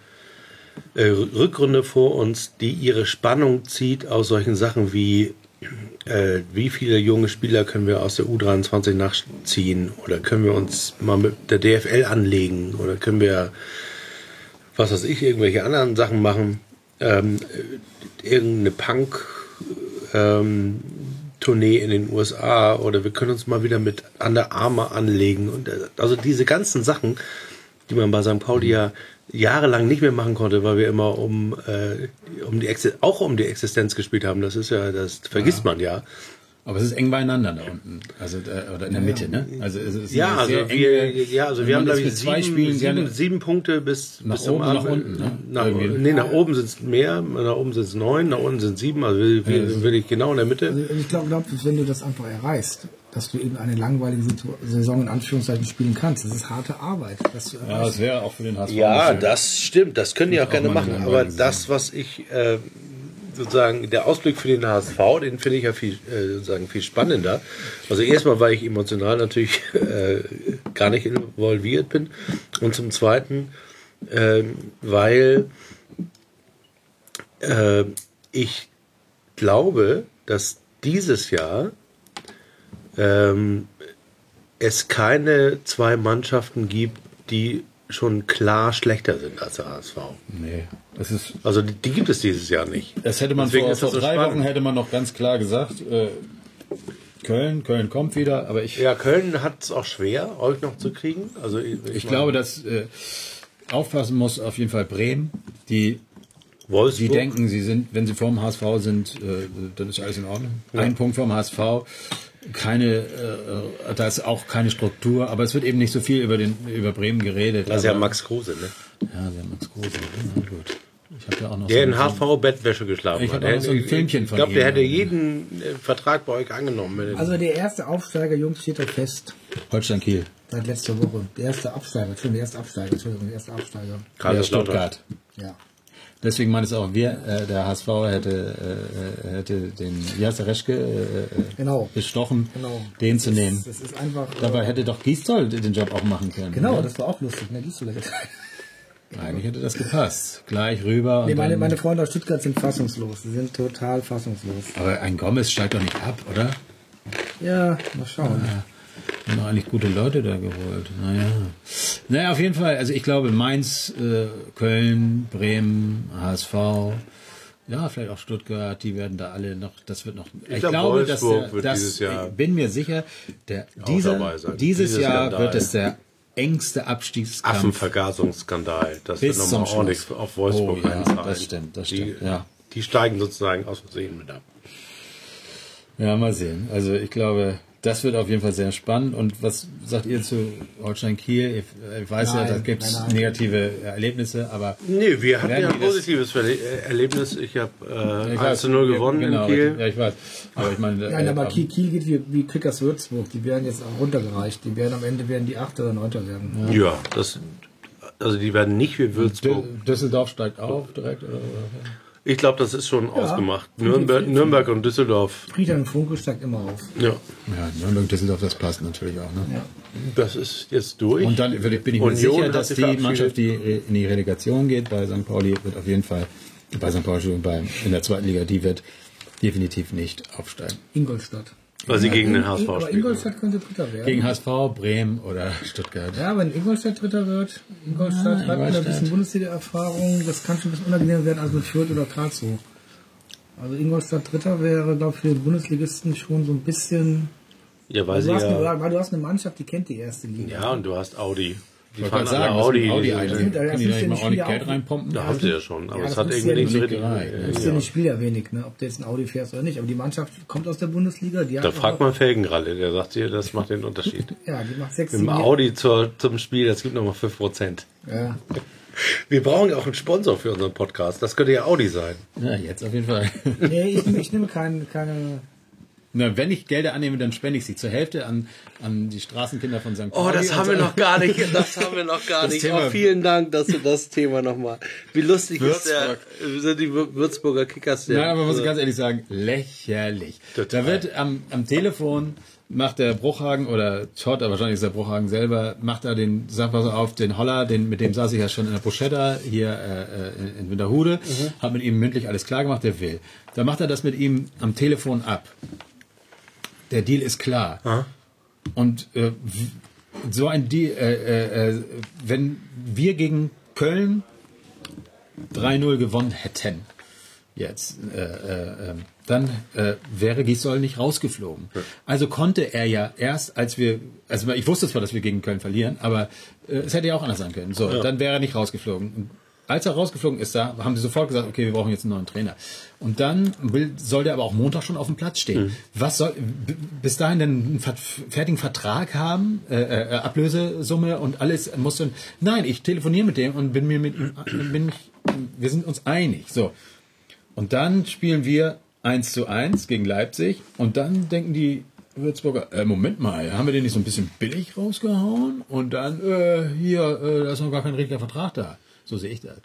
äh, Rückrunde vor uns, die ihre Spannung zieht aus solchen Sachen wie, äh, wie viele junge Spieler können wir aus der U23 nachziehen? Oder können wir uns mal mit der DFL anlegen? Oder können wir, was weiß ich, irgendwelche anderen Sachen machen, ähm, äh, irgendeine Punk, ähm, Tournee in den USA oder wir können uns mal wieder mit Under Armour anlegen? Und äh, also diese ganzen Sachen, die man bei St. Pauli ja jahrelang nicht mehr machen konnte, weil wir immer um, äh, um die Exi auch um die Existenz gespielt haben. Das ist ja, das vergisst man ja. Aber es ist eng beieinander da unten. Also, äh, oder in der Mitte, ne? Also, es ist Ja, also sehr wir, enge- ja, also wir haben glaube ich sieben, sieben, sieben Punkte bis Nach bis zum oben nach unten, ne? Nach, Irgendwie. nee, nach oben sind es mehr, nach oben sind es neun, nach unten sind es sieben, also wir, wir, will ich genau in der Mitte. Also ich glaube, glaub, wenn du das einfach erreichst, dass du eben eine langweilige Saison in Anführungszeichen spielen kannst, das ist harte Arbeit. Ja, das wäre auch für den HSV. Ja, das stimmt, das können die auch auch gerne machen. Aber das, was ich äh, sozusagen, der Ausblick für den HSV, den finde ich ja viel, äh, sozusagen viel spannender. Also erstmal, weil ich emotional natürlich äh, gar nicht involviert bin. Und zum Zweiten, ähm, weil äh, ich glaube, dass dieses Jahr ähm, es keine zwei Mannschaften gibt, die schon klar schlechter sind als der HSV. Nee, das ist. Also die, die gibt es dieses Jahr nicht. Das hätte man Deswegen vor, vor so drei spannend. Wochen hätte man noch ganz klar gesagt, äh, Köln, Köln kommt wieder, aber ich, Ja, Köln hat es auch schwer, euch noch zu kriegen. Also ich, ich meine, glaube, dass äh, aufpassen muss auf jeden Fall Bremen, die Wolfsburg, Sie denken, sie sind, wenn sie vorm HSV sind, äh, dann ist alles in Ordnung. Ein Punkt vorm HSV, keine, äh, da ist auch keine Struktur, aber es wird eben nicht so viel über den über Bremen geredet. das ist ja Max Kruse, ne? Ja, der Max Kruse. Ja, gut. Ich habe ja auch noch Der so in HV-Bettwäsche geschlafen Ich hat. hab auch noch so ein Ich- Filmchen ich von glaube, der hätte jeden äh, Vertrag bei euch angenommen. Also der erste Aufsteiger, Jungs, steht doch fest. Holstein Kiel. Seit letzter Woche. Der erste Absteiger, Entschuldigung, der erste Absteiger, Entschuldigung, der erste Absteiger. Ja, Kaiserslautern. Stuttgart. Ja. Deswegen meint es auch, wir, äh, der HSV hätte, äh, hätte den, wie heißt der Reschke, äh, äh, Genau. bestochen, Genau. den zu nehmen. Das ist einfach. Dabei hätte doch Gisdol den Job auch machen können. Genau, oder? das war auch lustig. Ne? *laughs* Eigentlich hätte das gepasst. Gleich rüber. Nee, und meine, meine Freunde aus Stuttgart sind fassungslos. Sie sind total fassungslos. aber ein Gomez steigt doch nicht ab, oder? Ja, mal schauen. Haben eigentlich gute Leute da geholt. Naja. Naja, auf jeden Fall. Also ich glaube Mainz, äh, Köln, Bremen, HSV, ja, vielleicht auch Stuttgart, die werden da alle noch, das wird noch. Ich, glaub, glaube, dass der, wird dass, dieses Jahr ich bin mir sicher, der, dieser, sein. dieses Dieses Jahr Skandal. wird es der engste Abstiegskampf Affenvergasungsskandal. Das bis wird nochmal ordentlich auf Wolfsburg Oh ja, einzahlen. das stimmt, das die, stimmt, ja. Die steigen sozusagen aus Versehen mit ab. Ja, mal sehen. Also ich glaube, das wird auf jeden Fall sehr spannend. Und was sagt ihr zu Holstein Kiel? Ich, weiß Nein, ja, da gibt es negative Erlebnisse, aber Nee, wir hatten ja ein positives äh, Erlebnis. Ich habe äh, ich 1 zu 0 gewonnen genau, in Kiel. Ja, ich weiß. Aber ich meine, Nein, äh, aber Kiel, Kiel geht wie, wie Kickers Würzburg. Die werden jetzt auch runtergereicht. Die werden am Ende werden die Achter oder Neunter werden. Ja, das, also die werden nicht wie Würzburg. Dü- Düsseldorf steigt auf direkt. Oder, oder? Ich glaube, das ist schon ausgemacht. Nürnberg, Nürnberg und Düsseldorf. Friedhelm Funke steigt immer auf. Ja, Ja, Nürnberg, Düsseldorf, das passt natürlich auch. Ne? das ist jetzt durch. Und dann bin ich mir Union sicher, dass die. Mannschaft, die in die Relegation geht, bei St. Pauli, wird auf jeden Fall, bei St. Pauli, bei, in der zweiten Liga, die wird definitiv nicht aufsteigen. Ingolstadt. Weil sie gegen den HSV Aber spielen. Ingolstadt könnte Dritter werden. Gegen HSV, Bremen oder Stuttgart. Ja, wenn Ingolstadt Dritter wird, Ingolstadt Ah, hat mit ein Ingolstadt. bisschen Bundesliga-Erfahrung, das kann schon ein bisschen unangenehmer werden als mit Fürth oder Karlsruhe. Also Ingolstadt Dritter wäre, glaube ich, für den Bundesligisten schon so ein bisschen... Ja, weil sie Du hast, ja, eine, weil du hast eine Mannschaft, die kennt die erste Liga. ja, und du hast Audi. Die Ich fahren sagen, Audi. Audi, ein. Stimmt, aber das Können die ist da ja nicht mal nicht ordentlich Geld reinpumpen? Da haben sie ja schon, aber Ja, es das hat irgendwie ja nicht so richtig. Ne? bist ja nicht spielerwenig, ne? ob du jetzt ein Audi fährst oder nicht. Aber die Mannschaft kommt aus der Bundesliga. Die Da fragt man Felgenralle, der sagt dir, das macht den Unterschied. *laughs* Ja, die macht sechs, Im sieben Audi zur, zum Spiel, das gibt nochmal 5%. Ja. Wir brauchen auch einen Sponsor für unseren Podcast. Das könnte ja Audi sein. Ja, jetzt auf jeden Fall. Nee, ich, *laughs* ich nehme kein, keine... Na, wenn ich Gelder annehme, dann spende ich sie zur Hälfte an, an die Straßenkinder von St. Oh, Pauli. das haben wir noch gar nicht. *laughs* Das haben wir noch gar Das nicht. Thema- oh, vielen Dank, dass du das Thema nochmal. Wie lustig ist der, sind die Wür- Würzburger Kickers der. Nein, aber man muss ganz ehrlich sagen, lächerlich. Total. Da wird am, am Telefon macht der Bruchhagen oder Schott, aber wahrscheinlich ist der Bruchhagen selber, macht da den, sag mal so auf, den Holler, den, mit dem saß ich ja schon in der Bruschetta hier äh, äh, in Winterhude, hat mit ihm mündlich alles klar gemacht, der will. Da macht er das mit ihm am Telefon ab. Der Deal ist klar. Und äh, so ein Deal, äh, äh, äh, wenn wir gegen Köln 3-0 gewonnen hätten, jetzt, äh, äh, äh, dann wäre Gisdol nicht rausgeflogen. Also konnte er ja erst, als wir, also ich wusste zwar, dass wir gegen Köln verlieren, aber es hätte ja auch anders sein können. So, dann wäre er nicht rausgeflogen. Und als er rausgeflogen ist, da haben sie sofort gesagt, okay, wir brauchen jetzt einen neuen Trainer. Und dann will, soll der aber auch Montag schon auf dem Platz stehen. Was soll bis dahin denn einen fertigen Vertrag haben, äh, äh, Ablösesumme und alles muss dann. Nein, ich telefoniere mit dem und bin mir mit ihm, bin mich, wir sind uns einig. So. Und dann spielen wir 1 zu 1 gegen Leipzig und dann denken die Würzburger, äh, Moment mal, haben wir den nicht so ein bisschen billig rausgehauen? Und dann, äh, hier, äh, da ist noch gar kein richtiger Vertrag da. So sehe ich das.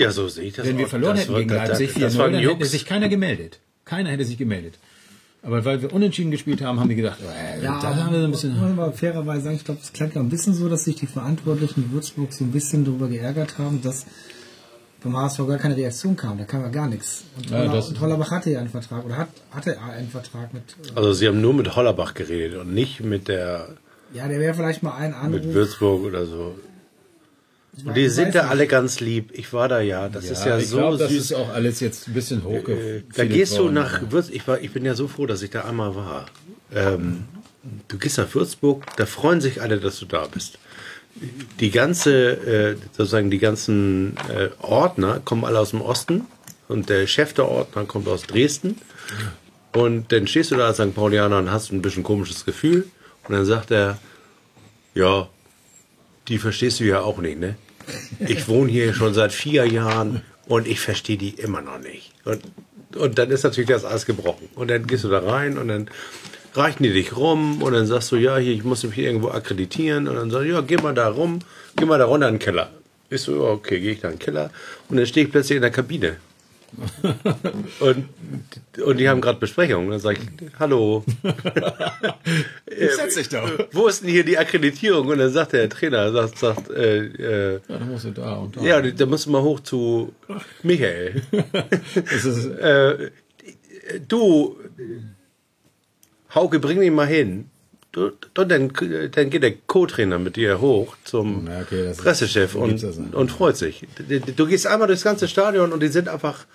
Ja, so sehe ich das Wenn wir verloren Das hätten gegen Leipzig das 4-0, war ein dann hätte sich keiner gemeldet. Keiner hätte sich gemeldet. Aber weil wir unentschieden gespielt haben, haben die gedacht, äh, Ja, da haben wir so ein bisschen... man aber fairerweise sagen, ich glaube, es klang ja ein bisschen so, dass sich die Verantwortlichen in Würzburg so ein bisschen darüber geärgert haben, dass beim HSV gar keine Reaktion kam. Da kam ja gar nichts. Und, Ja, Holler, das- und Hollerbach hatte ja einen Vertrag oder hat, hatte einen Vertrag mit. äh, Also sie haben nur mit Hollerbach geredet und nicht mit der Ja, der wäre vielleicht mal ein Anruf. mit Würzburg oder so. Und die sind da alle ganz lieb. Ich war da ja. Das ist ja ich so glaube, das süß. ist auch alles jetzt ein bisschen hochge... Äh, da gehst du nach Würzburg. Ich, war, ich bin ja so froh, dass ich da einmal war. Ähm, du gehst nach Würzburg, da freuen sich alle, dass du da bist. Die ganze, äh, sozusagen die ganzen äh, Ordner kommen alle aus dem Osten und der Chef der Ordner kommt aus Dresden. Und dann stehst du da als St. Paulianer und hast ein bisschen komisches Gefühl. Und dann sagt er, ja, die verstehst du ja auch nicht, ne? Ich wohne hier schon seit vier Jahren und ich verstehe die immer noch nicht. Und, und dann ist natürlich das alles gebrochen. Und dann gehst du da rein und dann reichen die dich rum und dann sagst du, ja, hier, ich muss mich hier irgendwo akkreditieren. Und dann sagst du, ja, geh mal da rum, geh mal da runter in den Keller. Ich so, okay, gehe ich da in den Keller. Und dann stehe ich plötzlich in der Kabine. *laughs* Und, und die haben gerade Besprechung. Dann sage ich, hallo. *laughs* Setz dich doch. Wo ist denn hier die Akkreditierung? Und dann sagt der Trainer, sagt, sagt äh, äh, Ja, dann musst du da und da. ja, da musst du mal hoch zu Michael. *laughs* Äh, du, Hauke, bring mich mal hin. Du, dann, dann geht der Co-Trainer mit dir hoch zum okay, Pressechef und, und freut sich. Du, du gehst einmal durchs ganze Stadion und die sind einfach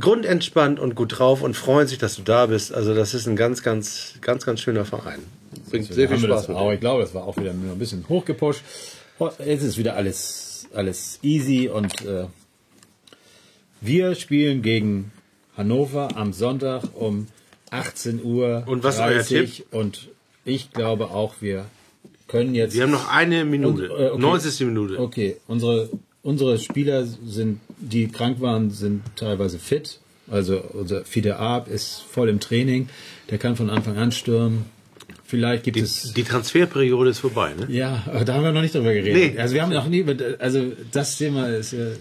grundentspannt und gut drauf und freuen sich, dass du da bist. Also das ist ein ganz, ganz, ganz, ganz schöner Verein. Bringt sehr viel Spaß auch. Ich glaube, es war auch wieder nur ein bisschen hochgepusht. Jetzt ist wieder alles, alles easy und äh, wir spielen gegen Hannover am Sonntag um 18 Uhr. Und was ist euer Tipp? Und ich glaube auch, wir können jetzt. Wir haben noch eine Minute. Und, äh, okay. 90. Minute. Okay, unsere, unsere Spieler sind, die krank waren, sind teilweise fit. Also unser Fide Arp ist voll im Training. Der kann von Anfang an stürmen. Vielleicht gibt es. Die Transferperiode ist vorbei, ne? Ja, aber da haben wir noch nicht drüber geredet. Nee. Also wir haben noch nie, also das Thema ist, äh,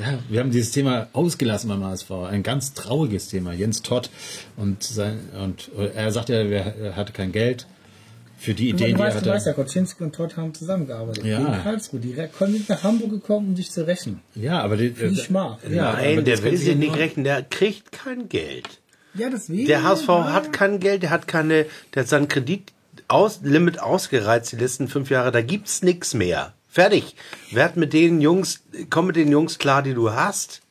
ja, wir haben dieses Thema ausgelassen beim HSV. Ein ganz trauriges Thema. Jens Todd und sein, und er sagt ja, er hatte kein Geld für die Du, Ideen, die er weißt, du weißt hatte. ja, Koczynski und Todd haben zusammengearbeitet. Ja. In Karlsruhe. Die kommen nicht nach Hamburg gekommen, um sich zu rächen. Ja, aber die, Wie Schmach. Ja, aber Nein, das der will sich ja nicht rechnen, der kriegt kein Geld. ja deswegen. Der HSV ja. hat kein Geld, der hat keine, der hat sein Kreditlimit aus, Limit ausgereizt die letzten fünf Jahre, da gibt's nix mehr. Fertig. Werd mit den Jungs, komm mit den Jungs klar, die du hast.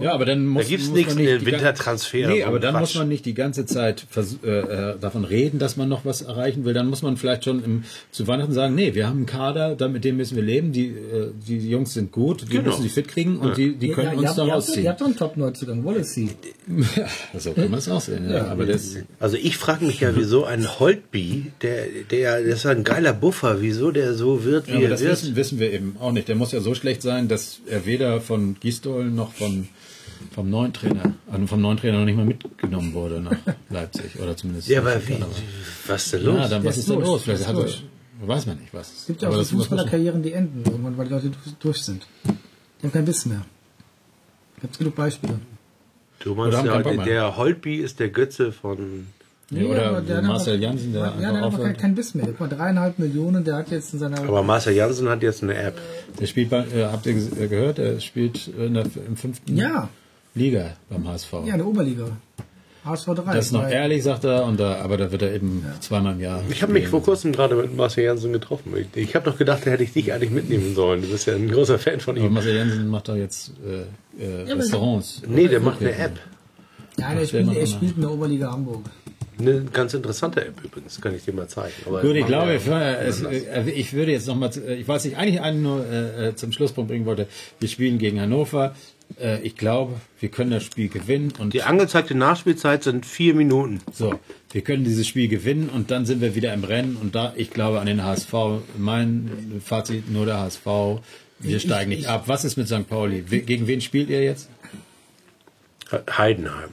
Ja, aber dann muss, gibt's muss nichts man nicht die Wintertransfer Nee, aber dann Quatsch. muss man nicht die ganze Zeit vers- äh, äh, davon reden, dass man noch was erreichen will. Dann muss man vielleicht schon im, zu Weihnachten sagen, nee, wir haben einen Kader, da, mit dem müssen wir leben. Die, äh, die Jungs sind gut, die Genau. müssen sich fit kriegen und die, die Ja, können ja, uns da habt- ihr habt- rausziehen. Ihr habt doch einen Top-Neuzugang, Wallacey. so kann man es auch sehen. Ja, aber das, Also ich frage mich ja, wieso ein Holtby, der, der, das ist ein geiler Buffer, wieso der so wird, wie ja, aber er das wird. wissen, wissen wir eben auch nicht. Der muss ja so schlecht sein, dass er weder von Gistol noch von vom neuen Trainer, also vom neuen Trainer noch nicht mal mitgenommen wurde nach Leipzig oder zumindest. Ja, aber wie, was ist denn los? Ja, dann was ist durch. los? Vielleicht hat ist er, weiß man nicht was. Es gibt ja auch so Fußballerkarrieren, die enden irgendwann, weil die Leute durch sind. Die haben keinen Biss mehr. Gibt genug Beispiele. Du meinst ja, der, Holtby ist der Götze von... Ja, oder der hat Marcel Jansen, der Ja, der hat keinen keinen Biss mehr. Guck mal, dreieinhalb Millionen, der hat jetzt in seiner. Aber Marcel Janssen hat jetzt eine App. Der spielt bei, äh, habt ihr äh, gehört, er spielt in der, im fünften Ja. Liga beim HSV. ja, in der Oberliga. HSV 3. das ist noch ehrlich, sagt er, und da, aber da wird er eben zweimal im Jahr. Ich habe mich vor kurzem gerade mit Marcel Janssen getroffen. Ich, ich habe doch gedacht, da hätte ich dich eigentlich mitnehmen sollen. Du bist ja ein großer Fan von Aber ihm. Marcel Jansen macht da jetzt äh, äh, aber- Restaurants. Nee, der macht eine App. Nein, er spielt, er spielt in der Oberliga Hamburg. Eine ganz interessante App übrigens, kann ich dir mal zeigen. Aber Gut, ich glaube, ich, es, äh, ich würde jetzt noch mal, zu- äh, ich weiß nicht, eigentlich einen nur äh, äh, zum Schlusspunkt bringen wollte. Wir spielen gegen Hannover. Äh, ich glaube, wir können das Spiel gewinnen und Die angezeigte Nachspielzeit sind vier Minuten. so, wir können dieses Spiel gewinnen und dann sind wir wieder im Rennen und da, ich glaube an den HSV. Mein Fazit nur der HSV. Wir steigen nicht ab. Was ist mit St. Pauli? Gegen wen spielt ihr jetzt? Heidenheim.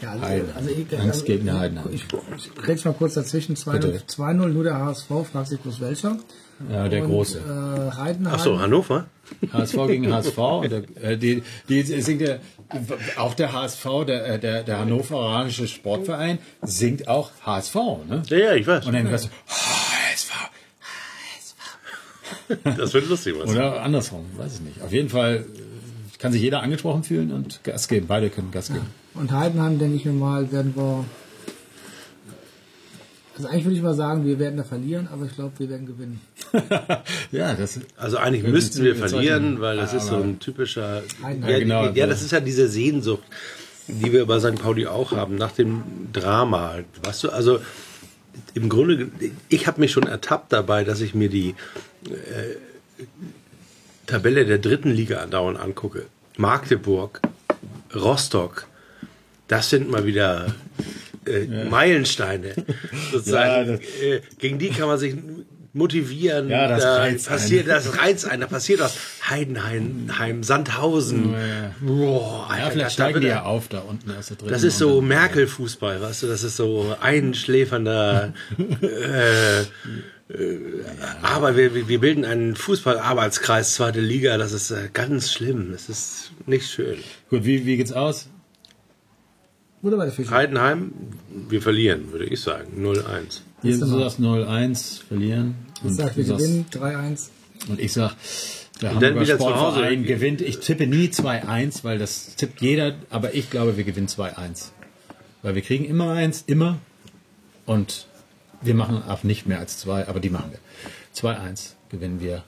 Ja, also, Heiden. also ich, Angst gegen Heidenheim. Ich, ich grätsch mal kurz dazwischen. 2-0, Bitte. 2-0, nur der HSV, fragt sich bloß welcher. Ja, der Und, Große. Äh, Heidenheim. Ach so, Hannover? HSV gegen HSV. Und der, äh, die, die singt ja, auch der HSV, der, äh, der, der Hannoveranische Sportverein, singt auch HSV. Ne? Ja, ja, ich weiß. Und dann hörst du HSV. Das wird lustig was. Oder andersrum, weiß ich nicht. Auf jeden Fall äh, kann sich jeder angesprochen fühlen und Gas geben. Beide können Gas geben. Und Heidenheim, denke ich mir mal, werden wir. Also eigentlich würde ich mal sagen, wir werden da verlieren, aber ich glaube, wir werden gewinnen. *laughs* ja, das Also eigentlich müssten wir verlieren, weil das Ja, ist so ein typischer. Ja, genau, ja, das ist ja diese Sehnsucht, die wir bei St. Pauli auch haben, nach dem Drama. Weißt du, also im Grunde, ich habe mich schon ertappt dabei, dass ich mir die äh, Tabelle der dritten Liga andauernd angucke. Magdeburg, Rostock, das sind mal wieder äh, Meilensteine. *laughs* Sozusagen. Ja, äh, gegen die kann man sich motivieren. Ja, das da reizt passiert, einen. das reizt einen. Da passiert was. Heidenheim, Heim, Sandhausen. Ja. Boah, Alter, ja, vielleicht steigen die ja auf da unten aus der dritten. das ist so Merkel-Fußball, weißt du, das ist so einschläfernder. *laughs* äh, äh, aber wir, wir- wir bilden einen Fußballarbeitskreis, zweite Liga, das ist äh, ganz schlimm. Das ist nicht schön. Gut, wie, wie geht's aus? Oder bei der Fische. Heidenheim, wir verlieren, würde ich sagen. 0-1. Hier du sagst 0-1 verlieren. Ich Und, sag, du wir gewinnen 3-1. und ich sag, der Und Hamburger wieder zu Hause. Sportverein gewinnt. Ich tippe nie 2-1, weil das tippt jeder, aber ich glaube, wir gewinnen 2-1. Weil wir kriegen immer eins, immer. Und wir machen auch nicht mehr als zwei, aber die machen wir. 2-1 gewinnen wir